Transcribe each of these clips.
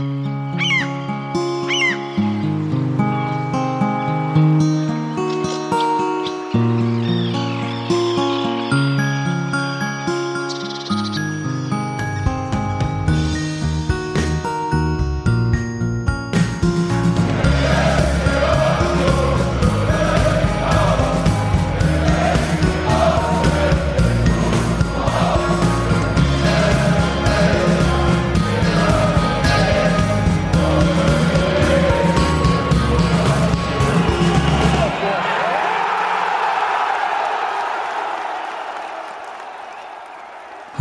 Mm-hmm.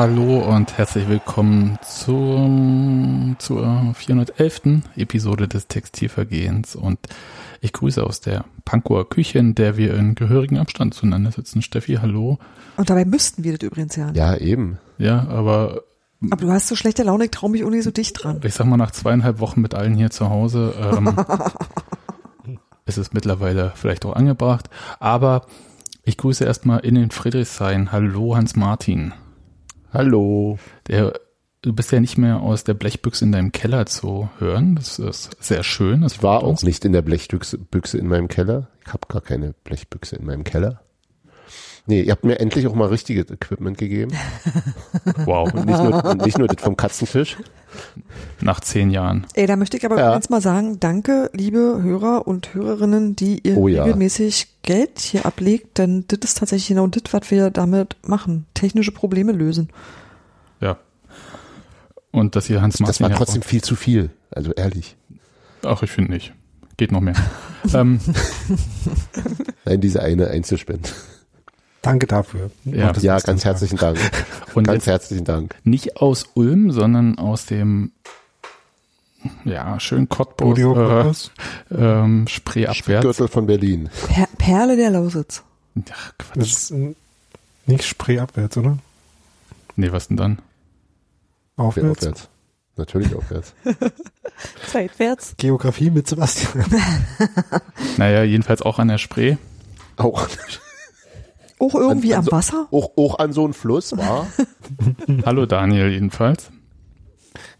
Hallo und herzlich willkommen zum, zur 411. Episode des Textilvergehens und ich grüße aus der Pankower Küche, in der wir in gehörigem Abstand zueinander sitzen. Steffi, hallo. Und dabei müssten wir das übrigens ja. Ja, eben. Ja, aber Aber du hast so schlechte Laune, ich trau mich nicht so dicht dran. ich sag mal, nach zweieinhalb Wochen mit allen hier zu Hause ähm, ist es mittlerweile vielleicht auch angebracht. Aber ich grüße erstmal in den Friedrichshain. Hallo Hans-Martin. Hallo. Der, du bist ja nicht mehr aus der Blechbüchse in deinem Keller zu hören. Das ist sehr schön. Das Ich war auch nicht in der Blechbüchse Büchse in meinem Keller. Ich habe gar keine Blechbüchse in meinem Keller. Nee, ihr habt mir endlich auch mal richtiges Equipment gegeben. Wow, Und nicht nur, und nicht nur das vom Katzenfisch. nach zehn Jahren. Ey, da möchte ich aber Ja. übrigens mal sagen, danke, liebe Hörer und Hörerinnen, die ihr Oh ja. regelmäßig Geld hier ablegt, denn das ist tatsächlich genau das, was wir damit machen. Technische Probleme lösen. Ja. Und dass ihr Hans Das Martin war ja trotzdem viel zu viel. Also ehrlich. auch- Ach, ich finde nicht. Geht noch mehr. ähm, Nein, diese eine Einzelspende. Danke dafür. Ja. Das Ja, ganz herzlichen Dank. und Ganz herzlichen Dank. nicht aus Ulm, sondern aus dem ja, schön Cottbus äh, Podcast. ähm, Spree abwärts. Gürtel von Berlin. Per Perle der Lausitz. Ach, Das Quatsch. ist äh, nicht Spree abwärts, oder? Nee, was denn dann? Aufwärts. aufwärts. Natürlich aufwärts. Seitwärts. Geografie mit Sebastian. Naja, jedenfalls auch an der Spree. Auch, Auch irgendwie An- an am so- Wasser? auch, auch an so einem Fluss, war. Hallo Daniel jedenfalls.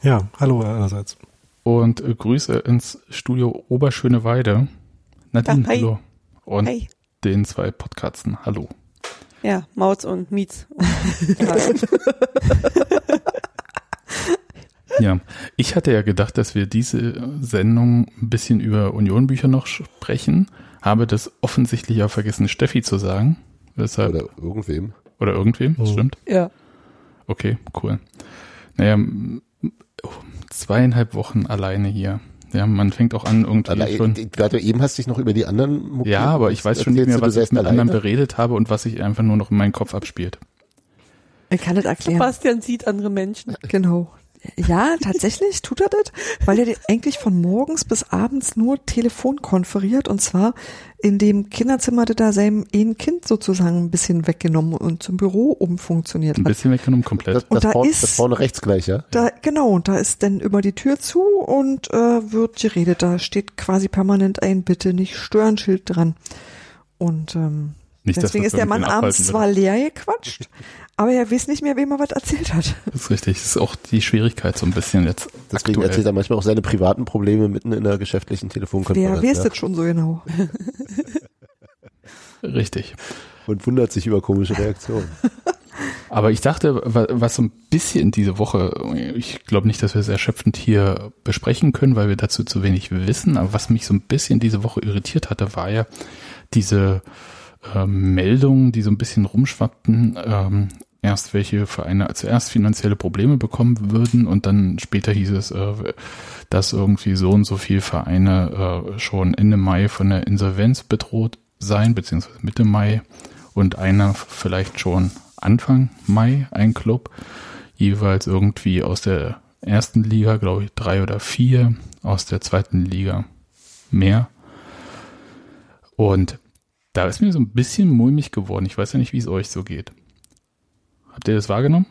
Ja, hallo einerseits. Und äh, Grüße ins Studio Oberschöneweide. Nadine, Ah, hi. hallo. Und Hey. den zwei Podcasten, hallo. Ja, Mauz und Mietz. Ja, ich hatte ja gedacht, dass wir diese Sendung ein bisschen über Unionbücher noch sprechen, habe das offensichtlich auch vergessen, Steffi zu sagen. Weshalb, oder, Oder irgendwem. irgendwem, das Mhm. stimmt. ja. Okay, cool. Naja, oh, zweieinhalb Wochen alleine hier. Ja, man fängt auch an irgendwie Aber, schon. du eben hast dich noch über die anderen Mobil- Ja, aber ich weiß schon nicht mehr, du, was du ich mit anderen alleine? beredet habe und was sich einfach nur noch in meinem Kopf abspielt. Ich kann das erklären. Sebastian sieht andere Menschen. Genau. Ja, tatsächlich tut er das, weil er eigentlich von morgens bis abends nur Telefon konferiert und zwar in dem Kinderzimmer, das da seinem ein Kind sozusagen ein bisschen weggenommen und zum Büro umfunktioniert Ein hat. bisschen weggenommen, komplett. Das, Und das, da vorne, ist- das vorne rechts gleich, ja? Da, genau, da ist dann über die Tür zu und äh, wird geredet. Da steht quasi permanent ein Bitte nicht stören Schild dran. Und ähm, Nicht, deswegen ist der Mann abends zwar leer gequatscht, aber er weiß nicht mehr, wem er was erzählt hat. Das ist richtig. Das ist auch die Schwierigkeit so ein bisschen jetzt Deswegen aktuell. erzählt er manchmal auch seine privaten Probleme mitten in der geschäftlichen Wer Telefonkonferenz. weiß ja? das schon so genau? Richtig. Und wundert sich über komische Reaktionen. Aber ich dachte, wa- was so ein bisschen diese Woche, ich glaube nicht, dass wir es erschöpfend hier besprechen können, weil wir dazu zu wenig wissen, aber was mich so ein bisschen diese Woche irritiert hatte, war ja diese ähm, Meldungen, die so ein bisschen rumschwappten, ähm, erst welche Vereine zuerst finanzielle Probleme bekommen würden und dann später hieß es, äh, dass irgendwie so und so viele Vereine äh, schon Ende Mai von der Insolvenz bedroht seien, beziehungsweise Mitte Mai und einer vielleicht schon Anfang Mai, ein Club, jeweils irgendwie aus der ersten Liga, glaube ich, drei oder vier, aus der zweiten Liga mehr. Und da ist mir so ein bisschen mulmig geworden. Ich weiß ja nicht, wie es euch so geht. Habt ihr das wahrgenommen?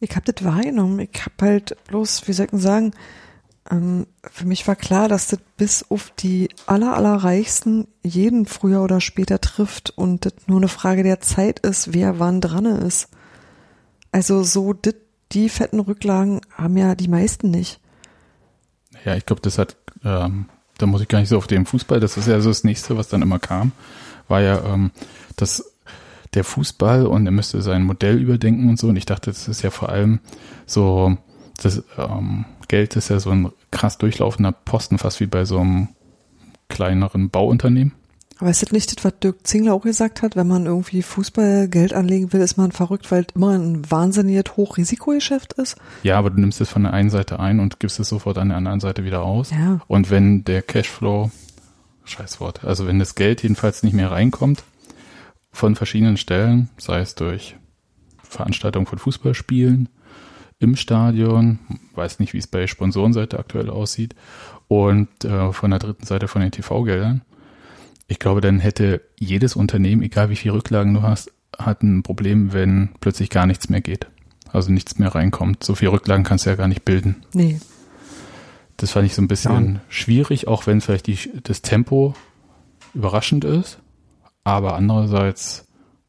Ich habe das wahrgenommen. Ich habe halt bloß, wie soll ich denn sagen, ähm, für mich war klar, dass das bis auf die aller, allerreichsten jeden früher oder später trifft und das nur eine Frage der Zeit ist, wer wann dran ist. Also so dit, die fetten Rücklagen haben ja die meisten nicht. Ja, ich glaube, das hat, ähm, da muss ich gar nicht so auf den Fußball, das ist ja so das nächste, was dann immer kam, war ja, ähm, dass der Fußball und er müsste sein Modell überdenken und so. Und ich dachte, das ist ja vor allem so, das ähm, Geld ist ja so ein krass durchlaufender Posten, fast wie bei so einem kleineren Bauunternehmen. Aber ist das nicht das, was Dirk Zingler auch gesagt hat, wenn man irgendwie Fußball Geld anlegen will, ist man verrückt, weil es immer ein wahnsinnig Hochrisikogeschäft ist? Ja, aber du nimmst es von der einen Seite ein und gibst es sofort an der anderen Seite wieder aus. Ja. Und wenn der Cashflow, scheiß Wort, also wenn das Geld jedenfalls nicht mehr reinkommt von verschiedenen Stellen, sei es durch Veranstaltung von Fußballspielen im Stadion, weiß nicht, wie es bei Sponsorenseite aktuell aussieht, und äh, von der dritten Seite von den TV-Geldern, ich glaube, dann hätte jedes Unternehmen, egal wie viel Rücklagen du hast, hat ein Problem, wenn plötzlich gar nichts mehr geht. Also nichts mehr reinkommt. So viel Rücklagen kannst du ja gar nicht bilden. Nee. Das fand ich so ein bisschen schwierig, auch wenn vielleicht die, das Tempo überraschend ist. Aber andererseits,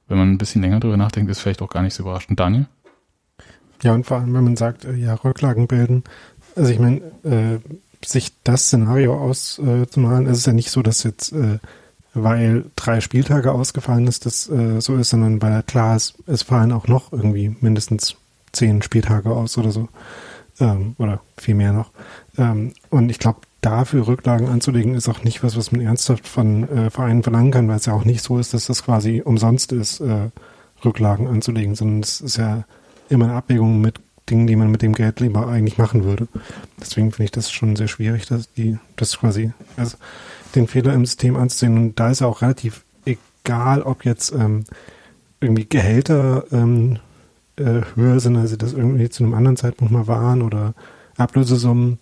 wenn man ein bisschen länger drüber nachdenkt, ist vielleicht auch gar nicht so überraschend. Daniel? Ja, und vor allem, wenn man sagt, äh, ja, Rücklagen bilden. Also ich meine, äh, sich das Szenario auszumalen, ist es ja nicht so, dass jetzt, äh, weil drei Spieltage ausgefallen ist, das äh, so ist, sondern weil klar ist, es fallen auch noch irgendwie mindestens zehn Spieltage aus oder so. Ähm, oder viel mehr noch. Ähm, und ich glaube, dafür Rücklagen anzulegen, ist auch nicht was, was man ernsthaft von äh, Vereinen verlangen kann, weil es ja auch nicht so ist, dass das quasi umsonst ist, äh, Rücklagen anzulegen, sondern es ist ja immer eine Abwägung mit Dingen, die man mit dem Geld lieber eigentlich machen würde. Deswegen finde ich das schon sehr schwierig, dass die, das quasi, also den Fehler im System anzusehen. Und da ist ja auch relativ egal, ob jetzt ähm, irgendwie Gehälter ähm, äh, höher sind, als sie das irgendwie zu einem anderen Zeitpunkt mal waren oder Ablösesummen.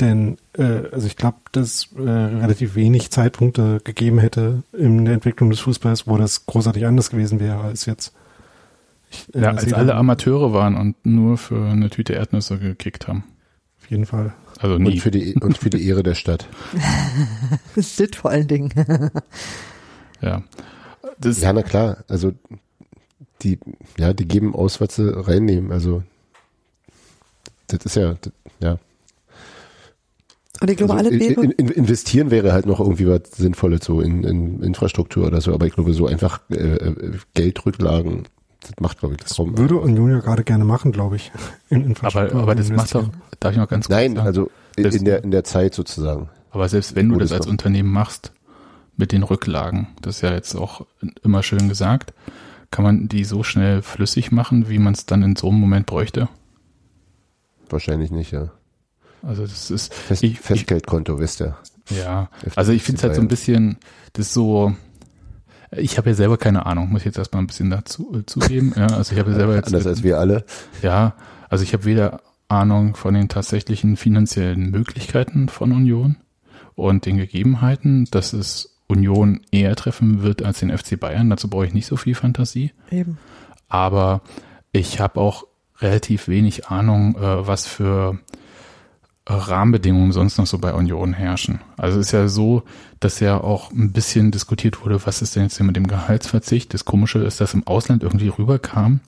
Denn, äh, also ich glaube, dass äh, relativ wenig Zeitpunkte gegeben hätte in der Entwicklung des Fußballs, wo das großartig anders gewesen wäre als jetzt. Ich, äh, Ja, als alle Amateure waren und nur für eine Tüte Erdnüsse gekickt haben. Auf jeden Fall. Also Und nie. für die, und für die Ehre der Stadt. Das ist vor allen Dingen. Ja. Das, Ja, na klar. Also die, ja, die geben aus, was sie reinnehmen. Also das ist ja, das, ja. Und ich glaube, also, alle in, in, in, investieren wäre halt noch irgendwie was Sinnvolles so in, in Infrastruktur oder so. Aber ich glaube, so einfach äh, äh, Geldrücklagen, das macht glaube ich das kaum. Würde Union ja gerade gerne machen, glaube ich. In aber, Infrastruktur aber das macht doch, darf ich noch ganz kurz Nein, sagen? also in, Das- in der in der Zeit sozusagen. Aber selbst wenn du das das als Unternehmen machst, mit den Rücklagen, das ist ja jetzt auch immer schön gesagt, kann man die so schnell flüssig machen, wie man es dann in so einem Moment bräuchte. Wahrscheinlich nicht, ja. Also das ist, Fest, ich, ich, Festgeldkonto, wisst ihr. ja, also ich finde es halt so ein bisschen, das ist so, ich habe ja selber keine Ahnung, muss ich jetzt erstmal ein bisschen dazu äh, zugeben. Ja, also ich habe ja selber jetzt Anders als wir alle. Ja, also ich habe weder Ahnung von den tatsächlichen finanziellen Möglichkeiten von Union und den Gegebenheiten, dass es Union eher treffen wird als den FC Bayern. Dazu brauche ich nicht so viel Fantasie. eben. Aber ich habe auch relativ wenig Ahnung, äh, was für äh, Rahmenbedingungen sonst noch so bei Union herrschen. Also es ist ja so, dass ja auch ein bisschen diskutiert wurde, was ist denn jetzt hier mit dem Gehaltsverzicht? Das Komische ist, dass im Ausland irgendwie rüberkam.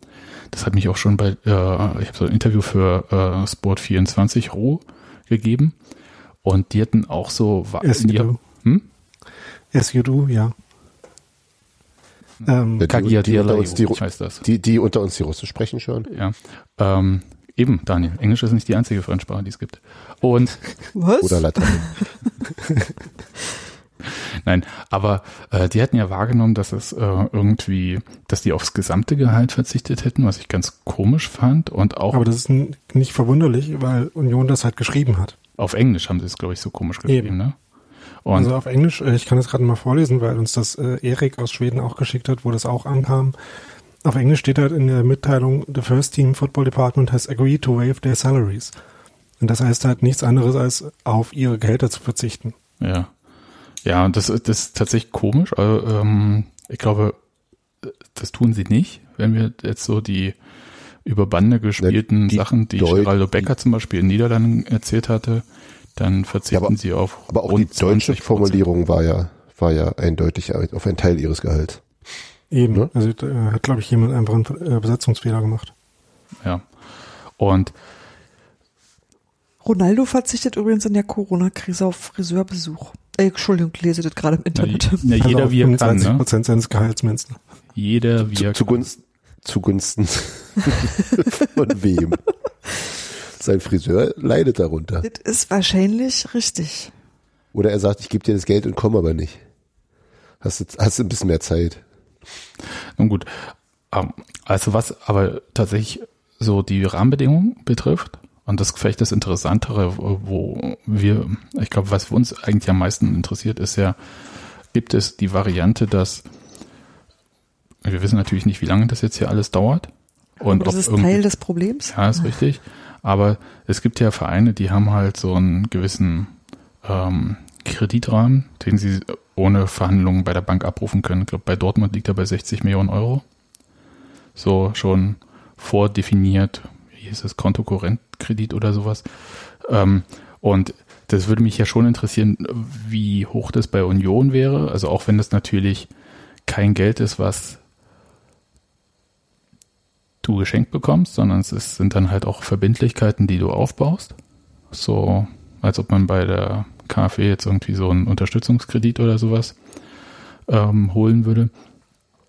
Das hat mich auch schon bei, äh, ich habe so ein Interview für äh, Sport24 Roh gegeben. Und die hatten auch so Yes, you do. hm? Yes, you do, ja. Ähm, Die, die, die, unter uns, die, heißt das. die, die unter uns die Russisch sprechen schon. Ja. Ähm, eben, Daniel. Englisch ist nicht die einzige Fremdsprache, die es gibt. Und Was? Oder Latein. nein, aber äh, die hatten ja wahrgenommen, dass es äh, irgendwie, dass die aufs gesamte Gehalt verzichtet hätten, was ich ganz komisch fand. Und auch aber das ist nicht verwunderlich, weil Union das halt geschrieben hat. auf Englisch haben sie es, glaube ich, so komisch geschrieben, Eben. ne? Und also auf Englisch, äh, ich kann das gerade mal vorlesen, weil uns das äh, Erik aus Schweden auch geschickt hat, wo das auch ankam. Auf Englisch steht halt in der Mitteilung, the first team football department has agreed to waive their salaries. Und das heißt halt nichts anderes als auf ihre Gehälter zu verzichten. Ja. Ja, und das, ist- das ist tatsächlich komisch. Also, ähm, ich glaube, das tun sie nicht, wenn wir jetzt so die über Bande gespielten die Sachen, die Deu- Geraldo Becker zum Beispiel in Niederlanden erzählt hatte, dann verzichten Ja, aber- sie auf Aber auch rund die deutsche 20%. Formulierung war ja, war ja eindeutig auf einen Teil ihres Gehalts. Eben. Ne? Also da hat, glaube ich, jemand einfach einen äh, Besetzungsfehler gemacht. Ja. Und Ronaldo verzichtet übrigens in der Corona-Krise auf Friseurbesuch. Äh, Entschuldigung, ich lese das gerade im Na, Internet. na, Also jeder auf wie er kann, 25 ne? Prozent seines Gehalts du? Jeder wie er kann. Zugunsten, zugunsten von wem? Sein Friseur leidet darunter. Das ist wahrscheinlich richtig. Oder er sagt, ich gebe dir das Geld und komm aber nicht. Hast du, hast du ein bisschen mehr Zeit. Nun gut. Ähm, Also was aber tatsächlich so die Rahmenbedingungen betrifft, und das ist vielleicht das Interessantere, wo wir, ich glaube, was uns eigentlich am meisten interessiert, ist ja, gibt es die Variante, dass wir wissen natürlich nicht, wie lange das jetzt hier alles dauert. Und das ist Teil des Problems. ja, ist richtig. Aber es gibt ja Vereine, die haben halt so einen gewissen ähm, Kreditrahmen, den sie ohne Verhandlungen bei der Bank abrufen können. Ich glaube, bei Dortmund liegt er bei 60 Millionen Euro. So schon vordefiniert, wie hieß es, Kontokorrentkredit oder sowas. Ähm, und das würde mich ja schon interessieren, wie hoch das bei Union wäre. Also auch wenn das natürlich kein Geld ist, was du geschenkt bekommst, sondern es ist, sind dann halt auch Verbindlichkeiten, die du aufbaust. So, als ob man bei der KfW jetzt irgendwie so einen Unterstützungskredit oder sowas ähm, holen würde.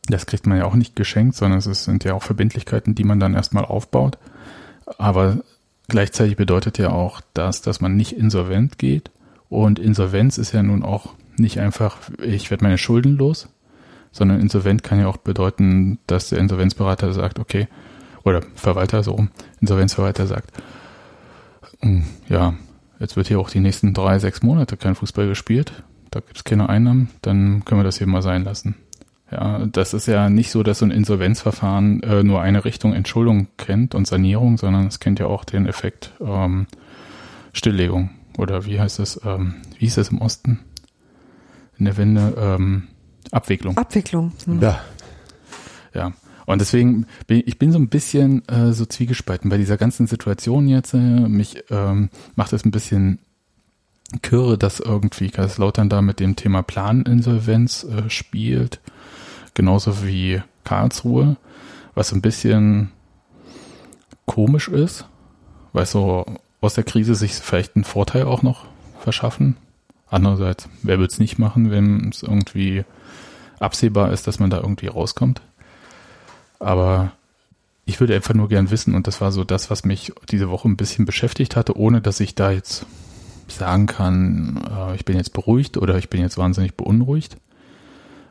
Das kriegt man ja auch nicht geschenkt, sondern es sind ja auch Verbindlichkeiten, die man dann erstmal aufbaut. Aber gleichzeitig bedeutet ja auch das, dass man nicht insolvent geht. Und Insolvenz ist ja nun auch nicht einfach, ich werde meine Schulden los, sondern insolvent kann ja auch bedeuten, dass der Insolvenzberater sagt, okay, oder Verwalter so rum, Insolvenzverwalter sagt, "Hm, ja, jetzt wird hier auch die nächsten drei, sechs Monate kein Fußball gespielt, da gibt es keine Einnahmen, dann können wir das hier mal sein lassen. Ja, das ist ja nicht so, dass so ein Insolvenzverfahren äh, nur eine Richtung Entschuldung kennt und Sanierung, sondern es kennt ja auch den Effekt ähm, Stilllegung oder wie heißt es, ähm, wie hieß es im Osten? In der Wende, ähm, Abwicklung. Abwicklung. Hm. Ja, Ja. Und deswegen bin ich bin so ein bisschen äh, so zwiegespalten bei dieser ganzen Situation jetzt. Äh, mich ähm, macht es ein bisschen kirre, dass irgendwie Kaiserslautern da mit dem Thema Planinsolvenz äh, spielt. Genauso wie Karlsruhe, was so ein bisschen komisch ist, weil so aus der Krise sich vielleicht einen Vorteil auch noch verschaffen. Andererseits, wer wird es nicht machen, wenn es irgendwie absehbar ist, dass man da irgendwie rauskommt? Aber ich würde einfach nur gern wissen, und das war so das, was mich diese Woche ein bisschen beschäftigt hatte, ohne dass ich da jetzt sagen kann, äh, ich bin jetzt beruhigt oder ich bin jetzt wahnsinnig beunruhigt,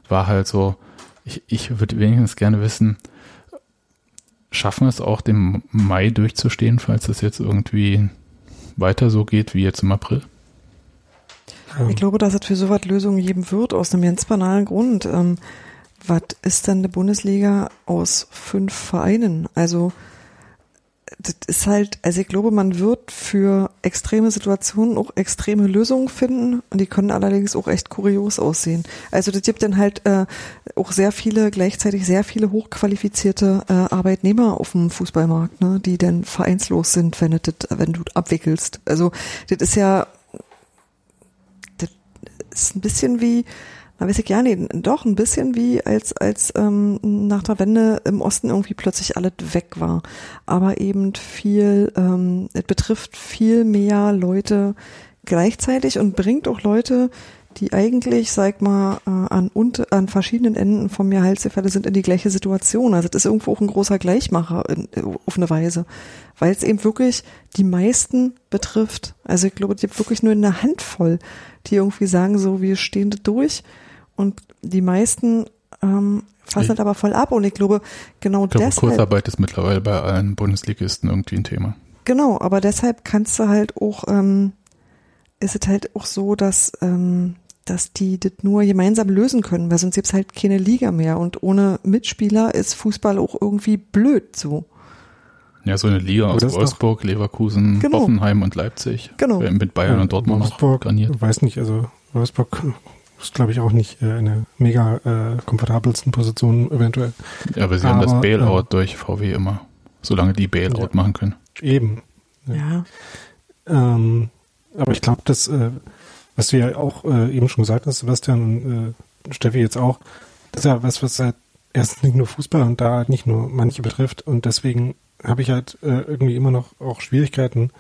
war halt so, ich, ich würde wenigstens gerne wissen, schaffen wir es auch, den Mai durchzustehen, falls es jetzt irgendwie weiter so geht wie jetzt im April? Ich glaube, dass es für sowas Lösungen geben wird, aus einem ganz banalen Grund. Ähm, was ist denn eine Bundesliga aus fünf Vereinen? Also, das ist halt, also ich glaube, man wird für extreme Situationen auch extreme Lösungen finden und die können allerdings auch echt kurios aussehen. Also das gibt dann halt äh, auch sehr viele, gleichzeitig sehr viele hochqualifizierte äh, Arbeitnehmer auf dem Fußballmarkt, ne, die dann vereinslos sind, wenn, das, wenn du abwickelst. Also das ist ja das ist ein bisschen wie, na weiß ich ja nicht, doch ein bisschen wie als als ähm, nach der Wende im Osten irgendwie plötzlich alles weg war, aber eben viel, ähm, es betrifft viel mehr Leute gleichzeitig und bringt auch Leute, die eigentlich, sag mal, äh, an, und, an verschiedenen Enden vom Gehaltsgefälle sind in die gleiche Situation. Also das ist irgendwo auch ein großer Gleichmacher in, auf eine Weise, weil es eben wirklich die meisten betrifft. Also ich glaube, es gibt wirklich nur eine Handvoll, die irgendwie sagen so, wir stehen da durch und die meisten ähm, fassen das aber voll ab und ich glaube, genau Ich glaube, deshalb, Kurzarbeit ist mittlerweile bei allen Bundesligisten irgendwie ein Thema. genau, aber deshalb kannst du halt auch, ähm, ist es halt auch so, dass ähm, dass die das nur gemeinsam lösen können, weil sonst gibt's halt keine Liga mehr und ohne Mitspieler ist Fußball auch irgendwie blöd so. Ja, so eine Liga Aber aus Wolfsburg, Leverkusen, Genau. Hoffenheim und Leipzig. Genau. Mit Bayern Ja, und Dortmund noch Wolfsburg, garniert. weiß nicht, also Wolfsburg ist, glaube ich, auch nicht äh, in der mega äh, komfortabelsten Position eventuell. Ja, aber sie haben das Aber, Bailout äh, durch VW immer. Solange die Bailout Ja. machen können. Eben. Ja. Ja. Ähm, aber ich glaube, dass, äh, was du ja auch äh, eben schon gesagt hast, Sebastian und äh, Steffi jetzt auch, das ist ja was, was halt erstens nicht nur Fußball und da halt nicht nur manche betrifft und deswegen habe ich halt äh, irgendwie immer noch auch Schwierigkeiten,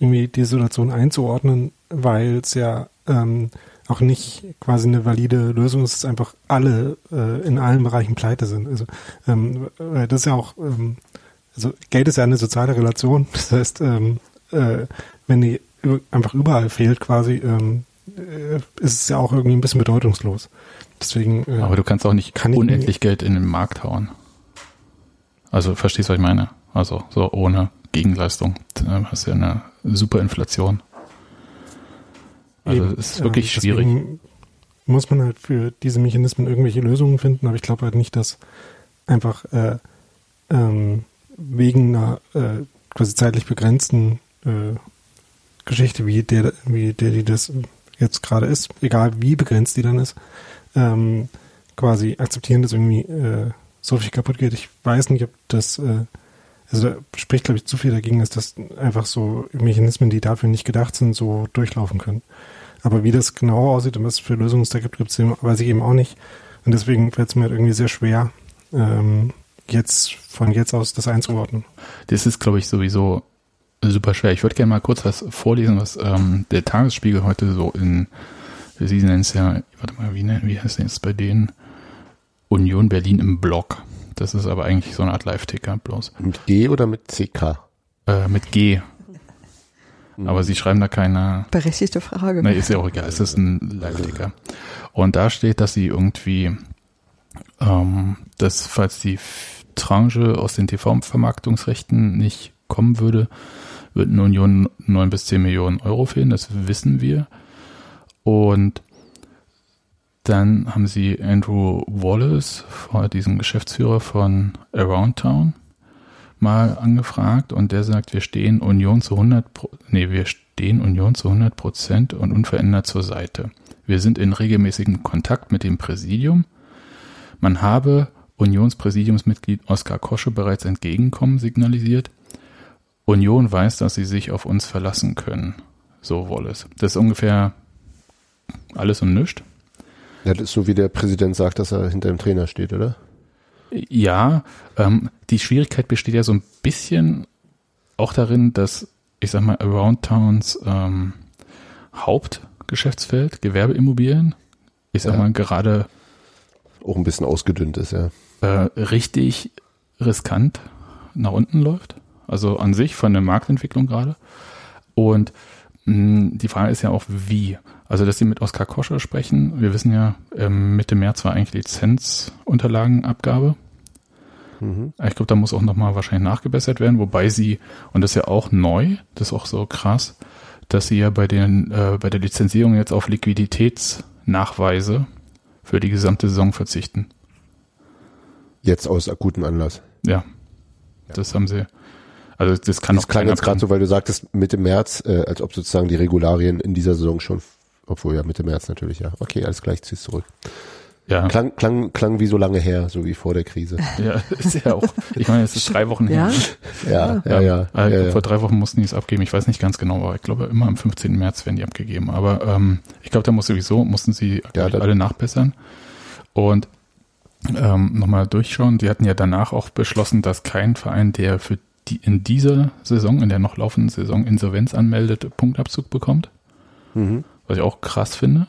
irgendwie die Situation einzuordnen, weil es ja ähm, auch nicht quasi eine valide Lösung ist, dass einfach alle äh, in allen Bereichen pleite sind. Also ähm, weil das ist ja auch, ähm, also Geld ist ja eine soziale Relation. Das heißt, ähm, äh, wenn die einfach überall fehlt quasi, ähm, äh, ist es ja auch irgendwie ein bisschen bedeutungslos. Deswegen äh, Aber du kannst auch nicht Kann ich unendlich Geld in den Markt hauen. Also verstehst du, was ich meine? Also so ohne Gegenleistung. Dann hast du ja eine super Inflation. Also Eben, es ist wirklich ähm, schwierig. Muss man halt für diese Mechanismen irgendwelche Lösungen finden, aber ich glaube halt nicht, dass einfach äh, ähm, wegen einer äh, quasi zeitlich begrenzten äh, Geschichte, wie der, wie der, die das jetzt gerade ist, egal wie begrenzt die dann ist, ähm, quasi akzeptieren, dass irgendwie äh, so viel kaputt geht. Ich weiß nicht, ob das, äh, also da spricht, glaube ich, zu viel dagegen, dass das einfach so Mechanismen, die dafür nicht gedacht sind, so durchlaufen können. Aber wie das genau aussieht und was für Lösungen es da gibt, gibt's eben, weiß ich eben auch nicht. Und deswegen fällt es mir halt irgendwie sehr schwer, ähm, jetzt von jetzt aus das einzuordnen. Das ist, glaube ich, sowieso super schwer. Ich würde gerne mal kurz was vorlesen, was ähm, der Tagesspiegel heute so in, Sie nennen es ja, warte mal, wie, wie heißt denn jetzt bei denen? Union Berlin im Blog. Das ist aber eigentlich so eine Art Live-Ticker bloß. Mit G oder mit CK? Äh, mit G. Aber sie schreiben da keine, Berechtigte Frage. Ne, ist ja auch egal, es ist ein Live-Ticker. Und da steht, dass sie irgendwie, ähm, dass falls die Tranche aus den TV-Vermarktungsrechten nicht kommen würde, würden Union 9 bis 10 Millionen Euro fehlen, das wissen wir. Und dann haben sie Andrew Wallace, vor diesem Geschäftsführer von Around Town, mal angefragt und der sagt, wir stehen Union zu 100, Pro nee, wir stehen Union zu 100 Prozent und unverändert zur Seite. Wir sind in regelmäßigem Kontakt mit dem Präsidium. Man habe Unionspräsidiumsmitglied Oskar Kosche bereits Entgegenkommen signalisiert. Union weiß, dass sie sich auf uns verlassen können. So Wallace. Das ist ungefähr alles und nichts. Ja, das ist so wie der Präsident sagt, dass er hinter dem Trainer steht, oder? Ja, ähm, die Schwierigkeit besteht ja so ein bisschen auch darin, dass, ich sag mal, Around Towns ähm, Hauptgeschäftsfeld, Gewerbeimmobilien, ich sag Ja. mal, gerade Auch ein bisschen ausgedünnt ist, ja. äh, richtig riskant nach unten läuft. Also an sich von der Marktentwicklung gerade. Und die Frage ist ja auch, wie. Also, dass sie mit Oskar Koscher sprechen. Wir wissen ja, ähm, Mitte März war eigentlich Lizenzunterlagenabgabe. Mhm. Ich glaube, da muss auch nochmal wahrscheinlich nachgebessert werden, wobei sie, und das ist ja auch neu, das ist auch so krass, dass sie ja bei den, äh, bei der Lizenzierung jetzt auf Liquiditätsnachweise für die gesamte Saison verzichten. Jetzt aus akutem Anlass. Ja. Das haben sie. Also das kann Das auch klang jetzt gerade so, weil du sagtest Mitte März, äh, als ob sozusagen die Regularien in dieser Saison schon, obwohl ja Mitte März natürlich, ja. Okay, alles gleich, zieh's zurück. Ja, Klang, klang, klang wie so lange her, so wie vor der Krise. ja, ist ja auch. Ich meine, es ist drei Wochen Ja, her. Ja, ja, ja. Äh, ja, ja. Vor drei Wochen mussten die es abgeben. Ich weiß nicht ganz genau, aber ich glaube immer am 15. März werden die abgegeben. Aber ähm, ich glaube, da muss sowieso, mussten sie alle nachbessern. Und ähm, nochmal durchschauen. Die hatten ja danach auch beschlossen, dass kein Verein, der für die in dieser Saison, in der noch laufenden Saison Insolvenz anmeldet, Punktabzug bekommt. Mhm. Was ich auch krass finde.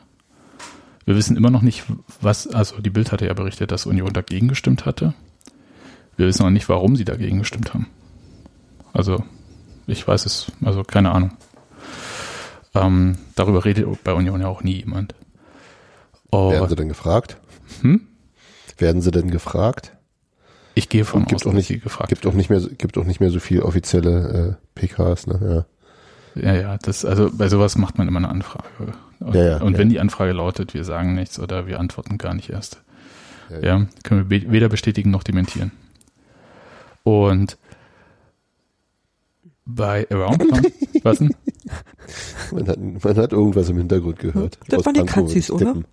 Wir wissen immer noch nicht, was, also die Bild hatte ja berichtet, dass Union dagegen gestimmt hatte. Wir wissen noch nicht, warum sie dagegen gestimmt haben. Also, ich weiß es, also keine Ahnung. Ähm, darüber redet bei Union ja auch nie jemand. Oh, Werden sie denn gefragt? hm? Werden sie denn gefragt? Ich gehe von gibt aus, auch dass nicht- sie gefragt Gibt auch nicht mehr, so- gibt auch nicht mehr so viel offizielle äh, PKs, ne? Ja, ja, das, also bei sowas macht man immer eine Anfrage. Und, Ja, ja, und ja. wenn die Anfrage lautet, wir sagen nichts oder wir antworten gar nicht erst. Ja, Ja, können wir be- weder bestätigen noch dementieren. Und bei Around was denn? ja. Man, hat, man hat irgendwas im Hintergrund gehört. Das Aus waren die Pankow Katzis, tippen.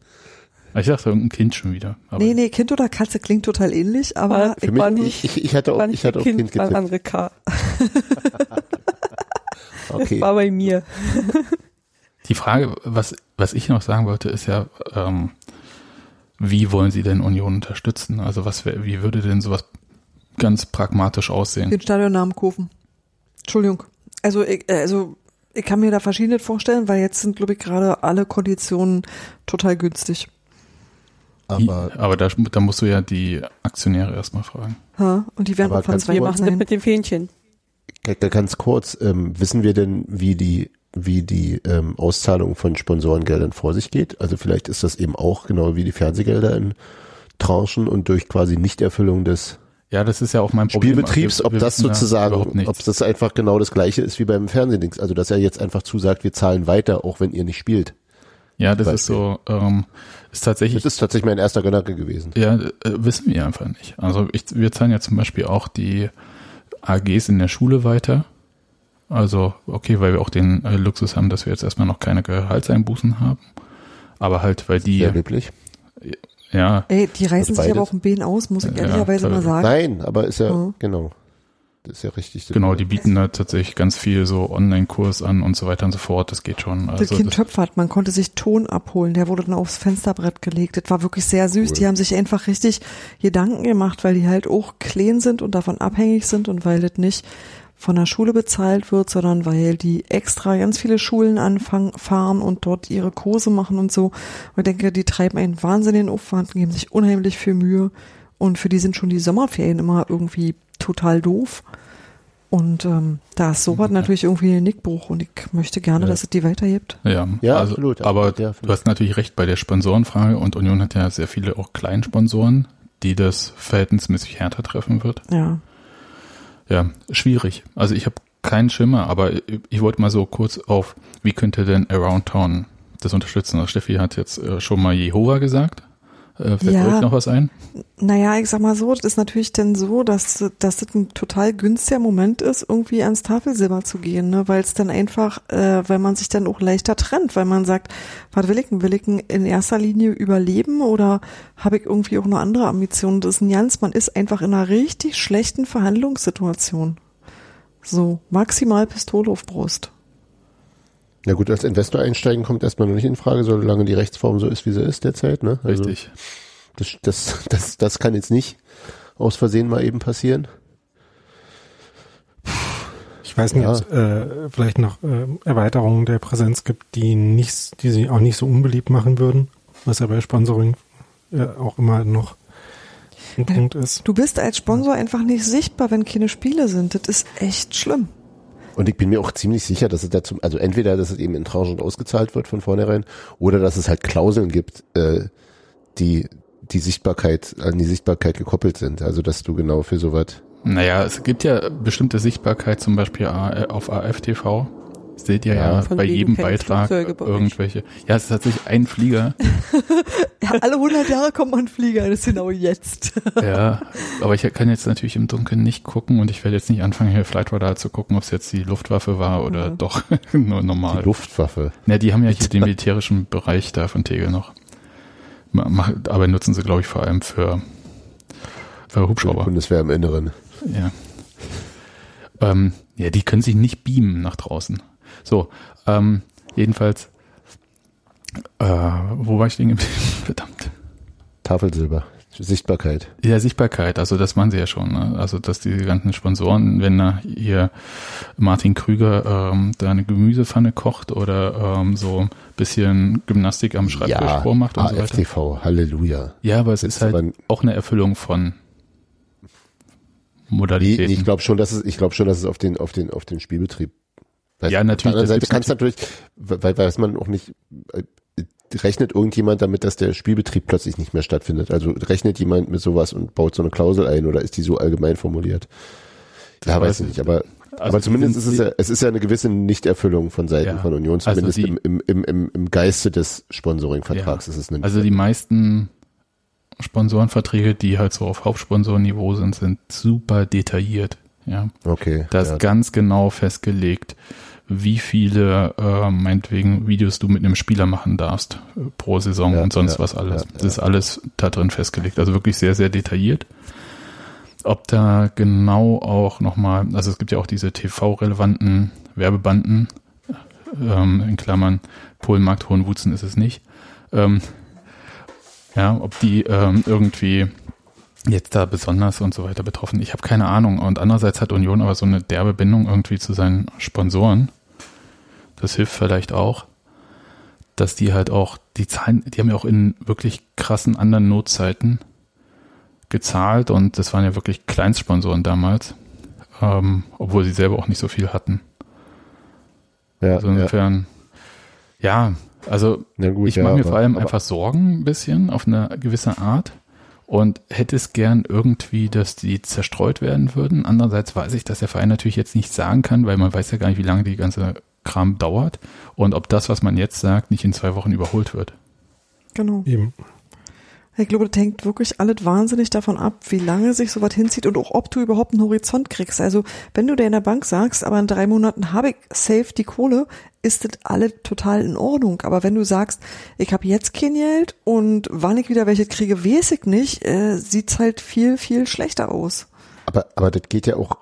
Oder? Ich dachte irgendein Kind schon wieder. Aber Nee, nee, Kind oder Katze klingt total ähnlich, aber War- Für mich, War nicht- ich, ich hatte auch, war ich hatte auch Kind, Kind war getippt. andere K. Okay. War bei mir. die Frage, was, was ich noch sagen wollte, ist ja, ähm, wie wollen Sie denn Union unterstützen? Also was, wär- wie würde denn sowas ganz pragmatisch aussehen? den Stadionnamen kaufen. Entschuldigung. Also, ich- also ich kann mir da verschiedenes vorstellen, weil jetzt sind, glaube ich, gerade alle Konditionen total günstig. Aber aber da, da musst du ja die Aktionäre erstmal fragen. Ha? Und die werden auch von zwei machen das mit dem Fähnchen. ganz kurz, ähm, wissen wir denn, wie die wie die ähm, Auszahlung von Sponsorengeldern vor sich geht? Also vielleicht ist das eben auch genau wie die Fernsehgelder in Tranchen und durch quasi Nichterfüllung des Ja, das ist ja auch mein Problem. Spielbetriebs, Wir- ob wir das sozusagen, ob das einfach genau das gleiche ist wie beim Fernsehdings. Also dass er jetzt einfach zusagt, wir zahlen weiter, auch wenn ihr nicht spielt. Ja, das Beispiel. ist so, ähm, ist tatsächlich, Das ist tatsächlich mein erster Gedanke gewesen. ja, äh, wissen wir einfach nicht. Also ich, wir zahlen ja zum Beispiel auch die AGs in der Schule weiter. Also, okay, weil wir auch den äh, Luxus haben, dass wir jetzt erstmal noch keine Gehaltseinbußen haben. Aber halt, weil die, Sehr löblich. ja, Ey, die reißen Also sich aber auch ein Bein aus, muss ich Ja, ehrlicherweise mal sagen. Nein, aber ist ja, Mhm. genau. Das ist ja richtig. genau, die bieten da tatsächlich ganz viel so Online-Kurs an und so weiter und so fort. Das geht schon. Das Also Kind das, Töpfert, man konnte sich Ton abholen, der wurde dann aufs Fensterbrett gelegt. Das war wirklich sehr süß. Cool. Die haben sich einfach richtig Gedanken gemacht, weil die halt auch klein sind und davon abhängig sind und weil das nicht von der Schule bezahlt wird, sondern weil die extra ganz viele Schulen anfangen, fahren und dort ihre Kurse machen und so. Und ich denke, die treiben einen wahnsinnigen Aufwand, geben sich unheimlich viel Mühe und für die sind schon die Sommerferien immer irgendwie total doof. Und ähm, da ist sowas natürlich irgendwie ein Nickbruch und ich möchte gerne, Ja. dass es die weitergibt. Ja, Ja, also, absolut. Aber Ja, du hast natürlich recht bei der Sponsorenfrage und Union hat ja sehr viele auch Kleinsponsoren, die das verhältnismäßig härter treffen wird. Ja. Ja, schwierig. Also ich habe keinen Schimmer, aber ich wollte mal so kurz auf, wie könnte denn Around Town das unterstützen? Also Steffi hat jetzt äh, schon mal Jehova gesagt. Äh, fällt Ja. euch noch was ein? Naja, ich sag mal so, das ist natürlich dann so, dass, dass das ein total günstiger Moment ist, irgendwie ans Tafelsilber zu gehen, ne? weil es dann einfach, äh, weil man sich dann auch leichter trennt, weil man sagt, was will ich denn? Will ich denn in erster Linie überleben oder habe ich irgendwie auch eine andere Ambition? Das ist ein ganz, man ist einfach in einer richtig schlechten Verhandlungssituation. So, maximal Pistole auf Brust. Ja gut, als Investor einsteigen kommt erstmal noch nicht in Frage, solange die Rechtsform so ist, wie sie ist derzeit. Ne? Also Richtig. Das, das, das, das kann jetzt nicht aus Versehen mal eben passieren. Ich weiß nicht, Ja. ob es äh, vielleicht noch äh, Erweiterungen der Präsenz gibt, die nicht, die sie auch nicht so unbeliebt machen würden, was ja bei Sponsoring äh, auch immer noch ein Punkt ist. Du bist als Sponsor einfach nicht sichtbar, wenn keine Spiele sind. Das ist echt schlimm. Und ich bin mir auch ziemlich sicher, dass es dazu, also entweder, dass es eben in Tranchen ausgezahlt wird von vornherein, oder dass es halt Klauseln gibt, äh, die die Sichtbarkeit, an die Sichtbarkeit gekoppelt sind. Also dass du genau für sowas. Naja, es gibt ja bestimmte Sichtbarkeit, zum Beispiel auf AFTV. Seht ihr ja, Ja. Bei jedem Beitrag bei irgendwelche. Ja, es ist tatsächlich ein Flieger. Ja, alle 100 Jahre kommt man Flieger, das ist genau jetzt. ja, aber ich kann jetzt natürlich im Dunkeln nicht gucken und ich werde jetzt nicht anfangen, hier Flight Radar zu gucken, ob es jetzt die Luftwaffe war oder Mhm. doch nur Die normal. Luftwaffe. Ja, die haben ja hier den militärischen Bereich da von Tegel noch. Aber nutzen sie, glaube ich, vor allem für, für Für die Hubschrauber. Bundeswehr im Inneren. Ja. Ähm, ja, die können sich nicht beamen nach draußen. So, ähm, jedenfalls, äh, wo war ich denn geblieben? Verdammt. Tafelsilber. Sichtbarkeit. Ja, Sichtbarkeit, also das machen sie ja schon. Ne? Also, dass die ganzen Sponsoren, wenn da hier Martin Krüger ähm, da eine Gemüsepfanne kocht oder ähm, so ein bisschen Gymnastik am Schreibtisch Ja, vormacht und so weiter. AFTV, Halleluja. Ja, aber es Jetzt ist halt auch eine Erfüllung von Nee, Modalitäten. nee, ich glaube schon, dass es, ich glaube schon, dass es auf den, auf den, auf den Spielbetrieb. Weil Ja, natürlich, Auf der das anderen Seite kannst du natürlich, weil weiß man auch nicht, äh, rechnet irgendjemand damit, dass der Spielbetrieb plötzlich nicht mehr stattfindet? Also rechnet jemand mit sowas und baut so eine Klausel ein oder ist die so allgemein formuliert? Ja, weiß ich ich nicht, aber, Also aber zumindest ist es ja, es ist ja eine gewisse Nichterfüllung von Seiten Ja. von Union, Also zumindest die- im, im, im, im, Geiste des Sponsoring-Vertrags ist es eine Also die meisten Sponsorenverträge, die halt so auf Hauptsponsorniveau sind, sind super detailliert. Ja, Okay. da ist ja. ganz genau festgelegt, wie viele äh, meinetwegen Videos du mit einem Spieler machen darfst äh, pro Saison Ja, und sonst ja, was alles. ja, Das ist alles da drin festgelegt. Also wirklich sehr, sehr detailliert. Ob da genau auch nochmal, also es gibt ja auch diese TV-relevanten Werbebanden, ähm, in Klammern, Polenmarkt, Hohenwutzen ist es nicht. Ähm, ja, ob die ähm, irgendwie jetzt da besonders und so weiter betroffen. Ich habe keine Ahnung. Und andererseits hat Union aber so eine derbe Bindung irgendwie zu seinen Sponsoren, das hilft vielleicht auch, dass die halt auch, die zahlen, die haben ja auch in wirklich krassen anderen Notzeiten gezahlt und das waren ja wirklich Kleinstsponsoren damals, ähm, obwohl sie selber auch nicht so viel hatten. Ja, Also ja. insofern, ja, also Na gut, ich ja, mache mir aber- vor allem einfach Sorgen ein bisschen auf eine gewisse Art und hätte es gern irgendwie, dass die zerstreut werden würden. Andererseits weiß ich, dass der Verein natürlich jetzt nicht sagen kann, weil man weiß ja gar nicht, wie lange die ganze Kram dauert und ob das, was man jetzt sagt, nicht in zwei Wochen überholt wird. Genau. Eben. Ich glaube, das hängt wirklich alles wahnsinnig davon ab, wie lange sich sowas hinzieht und auch ob du überhaupt einen Horizont kriegst. Also wenn du dir in der Bank sagst, aber in drei Monaten habe ich safe die Kohle, ist das alles total in Ordnung. Aber wenn du sagst, ich habe jetzt kein Geld und wann ich wieder welche kriege, weiß ich nicht, äh, sieht's halt viel, viel schlechter aus. Aber, aber das geht ja auch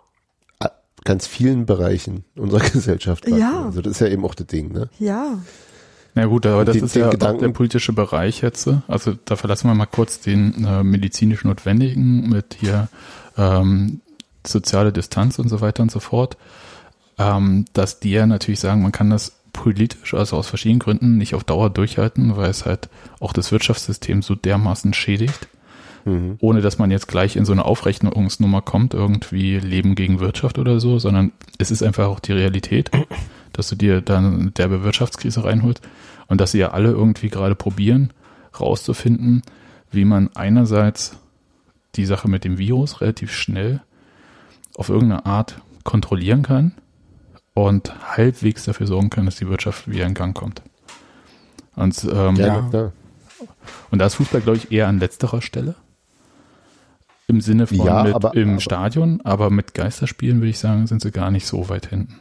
ganz vielen Bereichen unserer Gesellschaft. an. Ja. Also das ist ja eben auch das Ding, ne? Ja, Na gut, aber das Den- ist den ja auch Gedanken- der politische Bereich jetzt. Also da verlassen wir mal kurz den äh, medizinisch Notwendigen mit hier ähm, soziale Distanz und so weiter und so fort. Ähm, dass die ja natürlich sagen, man kann das politisch, also aus verschiedenen Gründen, nicht auf Dauer durchhalten, weil es halt auch das Wirtschaftssystem so dermaßen schädigt, Mhm. ohne dass man jetzt gleich in so eine Aufrechnungsnummer kommt, irgendwie Leben gegen Wirtschaft oder so, sondern es ist einfach auch die Realität, dass du dir dann eine derbe Wirtschaftskrise reinholst und dass sie ja alle irgendwie gerade probieren, rauszufinden, wie man einerseits die Sache mit dem Virus relativ schnell auf irgendeine Art kontrollieren kann und halbwegs dafür sorgen kann, dass die Wirtschaft wieder in Gang kommt. Und, ähm, Ja, Ja. und da ist Fußball, glaube ich, eher an letzterer Stelle. Im Sinne von Ja, mit aber- im aber- Stadion, aber mit Geisterspielen würde ich sagen, sind sie gar nicht so weit hinten.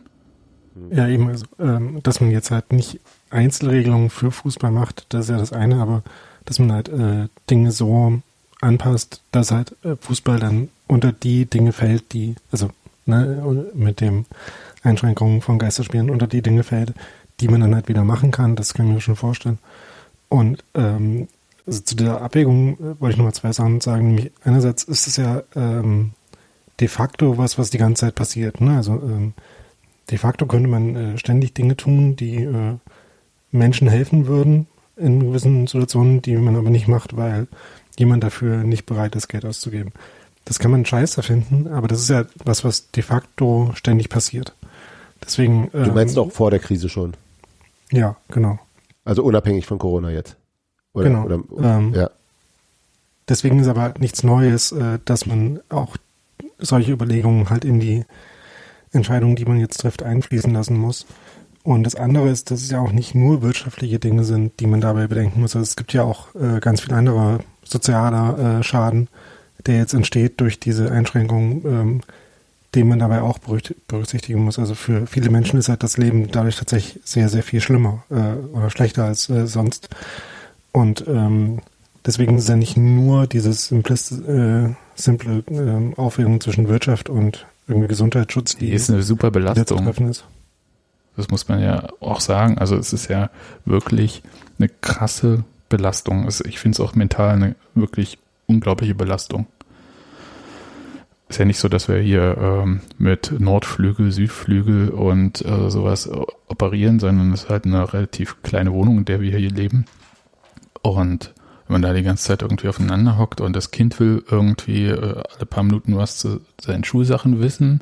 Ja, eben, also, ähm, dass man jetzt halt nicht Einzelregelungen für Fußball macht, das ist ja das eine, aber dass man halt äh, Dinge so anpasst, dass halt äh, Fußball dann unter die Dinge fällt, die, also ne, mit dem Einschränkungen von Geisterspielen unter die Dinge fällt, die man dann halt wieder machen kann, das kann ich mir schon vorstellen. Und ähm, also zu der Abwägung äh, wollte ich nochmal zwei Sachen sagen. Nämlich einerseits ist es ja ähm, de facto was, was die ganze Zeit passiert. Ne? Also ähm, de facto könnte man äh, ständig Dinge tun, die äh, Menschen helfen würden in gewissen Situationen, die man aber nicht macht, weil jemand dafür nicht bereit ist, Geld auszugeben. Das kann man scheiße finden, aber das ist ja was, was de facto ständig passiert. Deswegen. Du meinst auch vor der Krise schon. Ja, genau. Also unabhängig von Corona jetzt. Oder, Genau. Oder, Ähm, ja. Deswegen ist aber nichts Neues, äh, dass man auch solche Überlegungen halt in die Entscheidungen, die man jetzt trifft, einfließen lassen muss. Und das andere ist, dass es ja auch nicht nur wirtschaftliche Dinge sind, die man dabei bedenken muss. Also es gibt ja auch äh, ganz viel anderer sozialer äh, Schaden, der jetzt entsteht durch diese Einschränkungen, ähm, den man dabei auch berücksichtigen muss. Also für viele Menschen ist halt das Leben dadurch tatsächlich sehr, sehr viel schlimmer äh, oder schlechter als äh, sonst. Und ähm, deswegen ist ja nicht nur dieses simples, äh, simple ähm, Aufregung zwischen Wirtschaft und irgendwie Gesundheitsschutz, die, Die ist eine super Belastung. ist. Das muss man ja auch sagen. Also es ist ja wirklich eine krasse Belastung. Ich finde es auch mental eine wirklich unglaubliche Belastung. Ist ja nicht so, dass wir hier ähm, mit Nordflügel, Südflügel und äh, sowas äh, operieren, sondern es ist halt eine relativ kleine Wohnung, in der wir hier leben. Und wenn man da die ganze Zeit irgendwie aufeinander hockt und das Kind will irgendwie äh, alle paar Minuten was zu seinen Schulsachen wissen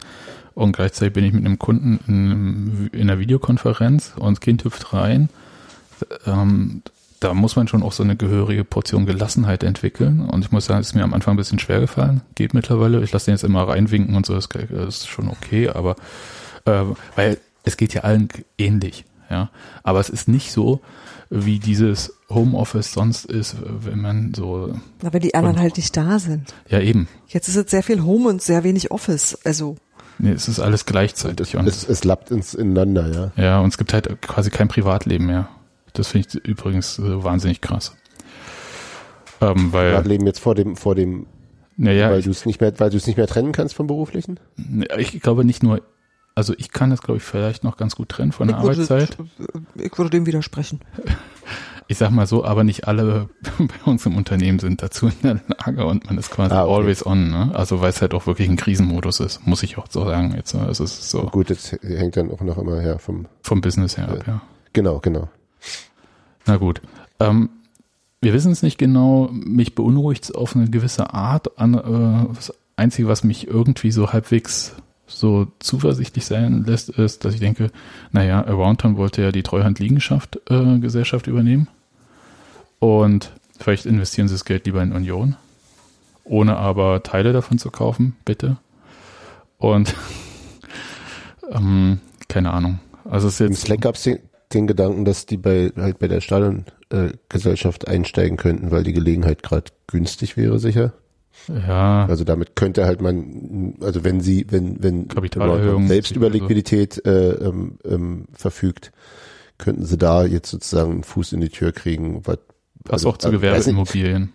und gleichzeitig bin ich mit einem Kunden in, in einer Videokonferenz und das Kind hüpft rein, ähm, da muss man schon auch so eine gehörige Portion Gelassenheit entwickeln. Und ich muss sagen, es ist mir am Anfang ein bisschen schwer gefallen. Geht mittlerweile. Ich lasse den jetzt immer reinwinken und so, das ist schon okay, aber äh, weil es geht ja allen ähnlich, ja. Aber es ist nicht so, wie dieses Homeoffice sonst ist, wenn man so, Na, wenn die anderen halt nicht da sind. ja eben. Jetzt ist es sehr viel Home und sehr wenig Office. Also, Nee, es ist alles gleichzeitig. Und Es, es lappt ins ineinander, ja. Ja, und es gibt halt quasi kein Privatleben mehr. Das finde ich übrigens äh, wahnsinnig krass. Ähm, weil, Privatleben jetzt vor dem, vor dem, naja, weil du es nicht mehr, weil du es nicht mehr trennen kannst vom beruflichen? ich glaube nicht nur, also ich kann das, glaube ich, vielleicht noch ganz gut trennen von der ich würde, Arbeitszeit. ich würde dem widersprechen. Ich sag mal so, aber nicht alle bei uns im Unternehmen sind dazu in der Lage und man ist quasi Ah, okay. always on, ne? Also weil es halt auch wirklich ein Krisenmodus ist, muss ich auch so sagen. Jetzt, also es ist so Gut, das hängt dann auch noch immer her vom, vom Business her ab, ja. genau, genau. Na gut. Ähm, wir wissen es nicht genau. Mich beunruhigt es auf eine gewisse Art. An, äh, das Einzige, was mich irgendwie so halbwegs so zuversichtlich sein lässt, ist, dass ich denke, naja, Aroundtown wollte ja die Treuhand-Liegenschaft äh, Gesellschaft übernehmen. Und vielleicht investieren sie das Geld lieber in Union, ohne aber Teile davon zu kaufen, bitte. Und ähm, keine Ahnung. Also es ist Im jetzt Slack gab es den, den Gedanken, dass die bei halt bei der Stadiongesellschaft äh, einsteigen könnten, weil die Gelegenheit gerade günstig wäre, sicher. Ja Also damit könnte halt man, also wenn sie, wenn, wenn Kapitalerhöhung. Selbst über Liquidität äh, ähm, ähm, verfügt, könnten sie da jetzt sozusagen einen Fuß in die Tür kriegen. Was, passt also, auch zu also, Gewerbeimmobilien.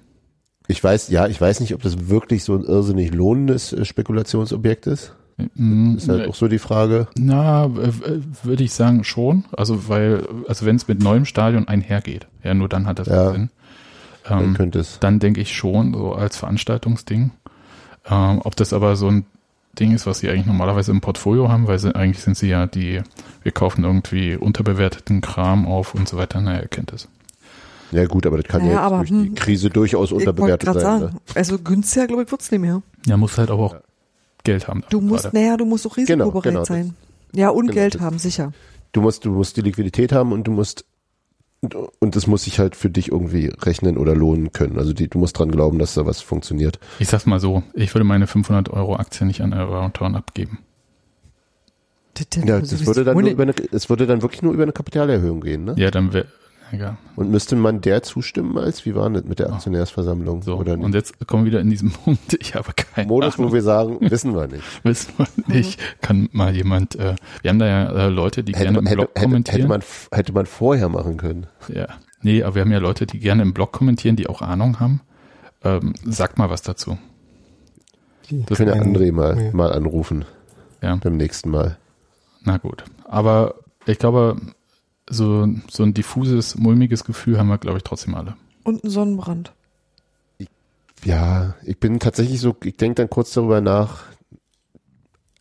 ich weiß, ja, ich weiß nicht, ob das wirklich so ein irrsinnig lohnendes äh, Spekulationsobjekt ist. Mhm. Ist halt auch so die Frage. Na, würde ich sagen schon. Also weil, also wenn es mit neuem Stadion einhergeht, ja, nur dann hat das Ja. Sinn. Dann Ähm, könnte es. dann denke ich schon, so als Veranstaltungsding. Ähm, ob das aber so ein Ding ist, was sie eigentlich normalerweise im Portfolio haben, weil sie, eigentlich sind sie ja die, wir kaufen irgendwie unterbewerteten Kram auf und so weiter. Naja, ihr kennt es. Ja gut, aber das kann Naja, ja jetzt aber, durch die hm, Krise durchaus Ich wollte unterbewertet gerade sein. sagen, Ne? also günstiger, glaube ich, wird's nicht mehr. Ja, muss halt aber auch Geld haben. Du musst, gerade. naja, du musst auch risikobereit genau, das- sein. Ja, und genau, Geld das- haben, sicher. Du musst, du musst die Liquidität haben und du musst und, das muss sich halt für dich irgendwie rechnen oder lohnen können. Also die, du musst dran glauben, dass da was funktioniert. Ich sag's mal so, ich würde meine 500 Euro Aktie nicht an Aroundtown abgeben. Das, das, Ja, das würde dann nur über eine, es würde dann wirklich nur über eine Kapitalerhöhung gehen, ne? Ja, dann wäre, egal. Und müsste man der zustimmen als, wie war das mit der Aktionärsversammlung? So, oder und jetzt kommen wir wieder in diesen Punkt, ich habe keinen Modus, wo wir sagen, wissen wir nicht. Wissen wir nicht. Kann mal jemand, äh, wir haben da ja äh, Leute, die Hätte, gerne man- im hätte, Blog hätte, kommentieren. hätte, man, hätte man vorher machen können. ja. Nee, aber wir haben ja Leute, die gerne im Blog kommentieren, die auch Ahnung haben. Ähm, sag mal was dazu. Das Können kleinen- André mal, ja. mal anrufen Ja, beim nächsten Mal. na gut. Aber ich glaube, so, so ein diffuses, mulmiges Gefühl haben wir, glaube ich, trotzdem alle. Und ein Sonnenbrand. Ja, ich bin tatsächlich so, ich denke dann kurz darüber nach.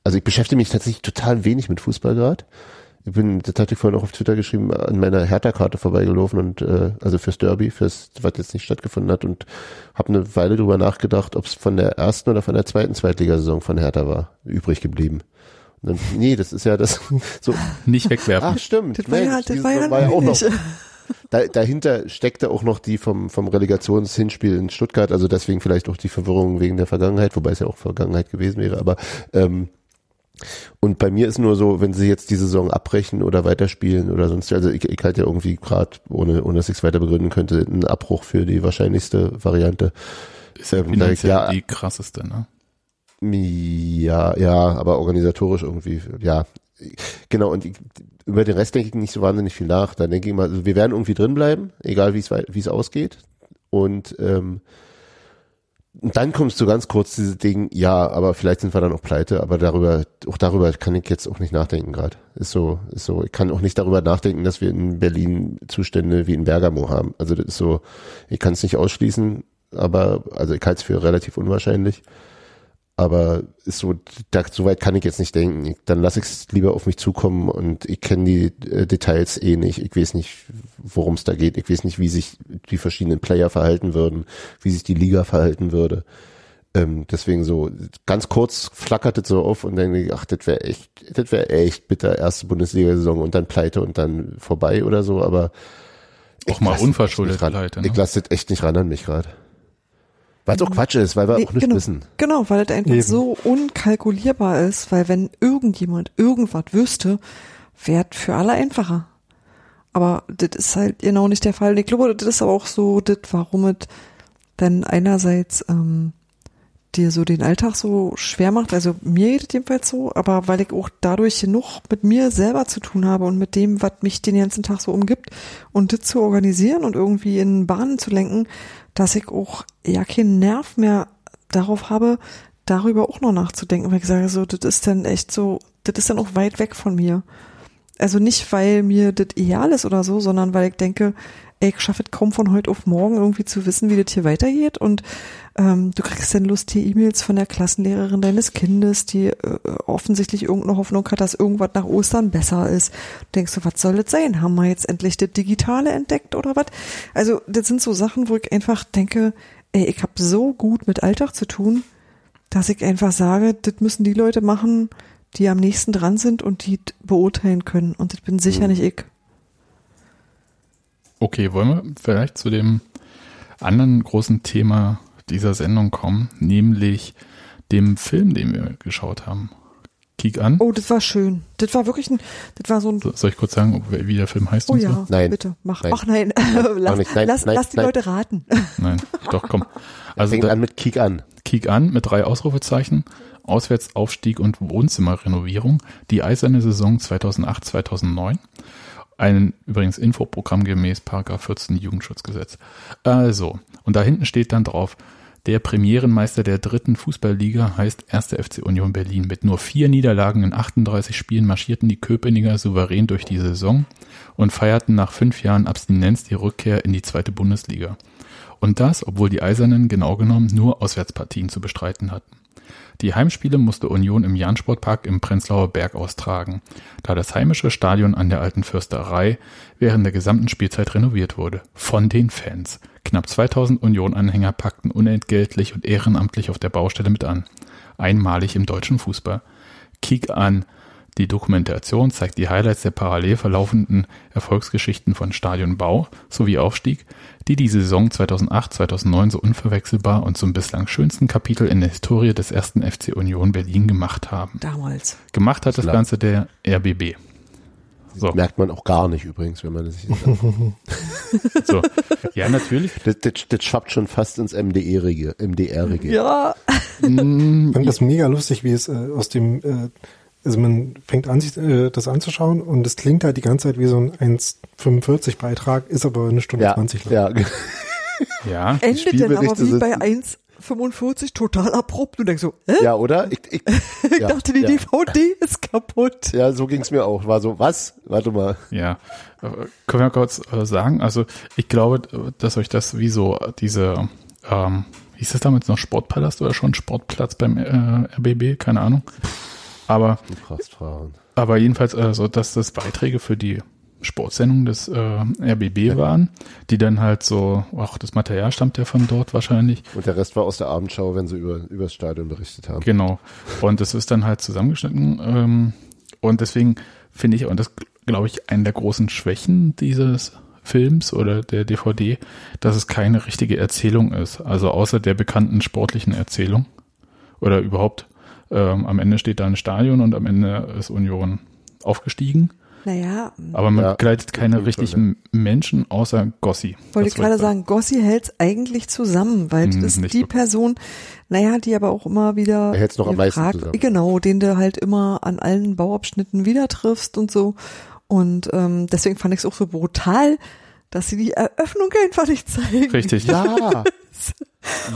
Also ich beschäftige mich tatsächlich total wenig mit Fußball gerade. Ich bin, das hatte ich vorhin auch auf Twitter geschrieben, an meiner Hertha-Karte vorbeigelaufen und äh, also fürs Derby, fürs, was jetzt nicht stattgefunden hat und habe eine Weile drüber nachgedacht, ob es von der ersten oder von der zweiten Zweitligasaison von Hertha war, übrig geblieben. Und dann, nee, das ist ja das so, Nicht wegwerfen. ach stimmt, Das war ja, das die war ja, auch noch da, dahinter steckte auch noch die vom, vom Relegationshinspiel in Stuttgart, also deswegen vielleicht auch die Verwirrung wegen der Vergangenheit, wobei es ja auch Vergangenheit gewesen wäre, aber ähm, und bei mir ist nur so, wenn sie jetzt die Saison abbrechen oder weiterspielen oder sonst, also ich, ich halte ja irgendwie gerade, ohne, ohne dass ich es weiter begründen könnte, einen Abbruch für die wahrscheinlichste Variante. Ist ja ähm, finanziell ja. die krasseste, ne? Ja, ja, aber organisatorisch irgendwie, ja. Genau, und über den Rest denke ich nicht so wahnsinnig viel nach. Da denke ich mal, also wir werden irgendwie drin bleiben, egal wie es ausgeht. Und, ähm, dann kommst du ganz kurz dieses Ding, ja, aber vielleicht sind wir dann auch pleite, aber darüber, auch darüber kann ich jetzt auch nicht nachdenken gerade. Ist so, ist so. Ich kann auch nicht darüber nachdenken, dass wir in Berlin Zustände wie in Bergamo haben. Also das ist so, ich kann es nicht ausschließen, aber, also ich halte es für relativ unwahrscheinlich. Aber ist so, da, so weit kann ich jetzt nicht denken. Ich, dann lasse ich es lieber auf mich zukommen und ich kenne die äh, Details eh nicht. Ich weiß nicht, worum es da geht. Ich weiß nicht, wie sich die verschiedenen Player verhalten würden, wie sich die Liga verhalten würde. Ähm, deswegen so ganz kurz flackert es so auf und dann denke ich, ach, das wäre echt, das wäre echt bitter, erste Bundesliga-Saison und dann pleite und dann vorbei oder so, aber Auch mal unverschuldet pleite, ne? Ich lasse das echt nicht ran an mich gerade. Weil es auch Quatsch ist, weil wir Nee, auch nicht genau. wissen. Genau, weil es einfach Eben. so unkalkulierbar ist, weil wenn irgendjemand irgendwas wüsste, wäre es für alle einfacher. Aber das ist halt genau nicht der Fall. Ich glaube, das ist aber auch so, das, warum es dann einerseits ähm, dir so den Alltag so schwer macht. Also mir geht es jedenfalls so, aber weil ich auch dadurch genug mit mir selber zu tun habe und mit dem, was mich den ganzen Tag so umgibt und das zu organisieren und irgendwie in Bahnen zu lenken, dass ich auch ja keinen Nerv mehr darauf habe, darüber auch noch nachzudenken, weil ich sage so, das ist dann echt so, das ist dann auch weit weg von mir. Also nicht, weil mir das ideal ist oder so, sondern weil ich denke, ey, ich schaffe es kaum von heute auf morgen irgendwie zu wissen, wie das hier weitergeht und ähm, du kriegst dann lustige E-Mails von der Klassenlehrerin deines Kindes, die äh, offensichtlich irgendeine Hoffnung hat, dass irgendwas nach Ostern besser ist. Denkst du, was soll das sein? Haben wir jetzt endlich das Digitale entdeckt oder was? Also das sind so Sachen, wo ich einfach denke, ey, ich habe so gut mit Alltag zu tun, dass ich einfach sage, das müssen die Leute machen, die am nächsten dran sind und die beurteilen können. Und das bin sicher Mhm. nicht ich. Okay, wollen wir vielleicht zu dem anderen großen Thema dieser Sendung kommen, nämlich dem Film, den wir geschaut haben. Kick an. Oh, das war schön. Das war wirklich ein, das war so ein, So, Soll ich kurz sagen, wie der Film heißt oh und ja, Nein. bitte, mach, Nein. ach nein, lass, nicht. Nein, lass, nein, lass die nein. Leute raten. so? Nein, doch, komm. Also Fängt da, an mit Kick an. Kick an mit drei Ausrufezeichen. Auswärtsaufstieg und Wohnzimmerrenovierung. Die eiserne Saison 2008-2009. Ein übrigens Infoprogramm gemäß Paragraph 14 Jugendschutzgesetz. Also, und da hinten steht dann drauf, der Premierenmeister der dritten Fußballliga heißt 1. FC Union Berlin. Mit nur vier Niederlagen in 38 Spielen marschierten die Köpenicker souverän durch die Saison und feierten nach fünf Jahren Abstinenz die Rückkehr in die zweite Bundesliga. Und das, obwohl die Eisernen genau genommen nur Auswärtspartien zu bestreiten hatten. Die Heimspiele musste Union im Jahnsportpark im Prenzlauer Berg austragen, da das heimische Stadion an der alten Fürsterei während der gesamten Spielzeit renoviert wurde. Von den Fans. Knapp 2000 Union-Anhänger packten unentgeltlich und ehrenamtlich auf der Baustelle mit an. Einmalig im deutschen Fußball. Kick an. Die Dokumentation zeigt die Highlights der parallel verlaufenden Erfolgsgeschichten von Stadionbau sowie Aufstieg, die die Saison 2008-2009 so unverwechselbar und zum bislang schönsten Kapitel in der Historie des ersten FC Union Berlin gemacht haben. Damals. Gemacht hat das. Ganze der RBB. So, Merkt man auch gar nicht übrigens, wenn man das sieht. so. Ja, natürlich. Das, das, das schwappt schon fast ins MDR-Rige. MDR-Rige. Ja, Mm, Ich fand das mega lustig, wie es äh, aus dem, äh, also man fängt an, sich äh, das anzuschauen und es klingt halt die ganze Zeit wie so ein 1,45 Beitrag, ist aber eine Stunde Ja, 20 lang. ja. Ja, endet denn aber wie bei 1,45 total abrupt. Du denkst so, äh? ja, oder? Ich, ich, ich ja, dachte, die ja. DVD ist kaputt. Ja, so ging's mir auch. War so, was? Warte mal. Ja, können wir kurz äh, sagen, also ich glaube, dass euch das wie so diese, ähm, hieß es damals noch Sportpalast oder schon Sportplatz beim äh, RBB, keine Ahnung. Aber, aber jedenfalls äh, so, dass das Beiträge für die Sportsendung des äh, RBB waren, die dann halt so, ach, das Material stammt ja von dort wahrscheinlich, Und der Rest war aus der Abendschau, wenn sie über, über das Stadion berichtet haben. Genau. Und das ist dann halt zusammengeschnitten. Ähm, und deswegen finde ich, und das glaube ich, eine der großen Schwächen dieses Films oder der DVD, dass es keine richtige Erzählung ist. Also außer der bekannten sportlichen Erzählung. Oder überhaupt, ähm, am Ende steht da ein Stadion und am Ende ist Union aufgestiegen. Naja, Aber man Ja, begleitet keine richtigen Menschen außer Gossi. wollte ich gerade sagen, Gossi hält's eigentlich zusammen, weil Hm, das ist die. Person, naja, die aber auch immer wieder Er hält's noch am meisten gefragt- zusammen. Genau, den du halt immer an allen Bauabschnitten wieder triffst und so. Und ähm, deswegen fand ich es auch so brutal, dass sie die Eröffnung einfach nicht zeigen. Richtig. Ja.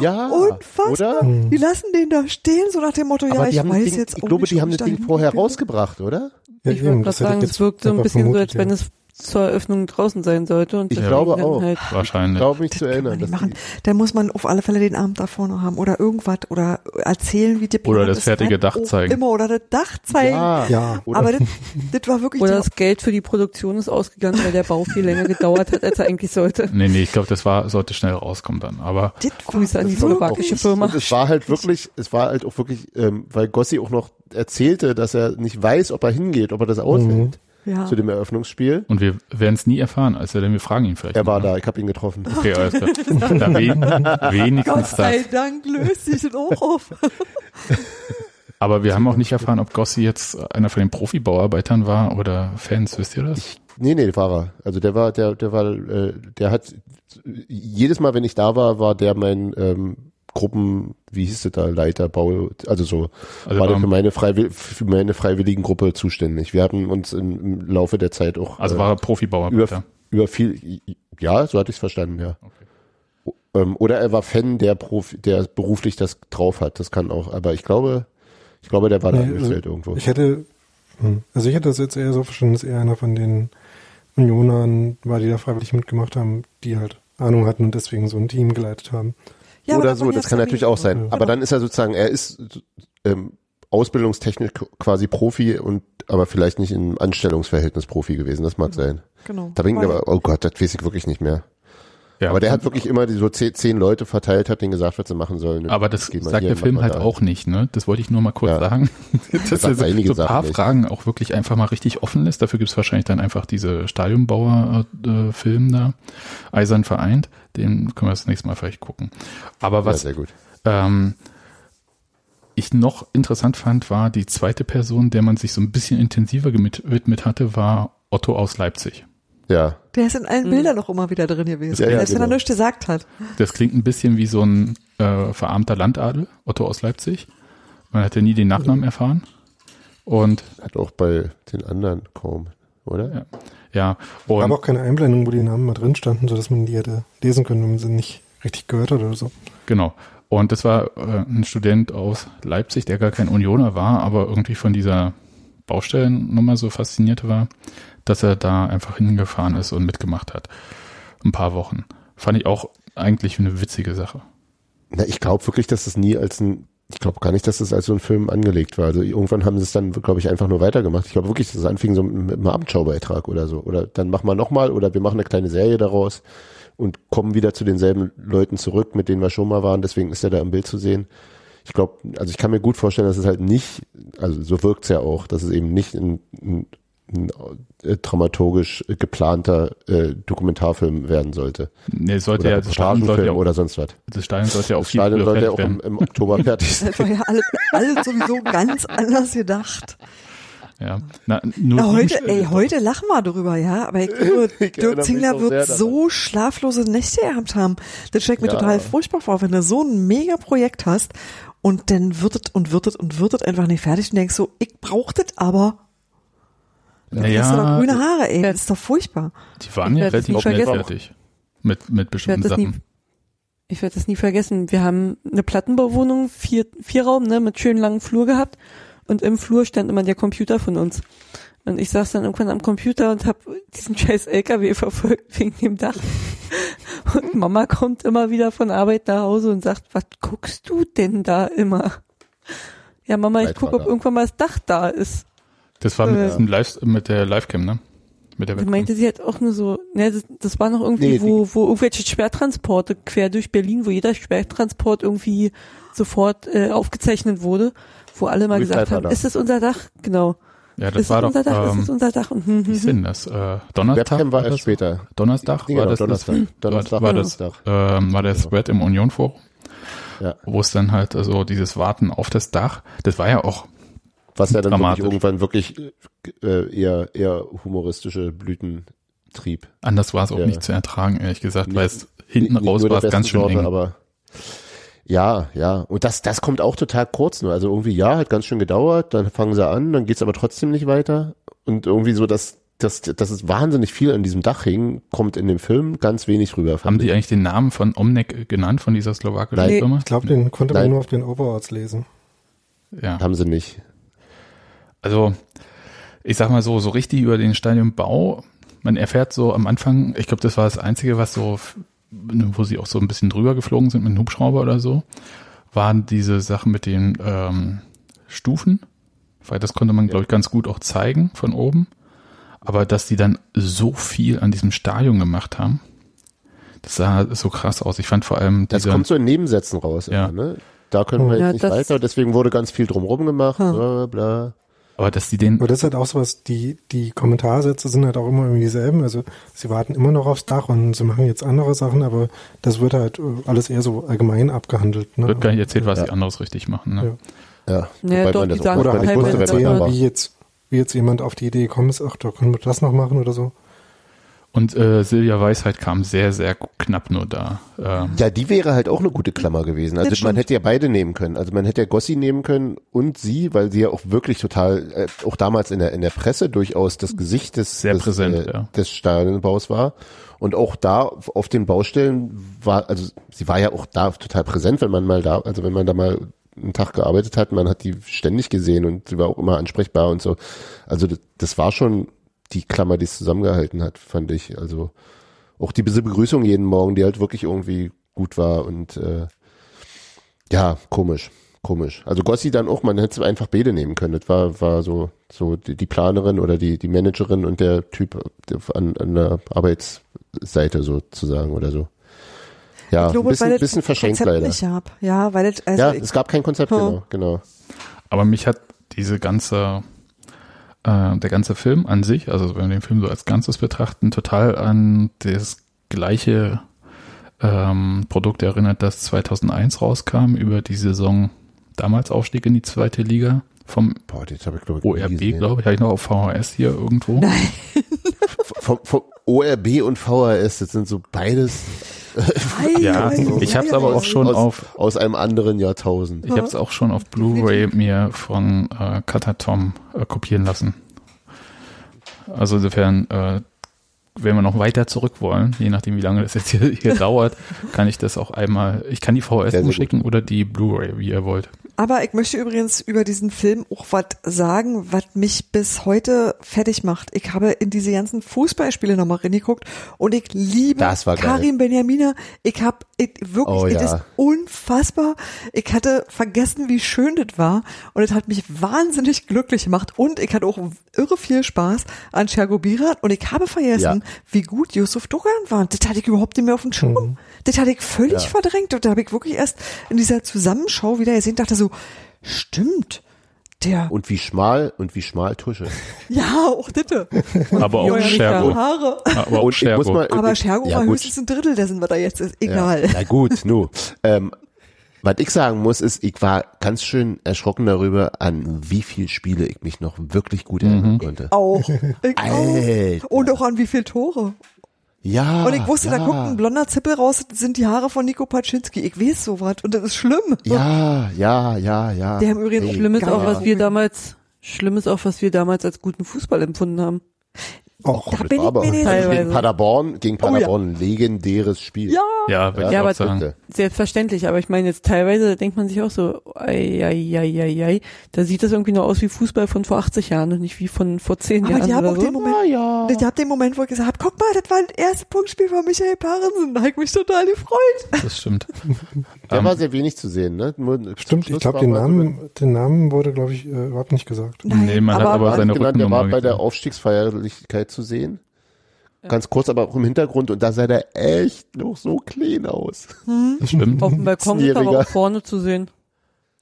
ja. Unfassbar. Oder? Die lassen den da stehen, so nach dem Motto, ja, Aber ich haben das weiß Ding, jetzt ich auch glaube, nicht, die haben ich das Ding vorher bin. rausgebracht, oder? Ja, ich wollte gerade sagen, ich es wirkt so ein bisschen so, als wenn ja. es zur Eröffnung draußen sein sollte. Und Ich glaube dann auch. Halt, Ich Wahrscheinlich. glaube mich zu Kann man erinnern. nicht dass machen. Da muss man auf alle Fälle den Abend davor noch haben oder irgendwas oder erzählen, wie die Oder das fertige Dach zeigen. Immer oder das Dach zeigen. Ja. Ja. Oder? Aber das, das war wirklich oder der, das Geld für die Produktion ist ausgegangen, weil der Bau viel länger gedauert hat, als er eigentlich sollte. Nee, nee, ich glaube, das war, sollte schnell rauskommen dann. Aber das Grüße an die Das slowakische Firma. Und es war halt wirklich, es war halt auch wirklich, ähm, weil Gossi auch noch erzählte, dass er nicht weiß, ob er hingeht, ob er das auswählt ja. zu dem Eröffnungsspiel. Und wir werden es nie erfahren, als er denn wir fragen ihn vielleicht. Er war mal, da, ich habe ihn getroffen. Okay, alles klar. Dann wen, wenigstens Gott das. sei Dank löst sich das auch auf. Aber wir haben auch nicht erfahren, ob Gossi jetzt einer von den Profibauarbeitern war oder Fans, wisst ihr das? Nee, nee, war er. Also der war, der, der war, äh, der hat jedes Mal, wenn ich da war, war der mein ähm, Gruppen, wie hieß es da, Leiter, Bau, also so, Also war für meine, Freiwill für meine freiwilligen Gruppe zuständig. Wir hatten uns im, im Laufe der Zeit auch Also äh, war er Profibauarbeiter. über, über viel, ja, so hatte ich es verstanden, ja. Ähm, oder er war Fan, der Profi, der beruflich das drauf hat. Das kann auch, aber ich glaube, ich glaube, der war da Nee, also angestellt irgendwo. Ich hätte, hm, also ich hätte das jetzt eher so verstanden, dass er einer von den Unionern war, die da freiwillig mitgemacht haben, die halt Ahnung hatten und deswegen so ein Team geleitet haben. Ja, Oder so, das kann natürlich ich- auch sein. Aber dann ist er sozusagen, er ist ähm, ausbildungstechnisch quasi Profi und aber vielleicht nicht im Anstellungsverhältnis Profi gewesen. Das mag sein. Genau. Da bin ich Weil- aber, oh Gott, das weiß ich wirklich nicht mehr. Ja, aber der hat wirklich immer die so zehn, Leute verteilt, hat denen gesagt, was sie machen sollen. Aber das sagt hier, der Film halt da. auch nicht, ne? Das wollte ich nur mal kurz Ja. sagen. Dass er einige so ein paar nicht. Fragen auch wirklich einfach mal richtig offen lässt. Dafür gibt's wahrscheinlich dann einfach diese Stadionbauer-Film da, Eisern vereint. Den können wir das nächste Mal vielleicht gucken. Aber Ja, was sehr gut. ähm, ich noch interessant fand, war die zweite Person, der man sich so ein bisschen intensiver gewidmet hatte, war Otto aus Leipzig. Ja, Der ist in allen Mhm. Bildern noch immer wieder drin gewesen. Ja, ja, Selbst wenn er genau. nichts gesagt hat. Das klingt ein bisschen wie so ein äh, verarmter Landadel, Otto aus Leipzig. Man hat ja nie den Nachnamen erfahren. Und hat auch bei den anderen kaum, oder? Ja. ja, und auch keine Einblendung, wo die Namen mal drin standen, sodass man die hätte lesen können, wenn man sie nicht richtig gehört hat oder so. genau. Und das war äh, ein Student aus Leipzig, der gar kein Unioner war, aber irgendwie von dieser Baustellennummer so fasziniert war, dass er da einfach hingefahren ist und mitgemacht hat. Ein paar Wochen. Fand ich auch eigentlich eine witzige Sache. Na, ich glaube wirklich, dass das nie als ein, ich glaube gar nicht, dass das als so ein Film angelegt war. Also irgendwann haben sie es dann, glaube ich, einfach nur weitergemacht. Ich glaube wirklich, dass es anfing so mit einem Abendschaubeitrag oder so. Oder dann machen wir nochmal oder wir machen eine kleine Serie daraus und kommen wieder zu denselben Leuten zurück, mit denen wir schon mal waren. Deswegen ist er da im Bild zu sehen. Ich glaube, also ich kann mir gut vorstellen, dass es halt nicht, also so wirkt's ja auch, dass es eben nicht ein, ein, ein äh, dramaturgisch geplanter äh, Dokumentarfilm werden sollte. Nee, es sollte Oder ja, das Stadion sollte ja auch, oder sonst was. das Stadion sollte ja auch Das viel Stadion früher sollte ja auch im, im Oktober fertig sein. Das war ja alles, alles sowieso ganz anders gedacht. Ja. Na, sieben heute, ey, heute lachen wir drüber, ja. Aber ich glaube, Dirk Zingler wird so schlaflose Nächte gehabt haben. Das steckt mir Ja. total furchtbar vor, wenn du so ein mega Projekt hast und dann wird es und wird es und wird es einfach nicht fertig und denkst so, ich brauch das aber. Dann hast du doch Naja, grüne Haare, ey. Ja. Das ist doch furchtbar. die waren Ich ja relativ schnell fertig. Mit, mit Ich bestimmten werde das, nie- Sachen. ich werd das nie vergessen. Wir haben eine Plattenbauwohnung, vier, vier Raum, ne, mit schön langen Flur gehabt. Und im Flur stand immer der Computer von uns. Und ich saß dann irgendwann am Computer und habe diesen scheiß LKW verfolgt wegen dem Dach. Und Mama kommt immer wieder von Arbeit nach Hause und sagt, was guckst du denn da immer? Ja, Mama, ich gucke, ob irgendwann mal das Dach da ist. Das war mit, Äh. diesem Live, mit der Livecam, ne? Mit der Webcam. meinte sie halt auch nur so, ne, das, das war noch irgendwie, Nee, wo, wo irgendwelche Schwertransporte quer durch Berlin, wo jeder Schwertransport irgendwie sofort äh, aufgezeichnet wurde, wo alle mal gesagt haben, ist das unser Dach? Genau. ja, das ist war das doch, unser Dach? ist ähm, das unser Dach? Und, hm, wie hm, ist hm. denn das? Äh, Donnerstag? Webcam war das? erst später. Donnerstag Nee, war genau, das, Donnerstag. das Donnerstag war war das, Donnerstag. ähm, war der Thread im Union Forum, Ja. wo es dann halt also dieses Warten auf das Dach, das war ja auch, Was ja dann wirklich irgendwann wirklich äh, eher, eher humoristische Blüten trieb. anders war es auch Ja. nicht zu ertragen, ehrlich gesagt, Nee, weil es hinten Nicht raus war es ganz schön Sorte, eng. aber ja, ja. Und das, das kommt auch total kurz nur. Also irgendwie, ja, hat ganz schön gedauert, dann fangen sie an, dann geht's aber trotzdem nicht weiter. Und irgendwie so, dass, dass, dass es wahnsinnig viel an diesem Dach hing, kommt in dem Film ganz wenig rüber. Haben die eigentlich den Namen von Omnek genannt, von dieser slowakischen Nein. Firma? Ich glaube, den konnte man Nein. nur auf den Overalls lesen. Ja. Haben sie nicht. Also, ich sag mal so, so richtig über den Stadionbau, man erfährt so am Anfang, ich glaube, das war das Einzige, was so, wo sie auch so ein bisschen drüber geflogen sind mit einem Hubschrauber oder so, waren diese Sachen mit den ähm, Stufen, weil das konnte man, glaube ich, ganz gut auch zeigen von oben. Aber dass die dann so viel an diesem Stadion gemacht haben, das sah so krass aus. Ich fand vor allem Das kommt so in Nebensätzen raus. Ja. Immer, ne? Da können wir Ja, jetzt nicht weiter, deswegen wurde ganz viel drumrum gemacht. Hm. Bla, bla. Aber dass die den, Aber das ist halt auch sowas, die, die Kommentarsätze sind halt auch immer irgendwie dieselben. Also sie warten immer noch aufs Dach und sie machen jetzt andere Sachen, aber das wird halt äh, alles eher so allgemein abgehandelt. Ne? wird gar nicht erzählt, was Ja. sie anderes richtig machen. Ne? Ja. Ja, Ja, doch, man die das auch sagen Oder halt wusste, erzählen, wie jetzt, wie jetzt jemand auf die Idee gekommen ist, ach, da können wir das noch machen oder so. Und äh, Silvia Weisheit kam sehr, sehr knapp nur da. Ähm, Ja, die wäre halt auch eine gute Klammer gewesen. Also man hätte ja beide nehmen können. Also man hätte ja Gossi nehmen können und sie, weil sie ja auch wirklich total, äh, auch damals in der in der Presse durchaus das Gesicht des, Sehr des, präsent, äh, ja. des Stadionbaus war. Und auch da auf den Baustellen war, also sie war ja auch da total präsent, wenn man mal da, also wenn man da mal einen Tag gearbeitet hat, man hat die ständig gesehen und sie war auch immer ansprechbar und so. Also das, das war schon, die Klammer, die es zusammengehalten hat, fand ich. Also auch die diese Begrüßung jeden Morgen, die halt wirklich irgendwie gut war und äh, ja, komisch, komisch. Also Gossi dann auch, man hätte einfach beide nehmen können. Das war, war so, so die, Planerin oder die, die Managerin und der Typ an, an der Arbeitsseite sozusagen oder so. Ja, Ich glaube, ein bisschen, weil bisschen verschenkt Konzept leider. nicht hab. Ja, weil das, also ja, ich, es gab kein Konzept, Hm. genau, genau. Aber mich hat diese ganze, äh, der ganze Film an sich, also wenn wir den Film so als Ganzes betrachten, total an das gleiche ähm, Produkt erinnert, das 2001 rauskam über die Saison damals Aufstieg in die zweite Liga vom Boah, ich glaube ich nie ORB, glaube ich, habe ich noch auf VHS hier irgendwo. Vom, vom ORB und VHS, das sind so beides Ei, Ja, ich ei, hab's ei, aber auch schon aus, auf, aus einem anderen Jahrtausend. ich habe es auch schon auf Blu-ray mir von äh, Katatom äh, kopieren lassen. Also insofern, äh, wenn wir noch weiter zurück wollen, je nachdem wie lange das jetzt hier, hier dauert, kann ich das auch einmal, ich kann die VHS zuschicken oder die Blu-ray, wie ihr wollt. Aber ich möchte übrigens über diesen Film auch was sagen, was mich bis heute fertig macht. Ich habe in diese ganzen Fußballspiele nochmal reingeguckt und ich liebe. Karim Benjamina. Ich habe wirklich, Oh, es ja. ist unfassbar. Ich hatte vergessen, wie schön das war und es hat mich wahnsinnig glücklich gemacht und ich hatte auch irre viel Spaß an Sergo Biran und ich habe vergessen, Ja. wie gut Yusuf Dogan war. Das hatte ich überhaupt nicht mehr auf dem Schirm. Das hatte ich völlig Ja. verdrängt und da habe ich wirklich erst in dieser Zusammenschau wieder gesehen, dachte so, stimmt, der, Und wie schmal und wie schmal Tusche. ja, auch das. Aber auch Schergo. Haare. Aber auch Und ich muss Schergo. mal, Aber Schergo ja, war gut. höchstens ein Drittel dessen, was er jetzt ist. Egal. Ja, na gut, nu. Ähm, was ich sagen muss, ist, ich war ganz schön erschrocken darüber, an wie viele Spiele ich mich noch wirklich gut erinnern konnte. Auch. Ich Alter. auch. Und auch an wie viele Tore. Ja. Und ich wusste, ja, da guckt ein blonder Zippel raus, das sind die Haare von Nico Paczynski. Ich weiß sowas und das ist schlimm. Ja, ja, ja, ja. Der im Übrigen Ey, Schlimm ist auch, was wir damals, schlimm ist auch, was wir damals als guten Fußball empfunden haben. Och, Da bin ich aber mir nicht gegen Paderborn, gegen Oh ja. Paderborn ein legendäres Spiel. Ja. Ja, Ja, ich Ja, aber- sagen. Selbstverständlich, aber ich meine jetzt teilweise, denkt man sich auch so, ei, ei, ei, ei, ei, da sieht das irgendwie nur aus wie Fußball von vor 80 Jahren und nicht wie von vor 10 Aber Jahren die haben auch so. den Moment, ja. ich hab den Moment, wo ich gesagt habe, guck mal, das war das erste Punktspiel von Michael Parensen. Da hab ich mich total gefreut. Das stimmt. Da Ähm, war sehr wenig zu sehen, ne? Nur, Stimmt, ich glaube, den Namen, den Namen wurde, glaube ich, äh, überhaupt nicht gesagt. Nee, man hat aber seine genannt, der war bei der. Aufstiegsfeierlichkeit zu sehen. Ganz kurz, aber auch im Hintergrund und da sah der echt noch so clean aus. Das stimmt. Auf dem Balkon ist aber auch vorne zu sehen.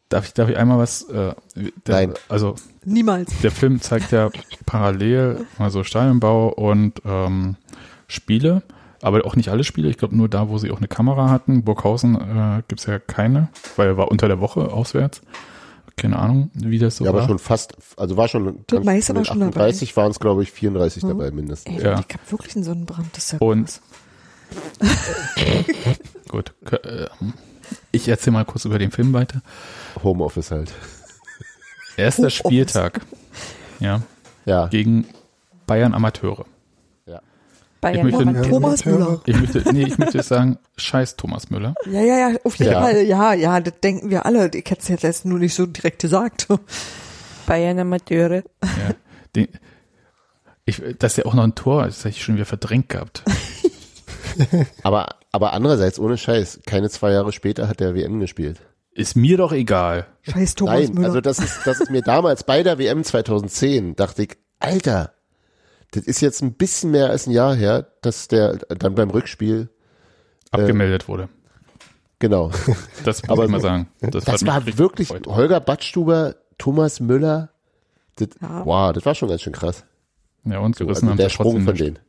Darf ich, darf ich einmal was, äh, der, Nein. also Niemals. der Film zeigt ja parallel also Stadionbau und ähm, Spiele, aber auch nicht alle Spiele. Ich glaube nur da, wo sie auch eine Kamera hatten. Burghausen äh, gibt's ja keine, weil er war unter der Woche auswärts. Keine Ahnung, wie das so ja, aber war. schon fast, also war schon, von war den schon dabei. 38 waren es, glaube ich, 34 dabei mindestens. Ey, Ja. ich hab wirklich einen Sonnenbrand. Das ist ja Und gut, k- äh, ich erzähle mal kurz über den Film weiter. Homeoffice halt. Erster Homeoffice. Spieltag, ja, Ja. gegen Bayern Amateure. Bayern möchte- Mama. Thomas Müller. Ich möchte, nee, ich möchte sagen, scheiß Thomas Müller. Ja, ja, ja, auf jeden Ja. Fall. Ja, ja, das denken wir alle. Ich hätte es jetzt nur nicht so direkt gesagt. Bayern Amateure. Ja, den, ich, dass der auch noch ein Tor ist, das hätte ich schon wieder verdrängt gehabt. Aber, aber andererseits, ohne Scheiß, keine zwei Jahre später hat der WM gespielt. Ist mir doch egal. Scheiß Thomas Nein, Müller. also das ist, das ist mir damals bei der WM 2010, dachte ich, Alter, das ist jetzt ein bisschen mehr als ein Jahr her, dass der dann beim Rückspiel, Abgemeldet wurde. genau. Das muss Aber ich mal so- sagen. Das, Das war wirklich gefreut. Holger Badstuber, Thomas Müller. Das, Ja. Wow, das war schon ganz schön krass. Ja, und So, gerissen also haben der Sprung von denen.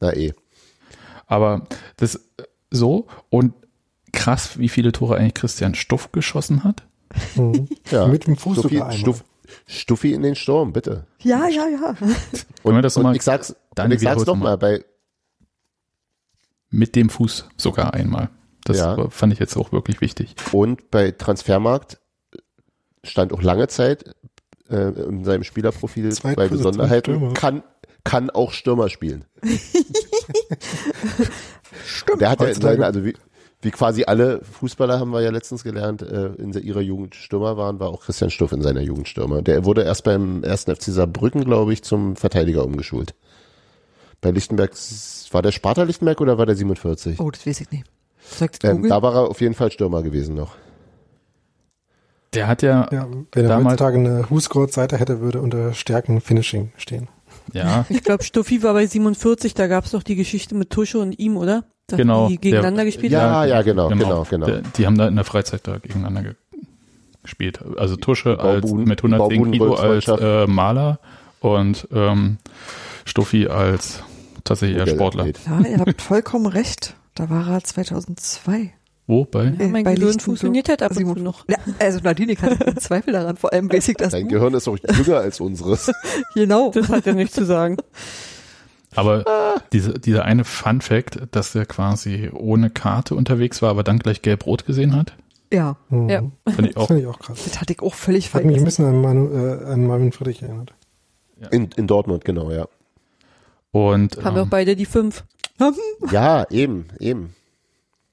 Na eh. Aber das äh, so und krass, wie viele Tore eigentlich Christian Stuff geschossen hat. Mhm. Ja. Mit dem Fuß sogar einmal. Stuff, Stuffi in den Sturm, bitte. ja, ja, ja. Wir das und nochmal- ich sag's, Dann und ich sag's wiederholst noch du mal, bei, Mit dem Fuß sogar einmal. Das Ja. fand ich jetzt auch wirklich wichtig. und bei Transfermarkt stand auch lange Zeit äh, in seinem Spielerprofil Zweit- bei zwei Besonderheiten, kann, kann auch Stürmer spielen. Stimmt. Der hat ja also wie, wie quasi alle Fußballer haben wir ja letztens gelernt, äh, in ihrer Jugend Stürmer waren, war auch Christian Stuff in seiner Jugend Stürmer. Der wurde erst beim ersten FC Saarbrücken, glaube ich, zum Verteidiger umgeschult. Bei Lichtenberg, war der Sparta Lichtenberg oder war der 47? Oh, das weiß ich nicht. Sagt Ähm, da war er auf jeden Fall Stürmer gewesen noch. Der hat ja, Ja, wenn er Damals- heutzutage eine Husgurt-Seite hätte, würde unter Stärken Finishing stehen. ja, Ich glaube, Stuffi war bei 47, da gab's doch die Geschichte mit Tusche und ihm, oder? Dass Genau, Die gegeneinander der- gespielt Ja, haben. ja, genau, genau, genau. Der, die haben da in der Freizeit da gegeneinander ge gespielt. Also Tusche als Baubuden- mit 110 Kilo als äh, Maler und ähm, Stuffi als tatsächlich eher Sportler. Ja, ihr habt vollkommen recht. Da war er 2002. Wo? Bei? Ja, mein Bei Gehirn funktioniert halt ab und zu 47. noch. Ja, also Nadine, keinen Zweifel daran. Vor allem weiß ich das. Dein. Gehirn ist auch jünger als unseres. Genau. Das hat ja nichts zu sagen. Aber diese, dieser eine Fun Fact, dass der quasi ohne Karte unterwegs war, aber dann gleich gelb-rot gesehen hat, Ja, Mhm. Ja. fand ich Das auch. finde ich auch krass. das hatte ich auch völlig Hat mich ein vergessen. bisschen an, Manu, äh, an Marvin Friedrich erinnert. In, in Dortmund, genau, ja. Und Haben wir auch ähm, beide die fünf. Ja, eben, eben.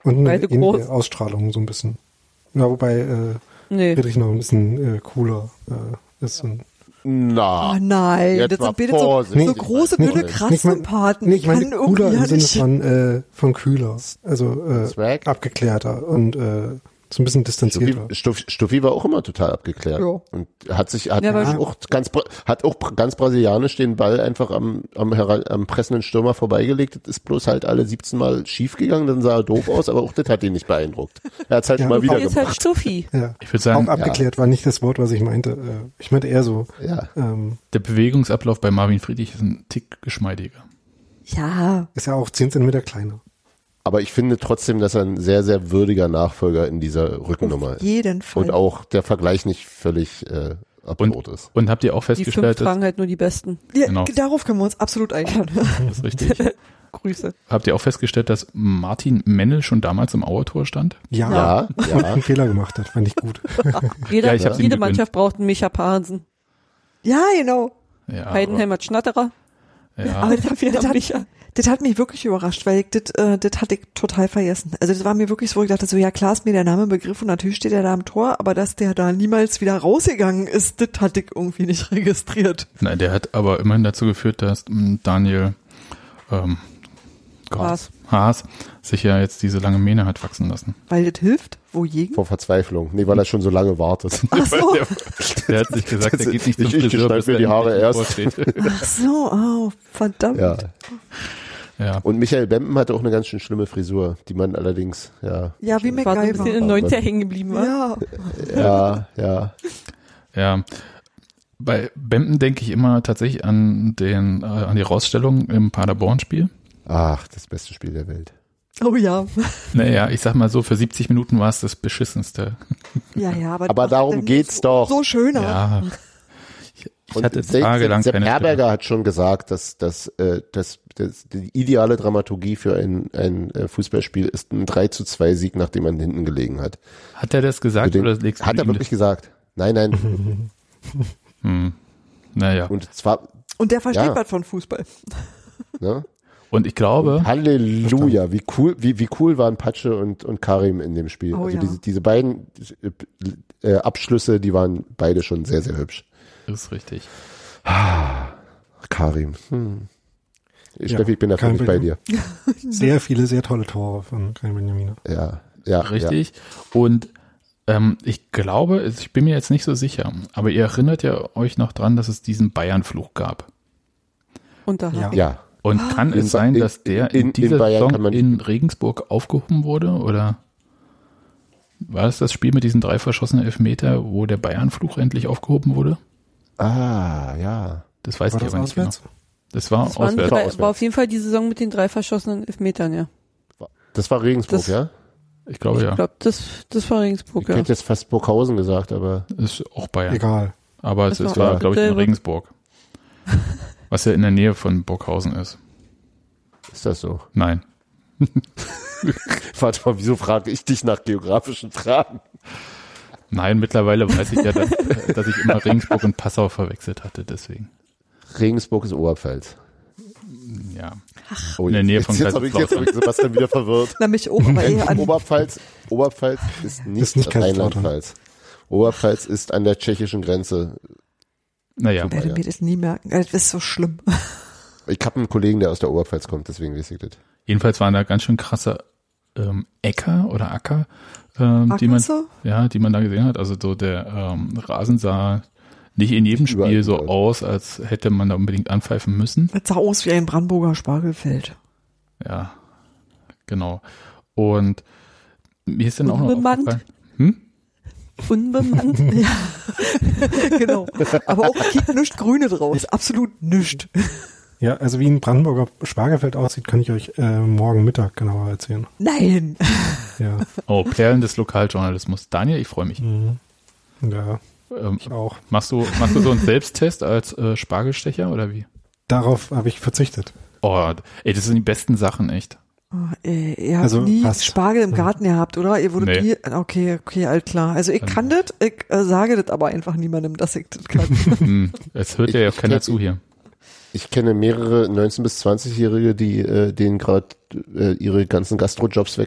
Und eine Beide ähnliche groß. Ausstrahlung so ein bisschen. Ja, wobei äh, Nee. Friedrich noch ein bisschen äh, cooler äh, ist. Und Na, Oh nein, Jetzt das sind beide so, so große, Nicht- dünne nicht mein- Krassenpaten. nee, ich meine cooler im Sinne von, äh, von kühler. Also äh, abgeklärter und äh, so ein bisschen distanzierter. Stuffi, Stuffi, Stuffi war auch immer total abgeklärt. Ja. Und hat sich, hat Ja, auch ganz, hat auch ganz brasilianisch den Ball einfach am, am, am pressenden Stürmer vorbeigelegt. Das ist bloß halt alle 17 Mal schief gegangen, dann sah er doof aus, aber auch das hat ihn nicht beeindruckt. Er hat es halt Ja, mal wieder Hier ist halt gemacht. Stuffi. Ja. ich würde sagen, Auch abgeklärt war nicht das Wort, was ich meinte. Äh, ich meinte eher so, Ja. ähm, der Bewegungsablauf bei Marvin Friedrich ist ein Tick geschmeidiger. Ja, ist ja auch 10 Zentimeter kleiner. Aber ich finde trotzdem, dass er ein sehr, sehr würdiger Nachfolger in dieser Rückennummer auf ist. jeden Fall. Und auch der Vergleich nicht völlig äh, absurd ist. Und habt ihr auch Die fünf festgestellt, dass, tragen halt nur die Besten. ja, genau. Darauf können wir uns absolut einigen. das ist richtig, Grüße. habt ihr auch festgestellt, dass Martin Mennel schon damals im Auertor stand? Ja, Ja, und ja. einen Fehler gemacht hat, fand ich gut. Jeder, Ja, ich jede. Mannschaft braucht einen Micha Parensen. ja, genau. Ja, Heidenheim hat Schnatterer. Ja, Aber das, dafür das, hat, das hat mich wirklich überrascht, weil ich das, äh, das hatte ich total vergessen. Also das war mir wirklich so, ich dachte so, ja klar ist mir der Name ein Begriff und natürlich steht er da am Tor, aber dass der da niemals wieder rausgegangen ist, das hatte ich irgendwie nicht registriert. Nein, der hat aber immerhin dazu geführt, dass ähm, Daniel ähm, Gott, Haas. Haas sich ja jetzt diese lange Mähne hat wachsen lassen. Weil das hilft, wogegen? Vor Verzweiflung. Nee, weil er schon so lange wartet. Ach so, Der, der hat sich gesagt, er geht nicht zum Ich- ich Friseur, schneid bis mir er die Haare erst. ach so, oh, verdammt. Ja. ja. Und Michael Bempen hatte auch eine ganz schön schlimme Frisur, die man allerdings, ja, Ja, wie War so ein bisschen MacGyver. in 90 hängen geblieben war. Ja, ja, ja. Ja, bei Bempen denke ich immer tatsächlich an den äh, an die Rausstellung im Paderborn-Spiel. Ach, das beste Spiel der Welt. oh ja. Naja, ich sag mal so, für 70 Minuten war es das beschissenste. Ja, ja, aber, Aber darum geht's so, doch. So schöner. Ja, ich, ich Und hatte tagelang Sepp keine Herberger hat schon gesagt, dass, dass, äh, dass, dass die ideale Dramaturgie für ein, ein äh, Fußballspiel ist ein 3 zu 2 Sieg, nachdem man hinten gelegen hat. Hat er das gesagt den, oder legst du hat er wirklich gesagt. Nein, nein. Hm. Naja, und, Und zwar, Und der versteht Ja. was von Fußball. ne? Ich glaube, Halleluja, wie cool, wie, wie cool waren Patsche und, und Karim in dem Spiel. Oh also ja. diese, diese beiden äh, Abschlüsse, die waren beide schon sehr, sehr hübsch. das ist richtig. Karim. Hm. Ja, Steffi, ich bin da völlig bei dir. Sehr viele, sehr tolle Tore von Karim Benjamina. Ja, ja. Richtig. Und ähm, ich glaube, ich bin mir jetzt nicht so sicher, aber ihr erinnert ja euch noch dran, dass es diesen Bayern-Fluch gab. Und da Ja. Ja. Ich-. Und kann In es sein, dass der in- in, in dieser Bayern Saison kann in Regensburg aufgehoben wurde? Oder war es das Spiel mit diesen drei verschossenen Elfmeter, wo der Bayern-Fluch endlich aufgehoben wurde? Ah, ja. Das weiß War ich das aber nicht genau. auswärts? Das war Das auswärts. drei, war auf jeden Fall die Saison mit den drei verschossenen Elfmetern, ja. Das war Regensburg, Das- ja? Ich glaube ja. Ich glaube, das, das war Regensburg, Ich ja. hätte jetzt fast Burghausen gesagt, aber Ist auch Bayern. Egal. Aber es ist, war war, glaube ich, in. Regensburg. Was ja in der Nähe von Burghausen ist. ist das so? Nein. Warte mal, wieso frage ich dich nach geografischen Fragen? Nein, mittlerweile weiß ich ja, dass, dass ich immer Regensburg und Passau verwechselt hatte, deswegen. Regensburg ist Oberpfalz. Ja. Oh, In der Nähe von jetzt, jetzt habe ich, jetzt hab ich Sebastian wieder verwirrt. Na, mich auch, aber eher an. Oberpfalz, Oberpfalz ist nicht, Ist nicht. Rheinland-Pfalz. Oberpfalz ist an der tschechischen Grenze. Naja, Ich werde mir das nie merken. Das ist so schlimm. ich habe einen Kollegen, der aus der Oberpfalz kommt, deswegen weiß ich das. Jedenfalls waren da ganz schön krasse ähm, Äcker oder Acker, ähm, die man, ja, die man da gesehen hat. Also so der ähm, Rasen sah nicht in jedem Überall Spiel so aus, als hätte man da unbedingt anpfeifen müssen. Das sah aus wie ein Brandenburger Spargelfeld. Ja, genau. Und mir ist dann auch noch aufgefallen, hm? Unbemannt. Ja, genau. Aber auch kick nichts Grüne draus. Absolut nichts. Ja, also wie ein Brandenburger Spargelfeld aussieht, kann ich euch äh, morgen Mittag genauer erzählen. Nein. Ja, Oh, Perlen des Lokaljournalismus. Daniel, ich freue mich. mhm. ja, Ähm, ich auch. machst du, machst du so einen Selbsttest als äh, Spargelstecher oder wie? Darauf habe ich verzichtet. Oh, ey, das sind die besten Sachen, echt. Oh, ey, ihr habt Also nie fast. Spargel im Garten gehabt, oder? Ihr wurdet Nee. nie, okay, okay, alt klar. Also ich kann das, ich äh, sage das aber einfach niemandem, dass ich das kann. Hm, es hört ja Ich- auch keiner zu hier. Ich kenne mehrere 19- bis 20-Jährige, die äh, denen gerade äh, ihre ganzen Gastrojobs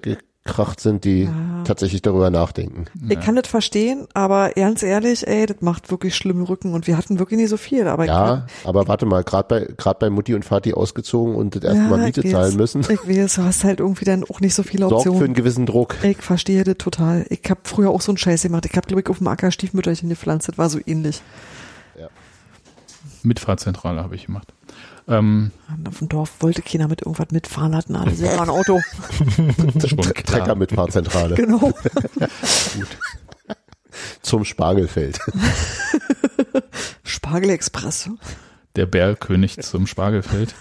weggekracht sind, die Ja. tatsächlich darüber nachdenken. Ich kann das verstehen, aber ganz ehrlich, ey, das macht wirklich schlimme Rücken und wir hatten wirklich nicht so viel, aber ich Ja, aber warte mal, gerade bei gerade bei Mutti und Vati ausgezogen und das erste Ja, Mal ich Miete zahlen müssen, Ich weiß, du hast halt irgendwie dann auch nicht so viele sorgt für einen Optionen. gewissen Druck. Ich verstehe das total. Ich habe früher auch so einen Scheiß gemacht. Ich habe, glaube ich, auf dem Acker Stiefmütterchen gepflanzt. Das war so ähnlich. Mitfahrzentrale habe ich gemacht. Ähm, auf dem Dorf wollte keiner mit irgendwas mitfahren, hatten alle selber ein Auto. Trecker mit Fahrzentrale genau. zum Spargelfeld. Spargelexpress. Der Bergkönig zum Spargelfeld.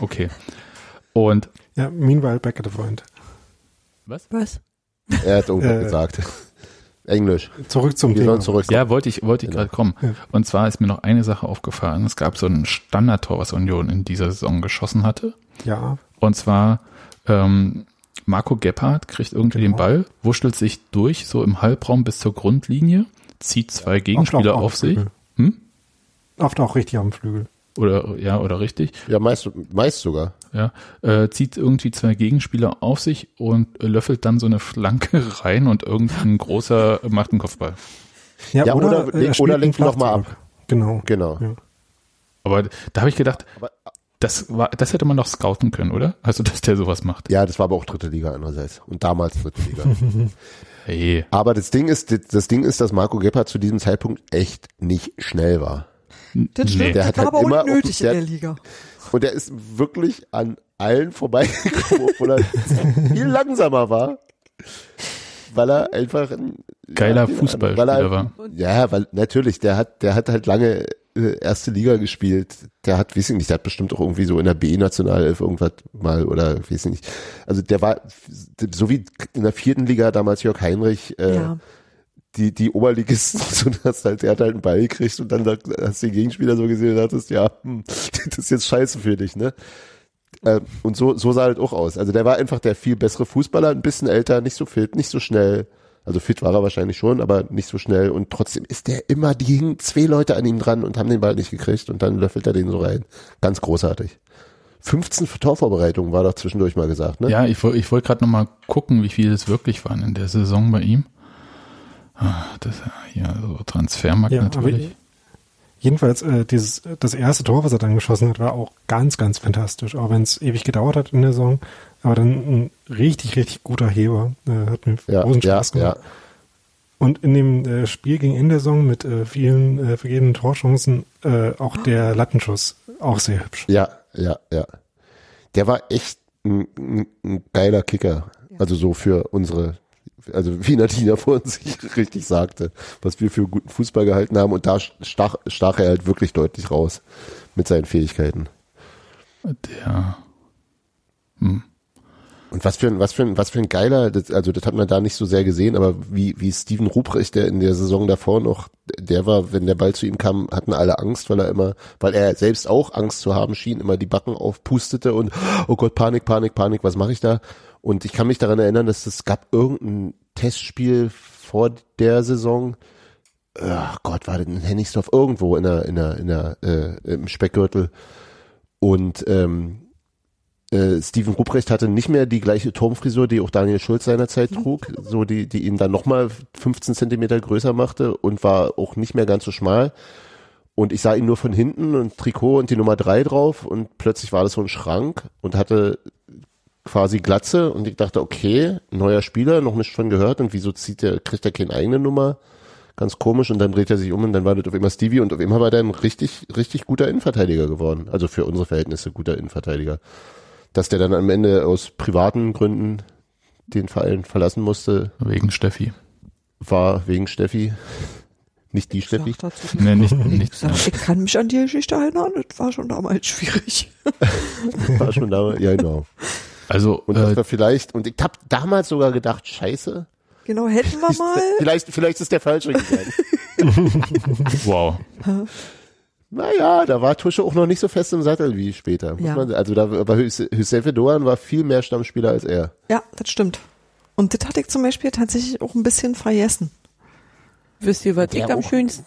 Okay. Und Ja, meanwhile back at the point. was? Was? Er hat irgendwas Äh. gesagt. Englisch. Zurück zum Wir Thema. zurück. Ja, wollte ich, wollte ich Genau. gerade kommen. Ja. Und zwar ist mir noch eine Sache aufgefallen. Es gab so ein Standardtor, was Union in dieser Saison geschossen hatte. Ja, Und zwar ähm, Marco Gebhardt kriegt irgendwie den Genau. Ball, wurschtelt sich durch, so im Halbraum bis zur Grundlinie, zieht zwei Gegenspieler auf am sich. Hm? oft auch richtig am Flügel. Oder ja, oder richtig. Ja, meist, meist sogar. Ja, äh, zieht irgendwie zwei Gegenspieler auf sich und äh, löffelt dann so eine Flanke rein und irgendein großer macht einen Kopfball. Ja, oder er leg- spielt oder lenkt noch mal Flachzug. Genau. Genau. Ja. Aber da habe ich gedacht, Aber, das war, das hätte man doch scouten können, oder? Also, dass der sowas macht. ja, das war aber auch dritte Liga andererseits. Und damals dritte Liga. Hey, aber das Ding ist, das, das Ding ist, dass Marco Gebhardt zu diesem Zeitpunkt echt nicht schnell war. Das stimmt. Nee. Der das hat war halt aber immer auch nicht nötig auf- der- in der Liga. Und er ist wirklich an allen vorbeigekommen, obwohl er viel langsamer war. Weil er einfach ein Geiler ja, Fußballspieler weil er- war. Ja, weil natürlich, der hat, der hat halt lange äh, erste Liga gespielt. Der hat, weiß ich nicht, der hat bestimmt auch irgendwie so in der B-Nationalelf irgendwas mal oder weiß ich nicht. Also der war so wie in der vierten Liga damals Jörg Heinrich, äh, ja. Die, die Oberligisten, so dass halt, der hat halt einen Ball gekriegt und dann hast du den Gegenspieler so gesehen und dachtest, ja, hm, das ist jetzt scheiße für dich, ne? Äh, Und so, so sah halt auch aus. Also der war einfach der viel bessere Fußballer, ein bisschen älter, nicht so fit, nicht so schnell. Also fit war er wahrscheinlich schon, aber nicht so schnell. Und trotzdem ist der immer, die hingen zwei Leute an ihm dran und haben den Ball nicht gekriegt und dann löffelt er den so rein. Ganz großartig. 15 Torvorbereitungen war doch zwischendurch mal gesagt, ne? Ja, ich, ich wollte gerade noch mal gucken, wie viele es wirklich waren in der Saison bei ihm. Ah, Das hier so Transfermarkt Ja, natürlich. jedenfalls äh, dieses das erste Tor, was er dann geschossen hat, war auch ganz, ganz fantastisch. Auch wenn es ewig gedauert hat in der Saison, aber dann ein richtig, richtig guter Heber. Äh, hat mir Ja, großen ja, Spaß gemacht. ja. Und in dem äh, Spiel gegen Ende der Saison mit äh, vielen äh, vergebenen Torchancen äh, auch der Lattenschuss auch sehr hübsch. Ja, ja, ja. Der war echt ein, ein, ein geiler Kicker. Also so für unsere, also wie Nadina vorhin sich richtig sagte, was wir für guten Fußball gehalten haben. Und da stach, stach er halt wirklich deutlich raus mit seinen Fähigkeiten. Der, hm. Und was für ein, was für ein, was für ein geiler, das, also das hat man da nicht so sehr gesehen, aber wie, wie Steven Ruprecht, der in der Saison davor noch, der war, wenn der Ball zu ihm kam, hatten alle Angst, weil er immer, weil er selbst auch Angst zu haben schien, immer die Backen aufpustete und, oh Gott, Panik, Panik, Panik, was mache ich da? Und ich kann mich daran erinnern, dass es gab irgendein Testspiel vor der Saison, ach Gott, war das in Hennigsdorf, irgendwo in der, in der, in der, äh, im Speckgürtel. Und ähm, äh, Steven Ruprecht hatte nicht mehr die gleiche Turmfrisur, die auch Daniel Schulz seinerzeit trug, so die, die ihn dann nochmal 15 Zentimeter größer machte und war auch nicht mehr ganz so schmal. Und ich sah ihn nur von hinten und Trikot und die Nummer drei drauf und plötzlich war das so ein Schrank und hatte quasi Glatze und ich dachte, okay, neuer Spieler, noch nicht von gehört und wieso zieht der, kriegt er keine eigene Nummer? Ganz komisch und dann dreht er sich um und dann war das auf immer Stevie und auf immer war der ein richtig, richtig guter Innenverteidiger geworden. Also für unsere Verhältnisse guter Innenverteidiger. Dass der dann am Ende aus privaten Gründen den Verein verlassen musste, Wegen Steffi. war wegen Steffi. Nicht die Steffi. Sag dazu Nee, nicht, Ich, nicht. sag, ich kann mich an die Geschichte erinnern, das war schon damals schwierig. War schon da. Ja, genau. Also, Und das äh, war vielleicht, und ich hab damals sogar gedacht, scheiße, Genau, hätten wir mal. vielleicht, vielleicht ist der falsche gegangen. wow. Naja, da war Tusche auch noch nicht so fest im Sattel wie später. Muss Ja. man, also da war Hüsefe Doan war viel mehr Stammspieler als er. Ja, das stimmt. Und das hatte ich zum Beispiel tatsächlich auch ein bisschen vergessen. Wisst ihr, was Der ich am auch. schönsten,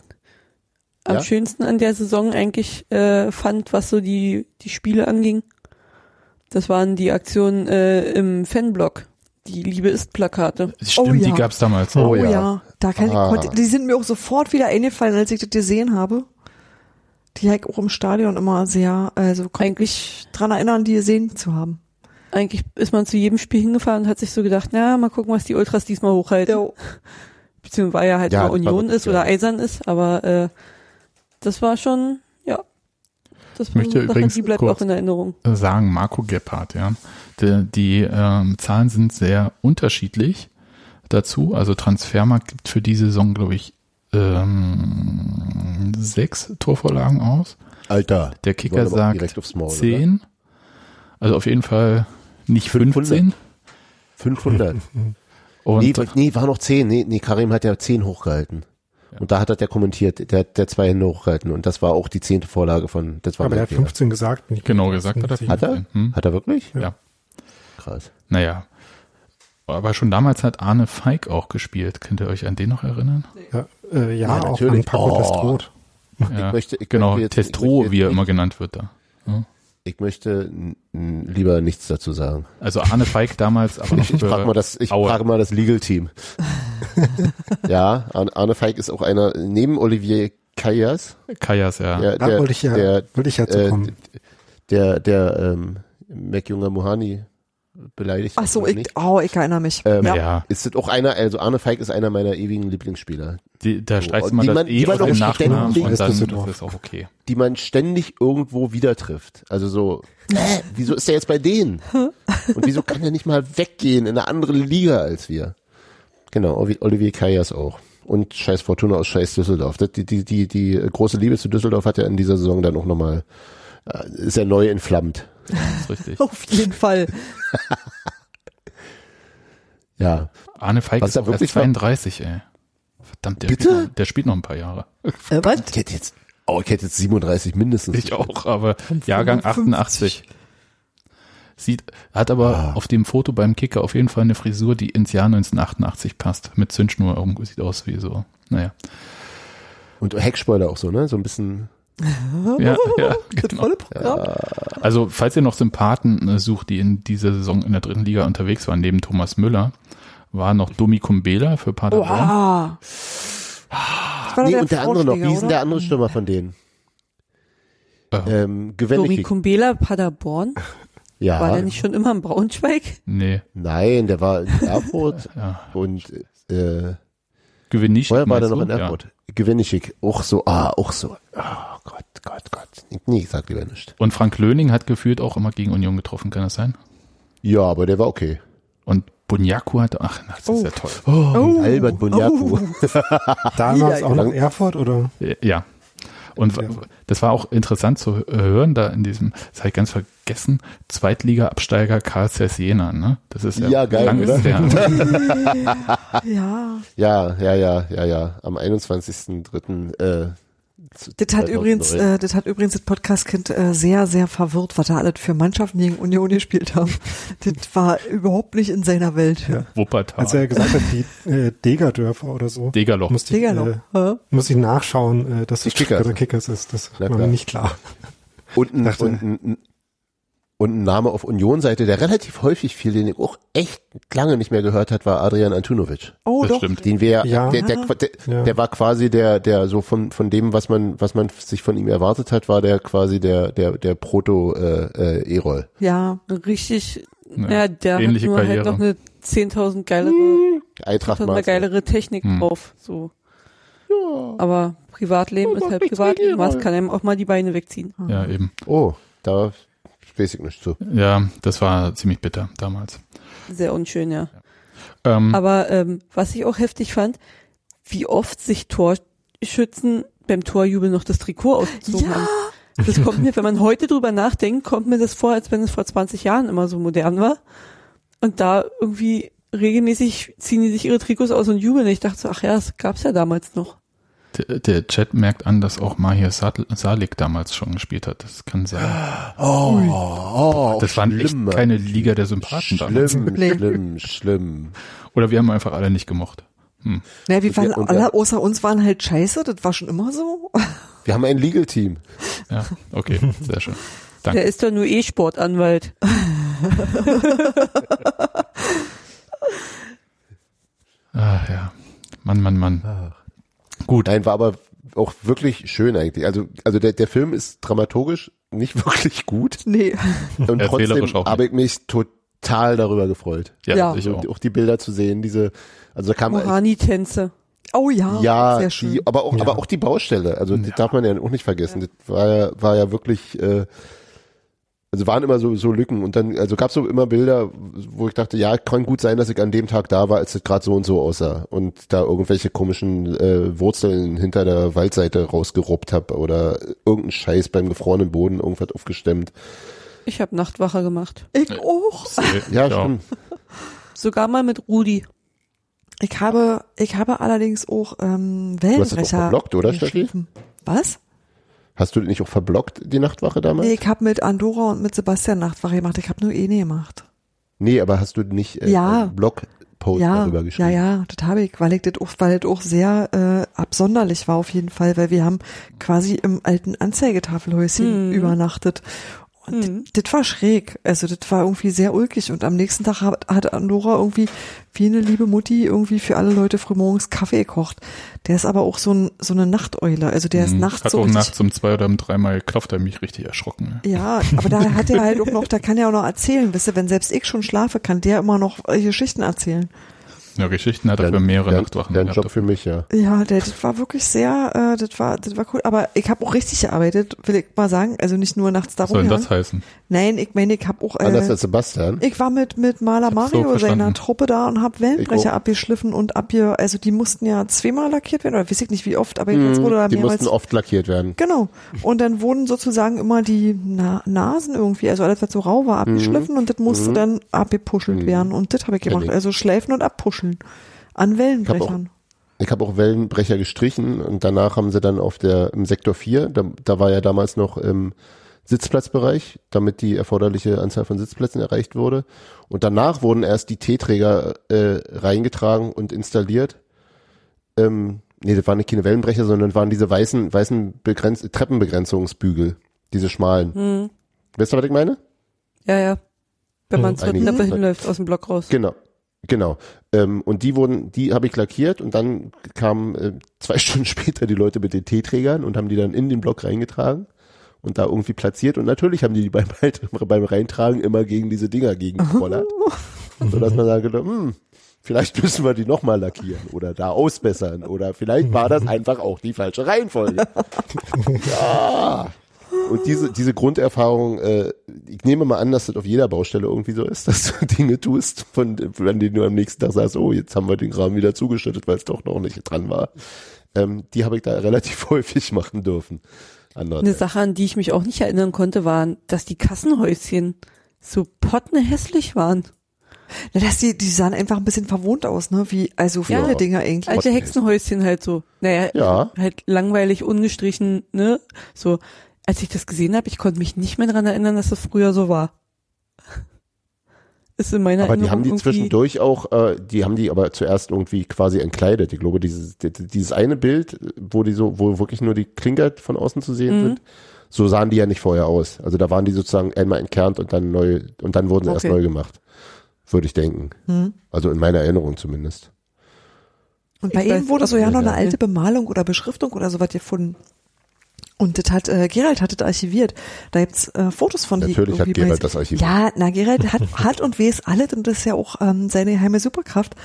am Ja? schönsten an der Saison eigentlich äh, fand, was so die, die Spiele anging? Das waren die Aktionen äh, im Fanblog. Die Liebe ist Plakate. Stimmt, Oh ja. die gab's damals. Oh Oh, ja. ja. da kann ich, Ah. konnte, die sind mir auch sofort wieder eingefallen, als ich das gesehen habe. Die ich auch im Stadion immer sehr, also konnte ich mich dran erinnern, die gesehen zu haben. Eigentlich ist man zu jedem Spiel hingefahren und hat sich so gedacht, na, mal gucken, was die Ultras diesmal hochhalten. Beziehungsweise weil ja halt Ja, mal Union ist oder geil. Eisern ist, aber äh, das war schon, ja. Das war möchte Sache, übrigens die bleibt kurz- auch in Erinnerung. sagen, Marco Gebhardt, ja. Die, die ähm, Zahlen sind sehr unterschiedlich dazu. Also Transfermarkt gibt für die Saison, glaube ich, ähm, sechs Torvorlagen aus. Alter. Der Kicker sagt direkt aufs Maul, oder? zehn. Also auf jeden Fall nicht 500. 15. 500. Und nee, nee, war noch 10. Nee, nee, Karim hat ja 10 hochgehalten. Und da hat er der kommentiert, der hat der zwei Hände hochgehalten und das war auch die zehnte Vorlage von, das war Aber er hat Fehler. 15 gesagt. genau gesagt hat er sicher. Hat er? 15. Hm? Hat er wirklich? Ja. Krass. Naja. Aber schon damals hat Arne Feig auch gespielt. Könnt ihr euch an den noch erinnern? Ja, äh, ja, Ja, auch natürlich. Paco Oh. Testrot. Ja, möchte- ich genau, jetzt- Testro, ich möchte wie er immer genannt wird da. Ich möchte lieber nichts dazu sagen. Also Arne Feig damals, aber Ich für frage mal das, ich Aue. frage mal das Legal Team. ja, Arne, Feig ist auch einer, neben Olivier Callas, Kajas, ja. der, Da der, wollte ich ja, der, wollte ich ja zu äh, kommen. der, der, ähm, McJunger Mohani beleidigt. Ach so, oder ich, nicht? oh, ich erinnere mich. Ähm, ja. ja. Ist das auch einer, also Arne Feig ist einer meiner ewigen Lieblingsspieler, Die, da So, streichst und man die das man- eh die man auch Nachnamen ständig- und dann ist es auch okay. die man ständig irgendwo wieder trifft. Also so, äh, wieso ist der jetzt bei denen? Und wieso kann der nicht mal weggehen in eine andere Liga als wir? Genau, Oli- Olivier Callas auch. Und scheiß Fortuna aus scheiß Düsseldorf. Das, die, die, die, die große Liebe zu Düsseldorf hat ja in dieser Saison dann auch nochmal, äh, ist ja neu entflammt. Das ist richtig. Auf jeden Fall. Ja. Arne Feig Was ist auch erst wirklich war? 32, ey. Verdammt, der, Bitte? Spielt noch, der spielt noch ein paar Jahre. Äh, was? Ich hätte jetzt, oh, ich hätte jetzt 37 mindestens. Ich auch, aber Jahrgang 88. Sieht, hat aber Ah. auf dem Foto beim Kicker auf jeden Fall eine Frisur, die ins Jahr 1988 passt. Mit Zündschnur irgendwo sieht aus wie so. Naja. Und Heckspoiler auch so, ne? So ein bisschen, Ja, ja, Das genau. volle Programm? Also, falls ihr noch Sympathen äh, sucht, die in dieser Saison in der dritten Liga unterwegs waren, neben Thomas Müller, war noch Domi Kumbela für Paderborn. Oha. War nee, und der andere noch, wie hieß denn der andere Stürmer von denen? Äh, Ähm, Domi. Kumbela, Paderborn. Ja. War der nicht schon immer in Braunschweig? nee, Nein, der war in Erfurt ja. und äh, Gewinn nicht. vorher war der noch in Erfurt. Gewinnischig, auch so, ah, auch so. Oh Gott, Gott, Gott. Nee, ich sag lieber nicht. Und Frank Löning hat gefühlt auch immer gegen Union getroffen, kann das sein? Ja, aber der war okay. Und Bunyaku hat, ach, das ist ja toll. Oh, Albert Bunyaku. Damals Ja, auch noch lang- Erfurt oder? Ja. Und w- das war auch interessant zu hören, da in diesem, das habe ich ganz vergessen, Zweitliga-Absteiger Karl Jena, ne? Das ist ja, Ja, geil, lang oder? ist der. Ja. Ja, ja, ja, ja, ja. Am 21.03. Äh, Das hat 2009. übrigens, äh, das hat übrigens das Podcast-Kind äh, sehr, sehr verwirrt, was da alles für Mannschaften gegen Union gespielt haben. das war überhaupt nicht in seiner Welt. Ja. Wuppertal. Als er gesagt hat, die äh, Degerdörfer oder so. Degerloch. Musste ich, Digga noch. äh, Hä? muss ich nachschauen, äh, dass das Kickers. Kickers. ist. Das war mir nicht klar. Und ein, und ein, Und ein Name auf Union-Seite, der relativ häufig fiel, den ich auch echt lange nicht mehr gehört hat, war Adrian Antunovic. Oh, Das doch. stimmt. Den wir, Ja. der, der, der, Ja. der war quasi der, der so von, von dem, was man, was man sich von ihm erwartet hat, war der quasi der, der, der Proto, äh, äh. Ja, Richtig, Ja, ja, der ähnliche hat nur Karriere. halt noch eine 10.000 geilere, Eintracht 10.000 Marz. geilere Technik Hm. drauf, so. Aber Privatleben ist halt Privatleben, was kann einem auch mal die Beine wegziehen. Ja, eben. Oh, da weiß ich nicht zu. Ja, das war ziemlich bitter damals. Sehr unschön, ja. Ähm, Aber ähm, was ich auch heftig fand, wie oft sich Torschützen beim Torjubel noch das Trikot ausgezogen Ja. haben. Das kommt mir, wenn man heute drüber nachdenkt, kommt mir das vor, als wenn es vor 20 Jahren immer so modern war. Und da irgendwie regelmäßig ziehen die sich ihre Trikots aus und jubeln. Ich dachte so, ach ja, das gab's ja damals noch. Der, der Chat merkt an, dass auch Mahir Sal- Salik damals schon gespielt hat. Das kann sein. Oh, oh, Das waren echt schlimm, keine Liga der Sympathen damals. Schlimm, schlimm, schlimm. Oder wir haben einfach alle nicht gemocht. Hm. naja, wir waren alle außer uns waren halt scheiße, das war schon immer so. Wir haben ein Legal Team. Ja, okay, sehr schön. Danke. Der ist doch nur E-Sportanwalt. Ah, ja. Mann, Mann, Mann. Gut. Nein, war aber auch wirklich schön eigentlich. Also, also der, der Film ist dramaturgisch nicht wirklich gut Nee. und trotzdem habe ich mich total darüber gefreut. Ja, Ja. ich auch. auch die Bilder zu sehen, diese, also da kam Morani-Tänze. Oh ja, ja, sehr schön. die, aber auch, Ja. aber auch die Baustelle. Also die darf man ja auch nicht vergessen. Das war ja, war ja wirklich, äh, also waren immer so, so Lücken und dann, also gab es so immer Bilder, wo ich dachte, ja, kann gut sein, dass ich an dem Tag da war, als es gerade so und so aussah und da irgendwelche komischen äh, Wurzeln hinter der Waldseite rausgeruppt habe oder irgendeinen Scheiß beim gefrorenen Boden irgendwas aufgestemmt. Ich habe Nachtwache gemacht. Ich auch. Ja, Ja. stimmt. Sogar mal mit Rudi. Ich habe, ich habe allerdings auch ähm, hast das auch Wellenbrecher. verblockt, oder, Steffi? Was? Hast du nicht auch verblockt, die Nachtwache damals? Nee, ich habe mit Andorra und mit Sebastian Nachtwache gemacht. Ich habe nur eh nie gemacht. Nee, aber hast du nicht äh, Ja. einen Blogpost ja, darüber geschrieben? ja, ja, das habe ich, weil ich das auch, weil das auch sehr äh, absonderlich war auf jeden Fall, weil wir haben quasi im alten Anzeigetafelhäuschen Mhm. übernachtet. Und Mhm. das, war schräg. Also das war irgendwie sehr ulkig. Und am nächsten Tag hat, hat Andorra irgendwie wie eine liebe Mutti irgendwie für alle Leute frühmorgens Kaffee gekocht. Der ist aber auch so, ein, so eine Nachteule. Also der ist Hm, nachts Hat so auch nachts um zwei oder um dreimal geklopft, hat mich richtig erschrocken. ja, aber da hat er halt auch noch, da kann er auch noch erzählen, wisst ihr, wenn selbst ich schon schlafe, kann der immer noch Geschichten erzählen. Ja, Geschichten hat er für mehrere Dein- Nachtwachen gehabt. Job für mich, ja. Ja, der, das war wirklich sehr, äh, das war, das war cool. Aber ich habe auch richtig gearbeitet, will ich mal sagen. Also nicht nur nachts Was darum. soll denn das heißen? Nein, ich meine, ich habe auch. Anders Äh, als Sebastian. ich war mit mit Maler so Mario verstanden. seiner Truppe da und habe Wellenbrecher abgeschliffen und abge, also die mussten ja zweimal lackiert werden oder weiß ich nicht wie oft, aber jetzt wurde da Mhm. die mehrmals mussten oft lackiert werden. Genau. Und dann wurden sozusagen immer die Na Nasen irgendwie, also alles, was so rau war, abgeschliffen und das musste dann abgepuschelt werden. Und das habe ich gemacht. Also schleifen und abpuscheln. An Wellenbrechern. Ich habe auch Wellenbrecher gestrichen und danach haben sie dann auf der im Sektor 4, da, da war ja damals noch im Sitzplatzbereich, damit die erforderliche Anzahl von Sitzplätzen erreicht wurde. Und danach wurden erst die T-Träger äh, reingetragen und installiert. Ähm, nee, das waren nicht keine Wellenbrecher, sondern waren diese weißen, weißen Begrenz Treppenbegrenzungsbügel, diese schmalen. Hm. Weißt du, was ich meine? Ja, ja. Wenn man zur Treppe hinläuft aus dem Block raus. Genau. Genau. Ähm, und die wurden, die habe ich lackiert und dann kamen äh, zwei Stunden später die Leute mit den T-Trägern und haben die dann in den Block reingetragen und da irgendwie platziert. Und natürlich haben die die beim, beim Reintragen immer gegen diese Dinger gegengekollert. Sodass man sagen könnte, hm, vielleicht müssen wir die nochmal lackieren oder da ausbessern oder vielleicht war das einfach auch die falsche Reihenfolge. ja. Und diese, diese Grunderfahrung, äh, ich nehme mal an, dass das auf jeder Baustelle irgendwie so ist, dass du Dinge tust, von, von denen du am nächsten Tag sagst, oh, jetzt haben wir den Rahmen wieder zugeschüttet, weil es doch noch nicht dran war. Ähm, die habe ich da relativ häufig machen dürfen. Eine Andererseits. Sache, an die ich mich auch nicht erinnern konnte, waren, dass die Kassenhäuschen so potne hässlich waren. Na, dass die, die sahen einfach ein bisschen verwohnt aus, ne? Wie, also viele Ja. Dinger eigentlich. Alte Hexenhäuschen halt so. Naja, Ja. halt langweilig, ungestrichen, ne? So, als ich das gesehen habe, ich konnte mich nicht mehr dran erinnern, dass das früher so war. Ist in meiner Aber die haben die zwischendurch auch, äh, die haben die aber zuerst irgendwie quasi entkleidet. Ich glaube, dieses, dieses eine Bild, wo die so, wo wirklich nur die Klinker von außen zu sehen Mhm. sind, so sahen die ja nicht vorher aus. Also da waren die sozusagen einmal entkernt und dann neu, und dann wurden sie erst Okay. neu gemacht. Würde ich denken. Hm. Also in meiner Erinnerung zumindest. Und bei weiß wurde so ja noch eine alte Bemalung oder Beschriftung oder sowas gefunden. Und das hat, äh, Gerald hat das archiviert. Da gibt's äh, Fotos von die Natürlich hat Gerald das archiviert. Ja, na, Gerald hat, hat und weiß alles und das ist ja auch ähm, seine geheime Superkraft.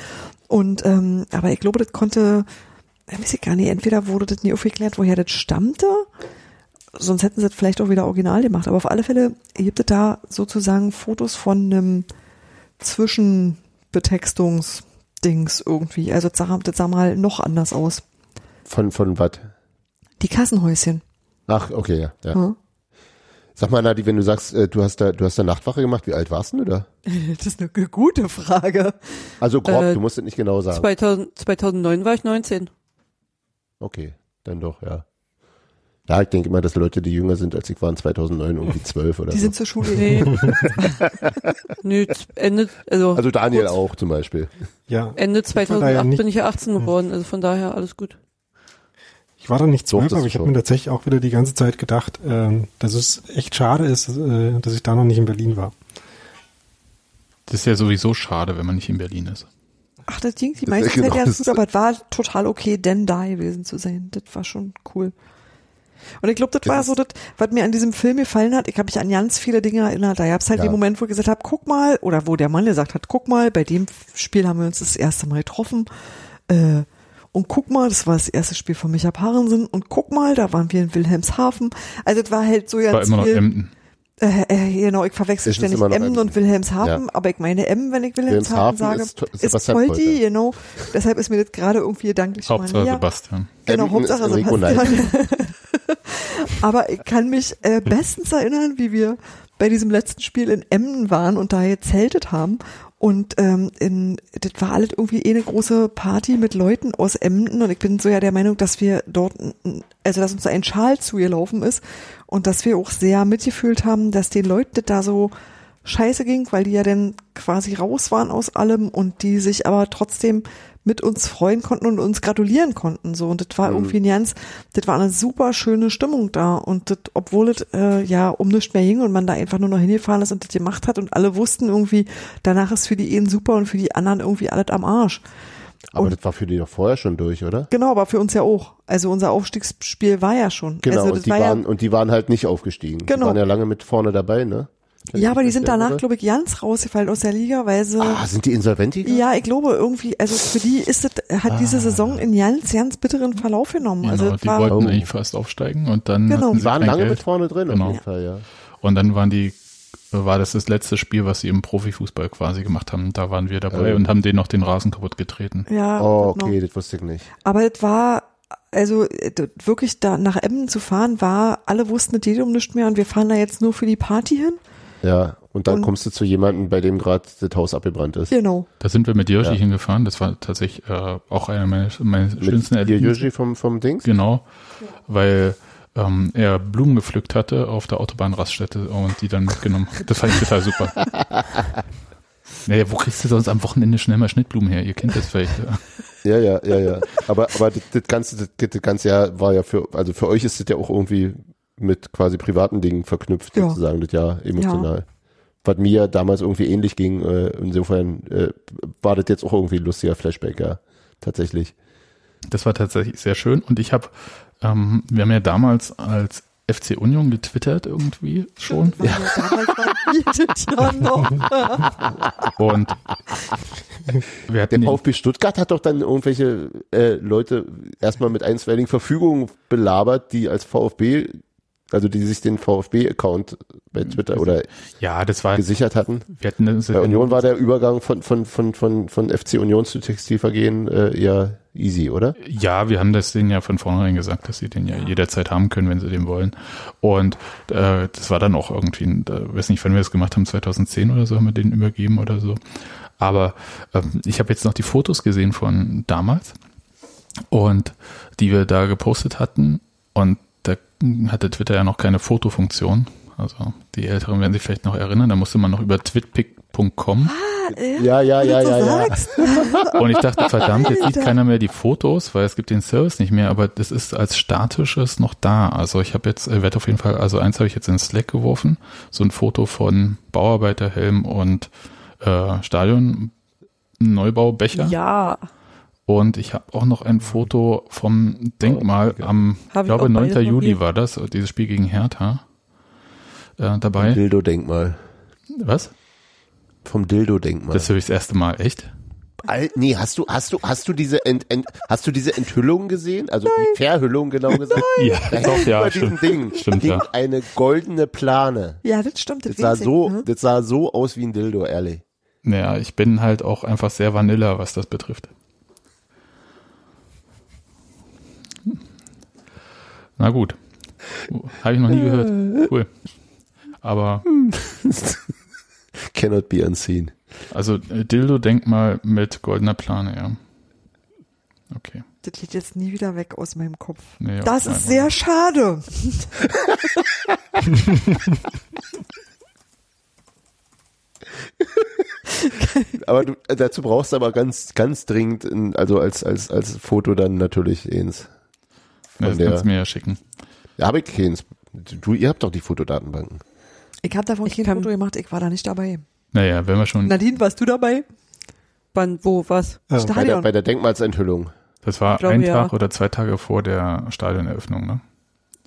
Und, ähm, aber ich glaube, das konnte, ich weiß ich gar nicht, entweder wurde das nie aufgeklärt, woher das stammte, sonst hätten sie das vielleicht auch wieder original gemacht. Aber auf alle Fälle gibt es da sozusagen Fotos von einem Zwischenbetextungsdings irgendwie. Also das sah, das sah mal noch anders aus. Von, von was? Die Kassenhäuschen. Ach, okay, ja. ja. Hm? Sag mal, Nadi, wenn du sagst, äh, du hast da, du hast da Nachtwache gemacht, wie alt warst du denn da? Das ist eine gute Frage. Also grob, Äh, du musst es nicht genau sagen. 2000, 2009 war ich 19. Okay, dann doch, ja. Ja, ich denke immer, dass Leute, die jünger sind als ich, waren 2009 irgendwie 12 oder Die so. sind zur Schule. Nee. Nö, Ende, also, Also Daniel kurz- auch zum Beispiel. Ja, Ende war da ja 2008 nicht- bin ich ja 18 geworden, also von daher alles gut. Ich war da nicht zwölf, aber ich habe mir tatsächlich auch wieder die ganze Zeit gedacht, ähm, dass es echt schade ist, äh, dass ich da noch nicht in Berlin war. Das ist ja sowieso schade, wenn man nicht in Berlin ist. Ach, das ging die Das- meiste genau, Zeit ganz das- gut, aber es war total okay, denn da gewesen zu sein. Das war schon cool. Und ich glaube, das, Das war so das, was mir an diesem Film gefallen hat. Ich habe mich an ganz viele Dinge erinnert. Da gab es halt Ja. den Moment, wo ich gesagt habe, guck mal, oder wo der Mann gesagt hat, guck mal, bei dem Spiel haben wir uns das erste Mal getroffen. Äh, und guck mal, das war das erste Spiel von Micha Parensen. Und guck mal, da waren wir in Wilhelmshaven. Also das war halt so War ganz immer noch viel. Emden. Äh, äh, genau, ich verwechsel ständig Emden Emden. und Wilhelmshaven, Ja. aber ich meine Emmen, wenn ich Wilhelmshaven, Wilhelmshaven sage. ist ist Poldi, Polter. genau. Deshalb ist mir das gerade irgendwie gedanklich mal Hauptsache näher. Sebastian. Genau, Emden Hauptsache Sebastian. aber ich kann mich äh, bestens erinnern, wie wir bei diesem letzten Spiel in Emden waren und da gezeltet haben. Und ähm, in, das war alles irgendwie eh eine große Party mit Leuten aus Emden. Und ich bin so ja der Meinung, dass wir dort, also dass uns da ein Schal zugelaufen ist und dass wir auch sehr mitgefühlt haben, dass den Leuten das da so scheiße ging, weil die ja dann quasi raus waren aus allem und die sich aber trotzdem mit uns freuen konnten und uns gratulieren konnten. So, und das war irgendwie ein ganz, das war eine super schöne Stimmung da. Und das, obwohl es äh, ja um nichts mehr ging und man da einfach nur noch hingefahren ist und das gemacht hat und alle wussten irgendwie, danach ist für die einen super und für die anderen irgendwie alles am Arsch. Aber Und- das war für die doch vorher schon durch, oder? Genau, aber für uns ja auch. Also unser Aufstiegsspiel war ja schon. Genau, also und, die war waren, ja, und die waren halt nicht aufgestiegen. Die Genau. waren ja lange mit vorne dabei, ne? Ja, aber die sind danach, glaube ich, ganz rausgefallen aus der Liga, weil sie Ah, sind die insolvent? Ja, ich glaube irgendwie, also für die ist es, hat diese Saison in ganz, ganz bitteren Verlauf genommen. Genau, also das die war, wollten Oh. eigentlich fast aufsteigen und dann Genau. Die sie waren lange Geld. mit vorne drin, Genau. auf jeden Fall, ja. Und dann waren die, war das das letzte Spiel, was sie im Profifußball quasi gemacht haben. Da waren wir dabei Oh. und haben denen noch den Rasen kaputt getreten. ja, Oh, genau. okay, das wusste ich nicht. aber es war, also d- wirklich da nach Emden zu fahren, war, alle wussten es jedem nicht mehr und wir fahren da jetzt nur für die Party hin. Ja, und dann Und- kommst du zu jemandem, bei dem gerade das Haus abgebrannt ist. Genau. Da sind wir mit Yoshi Ja. hingefahren. Das war tatsächlich äh, auch einer meiner, meiner schönsten Mit hier Erlebnisse. Yoshi vom, vom Dings? Genau, weil ähm, er Blumen gepflückt hatte auf der Autobahnraststätte und die dann mitgenommen. Das fand ich total super. Naja, wo kriegst du sonst am Wochenende schnell mal Schnittblumen her? Ihr kennt das vielleicht. Ja. Ja, ja, ja, ja. Aber, aber das, das ganze, das, das ganze Jahr war ja für, also für euch ist das ja auch irgendwie mit quasi privaten Dingen verknüpft, Ja. sozusagen, das Jahr emotional. Was mir damals irgendwie ähnlich ging, äh, insofern äh, war das jetzt auch irgendwie ein lustiger Flashback, ja. Tatsächlich. Das war tatsächlich sehr schön. Und ich habe, ähm, wir haben ja damals als FC Union getwittert irgendwie schon. Ja. Ja. Und wir Der hatten den, VfB Stuttgart hat doch dann irgendwelche äh, Leute erstmal mit einstweiligen Verfügungen belabert, die als VfB, also die sich den VfB-Account bei Twitter oder ja, das war, gesichert hatten. wir hatten das, Bei Union war der Übergang von, von, von, von, von FC Union zu Textilvergehen äh, eher easy, oder? Ja, wir haben das denen ja von vornherein gesagt, dass sie den ja, jederzeit haben können, wenn sie den wollen. Und äh, das war dann auch irgendwie, ein- äh, weiß nicht, wann wir das gemacht haben, 2010 oder so haben wir den übergeben oder so. Aber ähm, ich habe jetzt noch die Fotos gesehen von damals und die wir da gepostet hatten und da hatte Twitter ja noch keine Fotofunktion. Also die Älteren werden sich vielleicht noch erinnern, da musste man noch über twitpic.com Ah, Ja, ja, ja, ja, ja. Und ich dachte, verdammt, jetzt sieht keiner mehr die Fotos, weil es gibt den Service nicht mehr, aber das ist als statisches noch da. Also ich habe jetzt, äh, werde auf jeden Fall, also eins habe ich jetzt in Slack geworfen, so ein Foto von Bauarbeiterhelm und äh, Stadion Neubaubecher. Ja. Und ich habe auch noch ein Foto vom Denkmal am, ich Hab ich glaube auch 9. beides noch Juli war das, dieses Spiel gegen Hertha äh, dabei. Dildo-Denkmal. Was? Vom Dildo-Denkmal. Das höre ich das erste Mal, echt? Al- Nee, hast du, hast du, hast du diese Ent, Ent, hast du diese Enthüllung gesehen? Also die Verhüllung genau gesagt? Ja, Da doch, ja, über stimmt. Ding Stimmt, ja. eine goldene Plane. Ja, das stimmt. Das Das sah so, ne? das sah so aus wie ein Dildo, ehrlich. Naja, ich bin halt auch einfach sehr Vanilla, was das betrifft. Na gut. Habe ich noch nie gehört. Cool. Aber, Cannot be unseen. also äh, Dildo-Denkmal mit goldener Plane, ja. Okay. Das geht jetzt nie wieder weg aus meinem Kopf. Nee, Das ist sehr schade. Aber du, äh, dazu brauchst du aber ganz, ganz dringend, also als, als, als Foto dann natürlich eins. Ja, das der- kannst du mir ja schicken. Ja, habe ich keins. Du, ihr habt doch die Fotodatenbanken. Ich habe davon Ich kein Foto gemacht, ich war da nicht dabei. Naja, wenn wir schon, Nadine, warst du dabei? Wann, wo, was? Ja. Bei der, Stadion. bei der Denkmalsenthüllung. das war Ich glaube, ein ja. Tag oder zwei Tage vor der Stadioneröffnung, ne?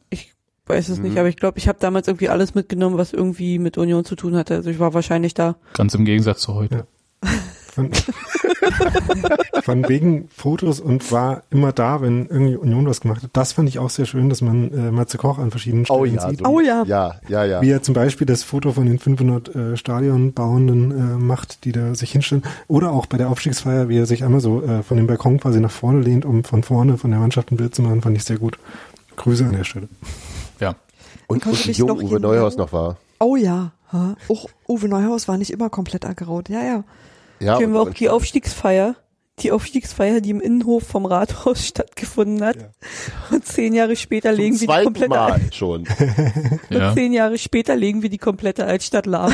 Ich weiß es Mhm. nicht, aber ich glaube, ich habe damals irgendwie alles mitgenommen, was irgendwie mit Union zu tun hatte. Also ich war wahrscheinlich da. Ganz im Gegensatz zu heute. Von, von wegen Fotos und war immer da, wenn irgendwie Union was gemacht hat. Das fand ich auch sehr schön, dass man äh, Matze Koch an verschiedenen Stellen Oh ja, sieht. so- Oh ja. Ja, ja, ja. Wie er zum Beispiel das Foto von den 500 äh, Stadionbauenden äh, macht, die da sich hinstellen. Oder auch bei der Aufstiegsfeier, wie er sich einmal so äh, von dem Balkon quasi nach vorne lehnt, um von vorne von der Mannschaft ein Bild zu machen, fand ich sehr gut. Grüße an der Stelle. Ja. Und, Konnte und wie jung noch Uwe Neuhaus noch war. Oh ja. Auch Uwe Neuhaus war nicht immer komplett aggeraut. Ja, ja. Ja, Kennen und, wir auch die Aufstiegsfeier. Die Aufstiegsfeier, die im Innenhof vom Rathaus stattgefunden hat. Ja. Und zehn Jahre später zum legen wir die komplette Mal schon. Ja. Und zehn Jahre später legen wir die komplette Altstadt lahm.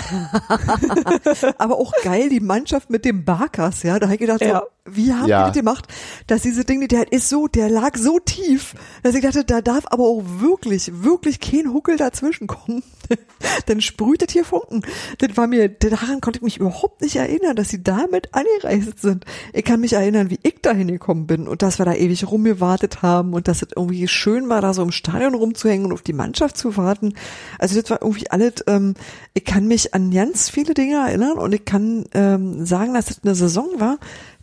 Aber auch geil, die Mannschaft mit dem Barkas, ja. Da habe ich gedacht, Ja. so, wie haben Ja. die das gemacht, dass diese Dinge, der ist so, der lag so tief, dass ich dachte, da darf aber auch wirklich, wirklich kein Huckel dazwischen kommen. Dann sprüht das hier Funken. Das war mir, daran konnte ich mich überhaupt nicht erinnern, dass sie damit angereist sind. Ich kann mich erinnern, wie ich da hingekommen bin und dass wir da ewig rumgewartet haben und dass es irgendwie schön war, da so im Stadion rumzuhängen und auf die Mannschaft zu warten. Also das war irgendwie alles, ähm, ich kann mich an ganz viele Dinge erinnern und ich kann ähm, sagen, dass das eine Saison war,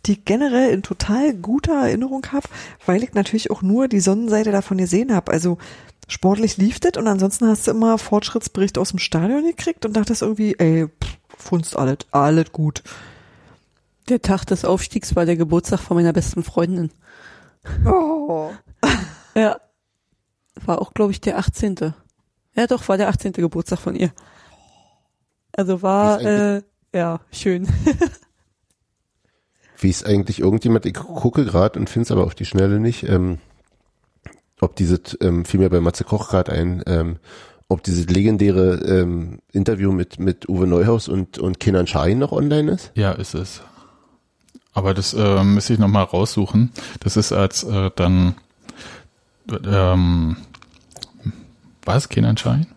die ich generell in total guter Erinnerung habe, weil ich natürlich auch nur die Sonnenseite davon gesehen habe. Also sportlich lief das und ansonsten hast du immer Fortschrittsbericht aus dem Stadion gekriegt und dachtest irgendwie, ey, pff, funst alles, alles gut. Der Tag des Aufstiegs war der Geburtstag von meiner besten Freundin. Oh. Ja. War auch, glaube ich, der 18. Ja, doch, war der 18. Geburtstag von ihr. Also war, äh, ja, schön. Wie ist eigentlich irgendjemand, ich gucke gerade und finde es aber auf die Schnelle nicht, ähm, ob diese, ähm, fiel mir bei Matze Koch gerade ein, ähm, ob dieses legendäre ähm, Interview mit, mit Uwe Neuhaus und, und Kenan Schein noch online ist? Ja, ist es. Aber das äh, müsste ich nochmal raussuchen. Das ist als äh, dann ähm, was, Kindernschein?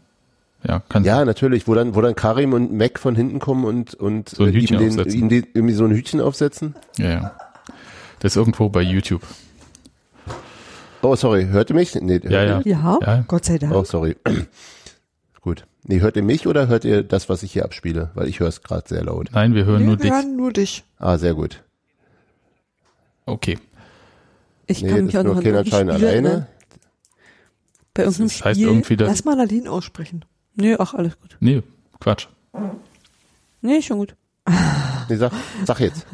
Ja, kann Ja, natürlich, wo dann, wo dann Karim und Mac von hinten kommen und, und So ein äh, ihm, den, aufsetzen. ihm den, irgendwie so ein Hütchen aufsetzen. ja, ja. Das ist irgendwo bei YouTube. Oh, sorry, hört ihr mich? Nee, hört Ja, ihr ja. mich? Ja, Ja. Gott sei Dank. Oh, sorry. Gut. Nee, hört ihr mich oder hört ihr das, was ich hier abspiele? Weil ich höre es gerade sehr laut. Nein, wir hören Wir nur dich. hören nur dich. Ah, sehr gut. Okay. Ich Nee, kann das mich auch noch irgendein Schein alleine. Bei irgendeinem Das heißt Spiel. irgendwie, dass. Lass mal Nadine aussprechen. Nee, ach, alles gut. Nee, Quatsch. Nee, schon gut. Nee, sag, sag jetzt.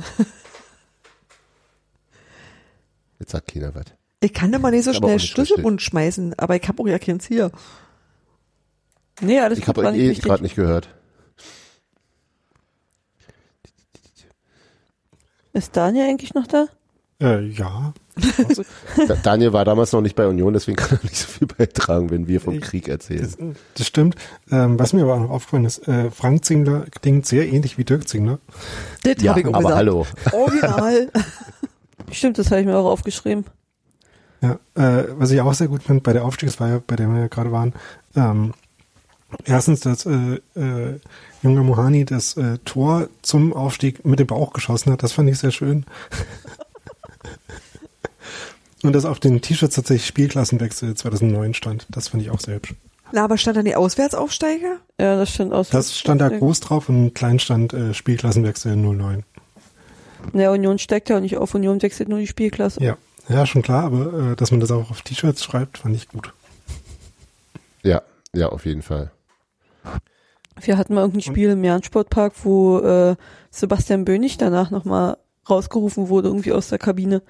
Jetzt sagt keiner was. Ich kann immer nicht so auch schnell Schlüsselbund schmeißen, aber ich habe auch ja keins hier. Nee, alles Ich habe eh gerade nicht gehört. Ist Daniel eigentlich noch da? Äh, ja, Da- Daniel war damals noch nicht bei Union, deswegen kann er nicht so viel beitragen, wenn wir vom Ich- Krieg erzählen. Das, das stimmt. Ähm, was mir aber noch aufgefallen ist, äh, Frank Zingler klingt sehr ähnlich wie Dirk Zingler. Das ja, hab ich auch aber gesagt. hallo. Original. Stimmt, das habe ich mir auch aufgeschrieben. Ja, äh, was ich auch sehr gut finde bei der Aufstiegsfeier, bei der wir ja gerade waren, ähm, erstens, dass äh, äh, Junger Mohani das äh, Tor zum Aufstieg mit dem Bauch geschossen hat, das fand ich sehr schön. Und dass auf den T-Shirts tatsächlich Spielklassenwechsel 2009 stand, das fand ich auch sehr hübsch. Na, aber stand dann die Auswärtsaufsteiger? Ja, das stand aus. Das stand da groß drauf und klein stand äh, Spielklassenwechsel 09. Ja, Union steckt ja auch nicht auf. Union wechselt nur die Spielklasse. Ja, ja, schon klar, aber äh, dass man das auch auf T-Shirts schreibt, fand ich gut. Ja, ja, auf jeden Fall. Wir hatten mal irgendein Spiel im Jahn-Sportpark, wo äh, Sebastian Bönig danach nochmal rausgerufen wurde, irgendwie aus der Kabine.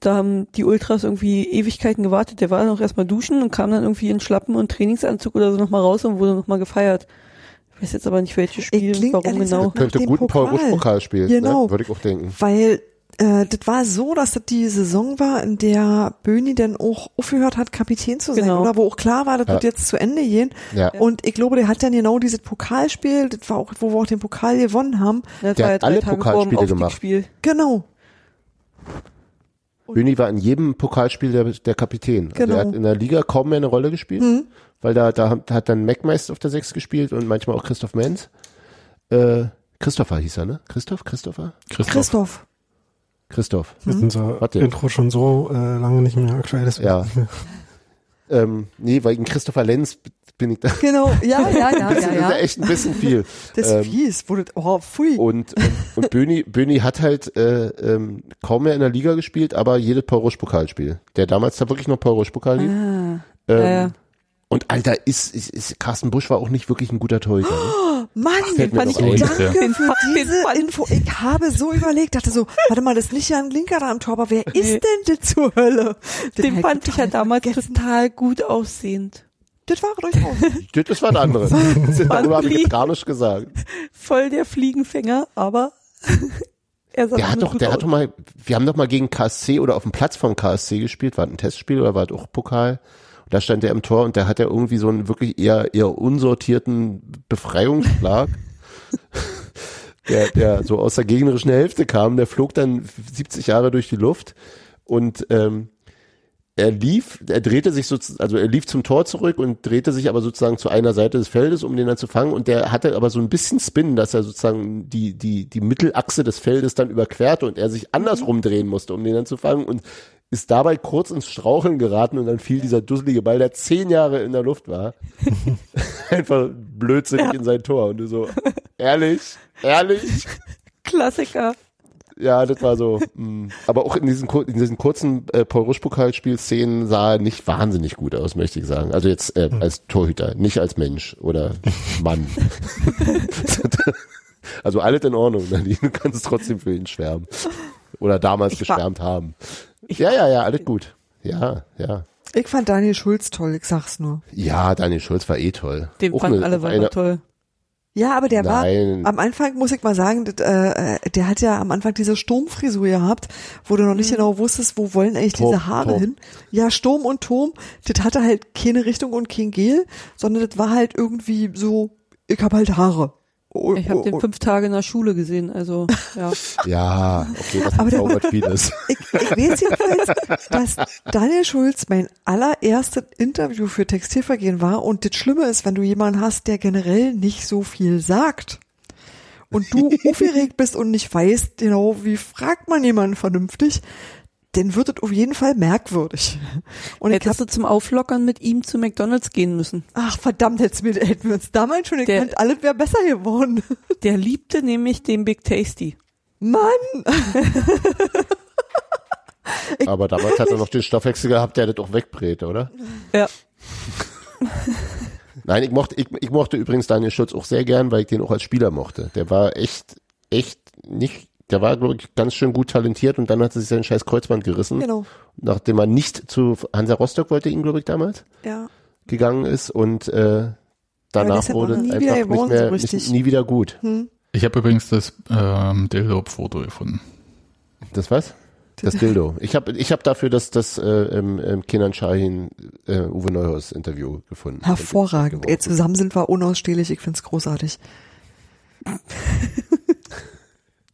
Da haben die Ultras irgendwie Ewigkeiten gewartet. Der war dann auch erstmal duschen und kam dann irgendwie in Schlappen und Trainingsanzug oder so nochmal raus und wurde nochmal gefeiert. Ich weiß jetzt aber nicht, welches Spiel, warum genau. Könnte gut ein Pokal. Paul-Rusch-Pokal Genau. ne? würde ich auch denken. Weil äh, das war so, dass das die Saison war, in der Böni dann auch aufgehört hat, Kapitän zu sein, Genau. oder? Wo auch klar war, das Ja. wird jetzt zu Ende gehen. Ja. Und ich glaube, der hat dann genau dieses Pokalspiel, das war auch, wo wir auch den Pokal gewonnen haben. Das Der hat drei alle Tage vor dem Pokalspiele gemacht. Aufstiegsspiel. Genau. Böni war in jedem Pokalspiel der, der Kapitän. Also Genau. er hat in der Liga kaum mehr eine Rolle gespielt, weil da, da hat- hat dann Mackmeister auf der Sechs gespielt und manchmal auch Christoph Menz. Äh, Christopher hieß er, ne? Christoph? Christopher? Christoph. Christoph. Christoph. Ist unser Warte. Intro schon so äh, lange nicht mehr aktuell ist. Ja. ähm, nee, wegen Christopher Lenz bin ich da. Genau, ja, ja, ja, Das ja, ist ja. echt ein bisschen viel. Das Ähm, fies, wurde, oh, pfui. Und, und, und Böni, Böni hat halt äh, ähm, kaum mehr in der Liga gespielt, aber jedes Paul-Rusch-Pokalspiel. Der damals da wirklich noch Paul-Rusch-Pokal lief. Ah, Ähm, ja, ja. Und Alter, ist, ist, ist Carsten Busch war auch nicht wirklich ein guter Torhüter. Ne? Mann, fällt mir fand ich, ein. danke Den für den diese Info. Ich habe so überlegt, dachte so, warte mal, das ist nicht Jan Linker da am Tor, aber wer Nee. ist denn das zur Hölle? Das Den hab fand ich ja damals vergessen. total gut aussehend. Das war durchaus. Das, das war ein anderes. Darüber habe ich jetzt gar nicht gesagt. Voll der Fliegenfänger, aber er Der hat doch, der aus. hat doch mal, wir haben doch mal gegen KSC oder auf dem Platz vom KSC gespielt, war das ein Testspiel oder war das auch Pokal? Da stand der im Tor und der hat ja irgendwie so einen wirklich eher, eher unsortierten Befreiungsschlag. der, der so aus der gegnerischen Hälfte kam, der flog dann 70 Jahre durch die Luft und ähm, er lief, er drehte sich sozusagen, also er lief zum Tor zurück und drehte sich aber sozusagen zu einer Seite des Feldes, um den dann zu fangen. Und der hatte aber so ein bisschen Spin, dass er sozusagen die, die, die Mittelachse des Feldes dann überquerte und er sich andersrum drehen musste, um den dann zu fangen und ist dabei kurz ins Straucheln geraten und dann fiel dieser dusselige Ball, der zehn Jahre in der Luft war, einfach blödsinnig in sein Tor. Und du so, ehrlich, ehrlich, Klassiker. ja, das war so. mh. Aber auch in diesen, in diesen kurzen äh, Paul Rusch Pokalspielszenen sah er nicht wahnsinnig gut aus, möchte ich sagen. Also jetzt äh, als Torhüter, nicht als Mensch oder Mann. also alles in Ordnung, Nadine. Du kannst trotzdem für ihn schwärmen. Oder damals Ich geschwärmt haben. Ja, ja, ja, alles gut. Ja, ja. Ich fand Daniel Schulz toll, ich sag's nur. Ja, Daniel Schulz war eh toll. Den Auch fanden alle eine- toll. Ja, aber der Nein. war am Anfang, muss ich mal sagen, das, äh, äh, der hat ja am Anfang diese Sturmfrisur gehabt, wo du noch nicht genau wusstest, wo wollen eigentlich Turm, diese Haare Turm. hin. Ja, Sturm und Turm, das hatte halt keine Richtung und kein Gel, sondern das war halt irgendwie so, ich hab halt Haare. Oh, Ich habe oh, den oh. fünf Tage in der Schule gesehen, also ja. Ja, okay, das Aber der- zaubert vieles. Ich, ich weiß jedenfalls, dass Daniel Schulz mein allererstes Interview für Textilvergehen war und das Schlimme ist, wenn du jemanden hast, der generell nicht so viel sagt und du aufgeregt bist und nicht weißt genau, wie fragt man jemanden vernünftig, dann wird es auf jeden Fall merkwürdig. Und ich hab, Hättest du zum Auflockern mit ihm zu McDonalds gehen müssen. ach verdammt, hätten wir, hätten wir uns damals schon gekannt, alles wäre besser geworden. Der liebte nämlich den Big Tasty. Mann! Aber damals hat er noch den Stoffwechsel gehabt, der das auch wegbrät, oder? Ja. Nein, ich mochte, ich, ich mochte übrigens Daniel Schulz auch sehr gern, weil ich den auch als Spieler mochte. Der war echt, echt nicht, der war, glaube ich, ganz schön gut talentiert und dann hat er sich sein scheiß Kreuzband gerissen. Genau. Nachdem er nicht zu Hansa Rostock wollte ihn, glaube ich, damals, Ja. gegangen ist und äh, danach deshalb wurde einfach wieder nicht mehr, so nicht, nie wieder gut. Ich habe übrigens das ähm, Dildo-Foto gefunden. Das was? Das Dildo. Ich habe ich hab dafür das, das äh, ähm, ähm, Kenan Shahin äh, Uwe Neuhaus Interview gefunden. Hervorragend. Ey, zusammen sind wir unausstehlich. Ich find's großartig.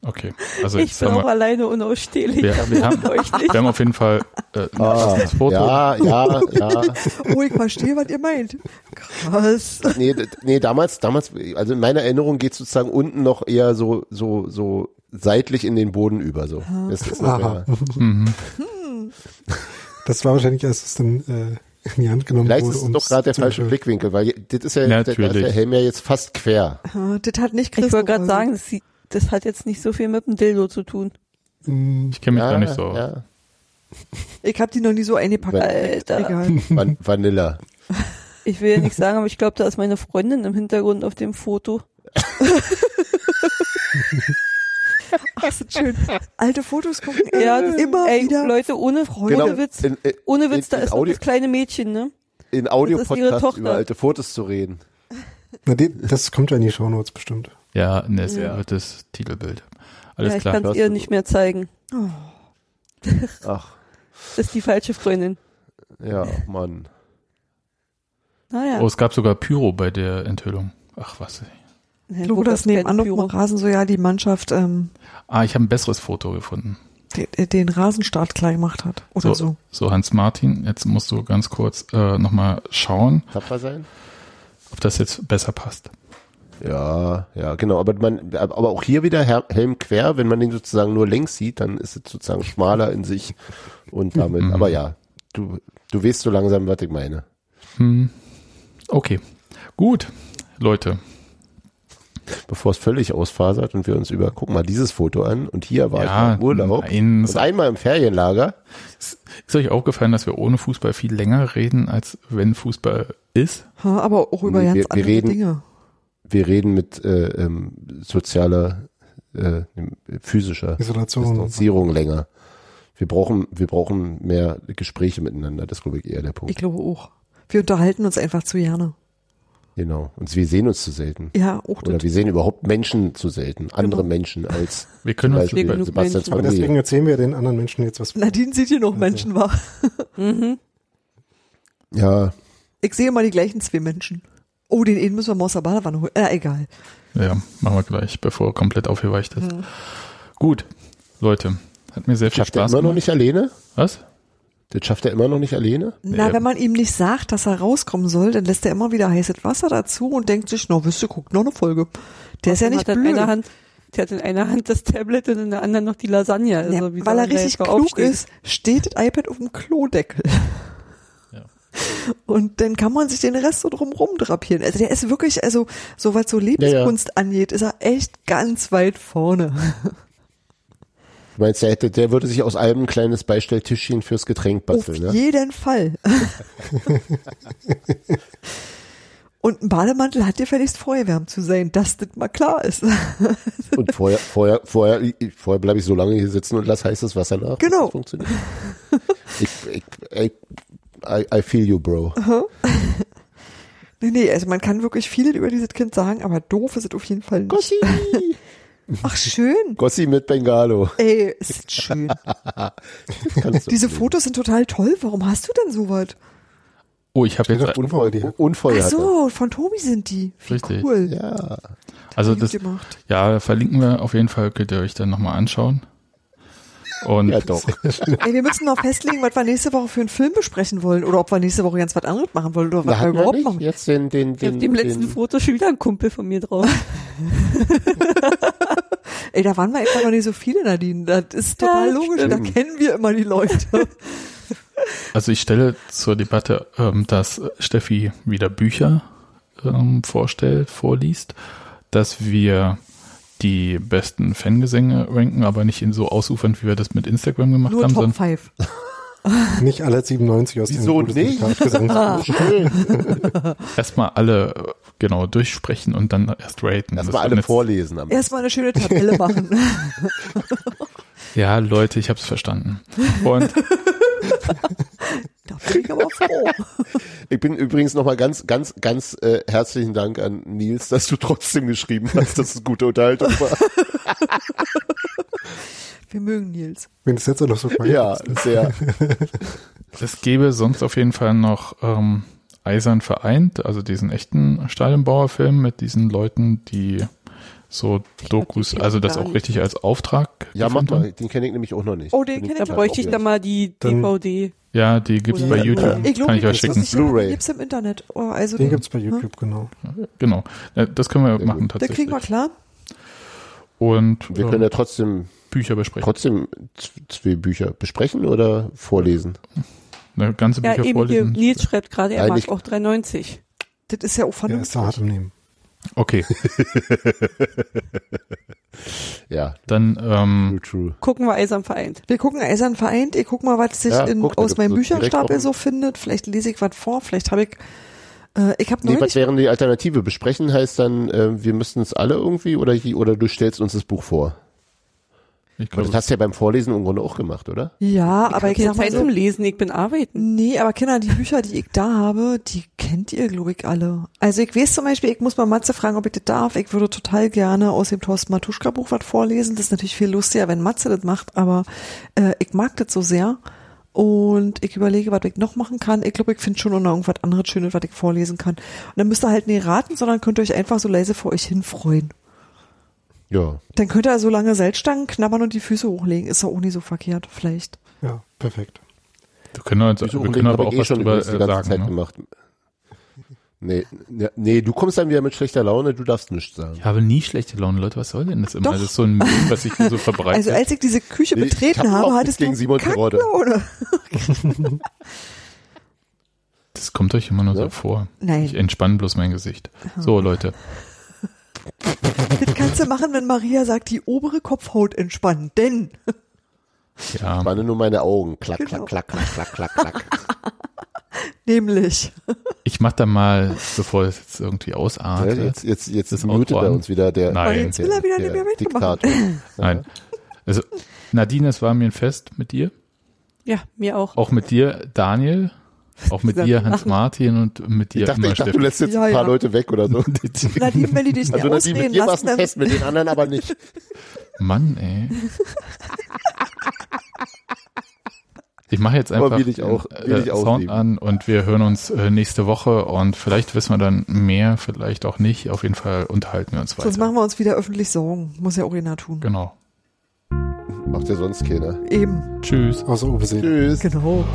Okay. Also ich bin auch wir, alleine unausstehlich. wir, aber wir, haben, euch nicht. wir haben auf jeden Fall äh, ein Ah, Foto. ja, ja, ja. Oh, ich verstehe, was ihr meint. Krass. Nee, nee, damals, damals, also in meiner Erinnerung geht sozusagen unten noch eher so, so, so seitlich in den Boden über, so. Das ist noch mehr. Mhm. Das war wahrscheinlich, als es dann äh, in die Hand genommen Vielleicht wurde. ist es um's doch gerade der falsche entschuldigen. Blickwinkel, weil das ist ja, ist Natürlich. der Helm ja jetzt fast quer. Ah, Das hat nicht Chris. Ich wollte gerade sagen, das, sieht- das hat jetzt nicht so viel mit dem Dildo zu tun. Mm, Ich kenne mich ja, da nicht so aus. ja. Ich habe die noch nie so eingepackt. Alter. Egal. Van Vanilla. Ich will ja nicht sagen, aber ich glaube, da ist meine Freundin im Hintergrund auf dem Foto. Ach, ist das schön. Alte Fotos gucken. Ja, immer ey, wieder. Leute, ohne, Freude. ohne Witz. In, in, Ohne Witz, da in ist noch Audio, das kleine Mädchen, ne? in ist Audio-Podcast Tochter. über alte Fotos zu reden. na, die, das kommt ja in die Shownotes bestimmt. Ja, ne, es Ja. wird das Titelbild. Alles ja, ich klar. kann es ihr nicht mehr zeigen. Ach, Das ist die falsche Freundin. ja, Mann. Naja. Oh, es gab sogar Pyro bei der Enthüllung. Ach was. Ja, Ich glaube, wo das nebenan auf dem? Rasen so, ja, die Mannschaft ähm, Ah, ich habe ein besseres Foto gefunden. den, den Rasenstart klar gemacht hat. Oder so. So, Hans Martin, jetzt musst du ganz kurz äh, nochmal schauen, Tapfer sein? ob das jetzt besser passt. Ja, ja, genau. Aber man, aber auch hier wieder Helm quer, wenn man den sozusagen nur längs sieht, dann ist es sozusagen schmaler in sich und damit. Mhm. Aber ja, du, du weißt so langsam, was ich meine. Hm. Okay, gut, Leute. Bevor es völlig ausfasert und wir uns über, guck mal dieses Foto an und hier war ich Ja, mal im Urlaub nein, und einmal im Ferienlager. Ist euch aufgefallen, dass wir ohne Fußball viel länger reden, als wenn Fußball ist? Ha, aber auch über Nee, ganz wir- wir andere reden- Dinge. Wir reden mit äh, ähm, sozialer, äh, physischer Isolation. Distanzierung länger. Wir brauchen, wir brauchen mehr Gespräche miteinander. Das glaube ich eher der Punkt. Ich glaube auch. Wir unterhalten uns einfach zu gerne. Genau. Und wir sehen uns zu selten. Ja, auch Oder wir sehen überhaupt Menschen zu selten. Andere Genau. Menschen als Wir können uns Beispiel genug Sebastian Menschen. Aber deswegen erzählen wir den anderen Menschen jetzt was. Nadine sieht hier noch Menschen wahr. Mhm. Ja, Ich sehe immer die gleichen zwei Menschen. Oh, den einen müssen wir mal aus der Badewanne holen. Äh, egal. Ja, machen wir gleich, bevor er komplett aufgeweicht ist. Mhm. Gut, Leute, hat mir sehr viel schafft er Spaß immer noch gemacht. nicht alleine? Was? Das schafft er immer noch nicht alleine? Na, Nee. wenn man ihm nicht sagt, dass er rauskommen soll, dann lässt er immer wieder heißes Wasser dazu und denkt sich, na, wisst ihr, guckt noch eine Folge. Der ist ja nicht hat er in blöd. einer Hand, der hat in einer Hand das Tablet und in der anderen noch die Lasagne. Also Ja, wie weil er richtig klug ist, steht das iPad auf dem Klodeckel. Ja. Und dann kann man sich den Rest so drumrum drapieren. Also der ist wirklich, also so was so Lebenskunst angeht, ist er echt ganz weit vorne. Du meinst, der, hätte, der würde sich aus allem ein kleines Beistelltischchen fürs Getränk Auf basteln, ne? jeden Fall. Und ein Bademantel hat dir gefälligst vorgewärmt zu sein, dass das mal klar ist. Und vorher, vorher, vorher, vorher bleibe ich so lange hier sitzen und lass heißes Wasser nach. Genau. Ich, ich, ich, I, I feel you, bro. Nee, nee, also man kann wirklich viel über dieses Kind sagen, aber doof ist es auf jeden Fall nicht. Gossi! Ach, schön. Gossi mit Bengalo. Ey, ist schön. Diese sehen. Fotos sind total toll. Warum hast du denn sowas? Oh, ich habe jetzt, auf Unfall, die. Unfall Ach so, von Tobi sind die. Wie Richtig. cool. Ja. also das, gemacht. ja, verlinken wir auf jeden Fall, könnt ihr euch dann nochmal anschauen. Und Ja, doch. Ey, wir müssen noch festlegen, was wir nächste Woche für einen Film besprechen wollen oder ob wir nächste Woche ganz was anderes machen wollen oder Da was wir überhaupt machen. jetzt den, den, Auf den, dem letzten den Foto schon wieder ein Kumpel von mir drauf. Ey, da waren wir einfach noch nicht so viele, Nadine. Das ist total Ja, logisch. Da stimmt. kennen wir immer die Leute. Also ich stelle zur Debatte, ähm, dass Steffi wieder Bücher ähm, vorstellt, vorliest, dass wir die besten Fangesänge ranken, aber nicht in so ausufernd, wie wir das mit Instagram gemacht Nur haben, Top sondern 5. Nicht alle 97 aus Wieso dem nicht? Schön. erstmal alle genau durchsprechen und dann erst raten. Erstmal alle vorlesen. Am Erstmal eine schöne Tabelle machen. Ja, Leute, ich habe es verstanden. Und da bin ich aber froh. Ich bin übrigens nochmal ganz, ganz, ganz äh, herzlichen Dank an Nils, dass du trotzdem geschrieben hast, dass es gute Unterhaltung war. Wir mögen Nils. Wenn es jetzt auch noch so quiet Ja, ist, sehr. Es gäbe sonst auf jeden Fall noch ähm, Eisern vereint, also diesen echten Stadionbauerfilm mit diesen Leuten, die so Dokus, die also das auch richtig als Auftrag. Ja, mach mal. Den kenne ich nämlich auch noch nicht. Oh, den kenn ich Da Ja, bräuchte ich auch dann mal die Dann- DVD. Ja, die gibt's Oder- bei YouTube. Ich glaube, Kann ich die euch gibt's schicken. Blu-ray. Die gibt's im Internet. Oh, also Den die- gibt's bei hm? YouTube, genau. Genau. Ja, Das können wir Sehr machen gut. Tatsächlich. kriegen wir klar. Und Wir können äh, ja trotzdem, Bücher besprechen. trotzdem zwei Bücher besprechen oder vorlesen. Eine ganze Ja, Bücher eben hier, vorlesen. Nils schreibt gerade, er Eigentlich- mag auch 3,90. Das ist ja auch ist vernünftig. da hart im Nehmen. Okay, Ja, dann ähm, true, true. Gucken wir Eisern vereint. Wir gucken Eisern vereint. Ich guck mal, was sich Ja, in, guck, aus meinem so Bücherstapel so findet. Vielleicht lese ich was vor. Vielleicht habe ich. Äh, ich habe Nee, was neulich. wären die Alternative? Besprechen heißt dann, äh, wir müssten es alle irgendwie oder, oder du stellst uns das Buch vor. Ich Aber glaube, das hast du ja beim Vorlesen im Grunde auch gemacht, oder? ja, aber ich sag mal Zeit so. zum Lesen, ich bin arbeiten. Nee, aber Kinder, die Bücher, die ich da habe, die kennt ihr, glaube ich, alle. Also ich weiß zum Beispiel, ich muss mal Matze fragen, ob ich das darf. Ich würde total gerne aus dem Thorsten Matuschka Buch was vorlesen. Das ist natürlich viel lustiger, wenn Matze das macht, aber äh, ich mag das so sehr. Und ich überlege, was ich noch machen kann. Ich glaube, ich finde schon noch irgendwas anderes Schönes, was ich vorlesen kann. Und dann müsst ihr halt nicht raten, sondern könnt ihr euch einfach so leise vor euch hin freuen. Ja. Dann könnt ihr so lange Seilstangen knabbern und die Füße hochlegen. Ist doch auch nicht so verkehrt, vielleicht. Ja, perfekt. wir können, uns, wir können aber auch ich eh was schon drüber äh, ganze sagen. Zeit Ne? gemacht. Nee, nee, du kommst dann wieder mit schlechter Laune, du darfst nichts sagen. Ich habe nie schlechte Laune, Leute. Was soll denn das immer? Doch. Das ist so ein Meme, was sich hier so verbreitet. Also als ich diese Küche Nee, ich betreten hab habe, hattest gegen du Simon Terodde. Kacklaune. das kommt euch immer nur Ja? so vor. Nein. Ich entspanne bloß mein Gesicht. So, Leute. Das kannst du machen, wenn Maria sagt, die obere Kopfhaut entspannen. Denn, Ja, Spanne nur meine Augen. Klack, Genau. klack, klack, klack, klack, klack, klack. nämlich, ich mach da mal, bevor es jetzt irgendwie Ja, ausartet. jetzt jetzt, jetzt Das mutet er uns wieder der, Nein. der, Jetzt will er wieder der nicht mehr mitmachen. Diktator. Nein. Also, Nadine, es war mir ein Fest mit dir. Ja, mir auch. Auch mit dir, Daniel. Auch mit dir, Hans-Martin und mit dir Ich dachte, immer ich dachte, du lässt jetzt Ja, ein paar ja. Leute weg oder so. Nadine, wenn die dich nicht Also Nadine, mit dir Fest, mit den anderen aber nicht. Mann, ey. Ich mache jetzt einfach will ich auch- den, will ich äh, Sound an und wir hören uns äh, nächste Woche und vielleicht wissen wir dann mehr, vielleicht auch nicht. Auf jeden Fall unterhalten wir uns sonst weiter. machen wir uns wieder öffentlich Sorgen. Muss ja auch einer tun. Genau. Macht ja sonst keiner. Eben, Tschüss. Außer Seeler. Tschüss. genau.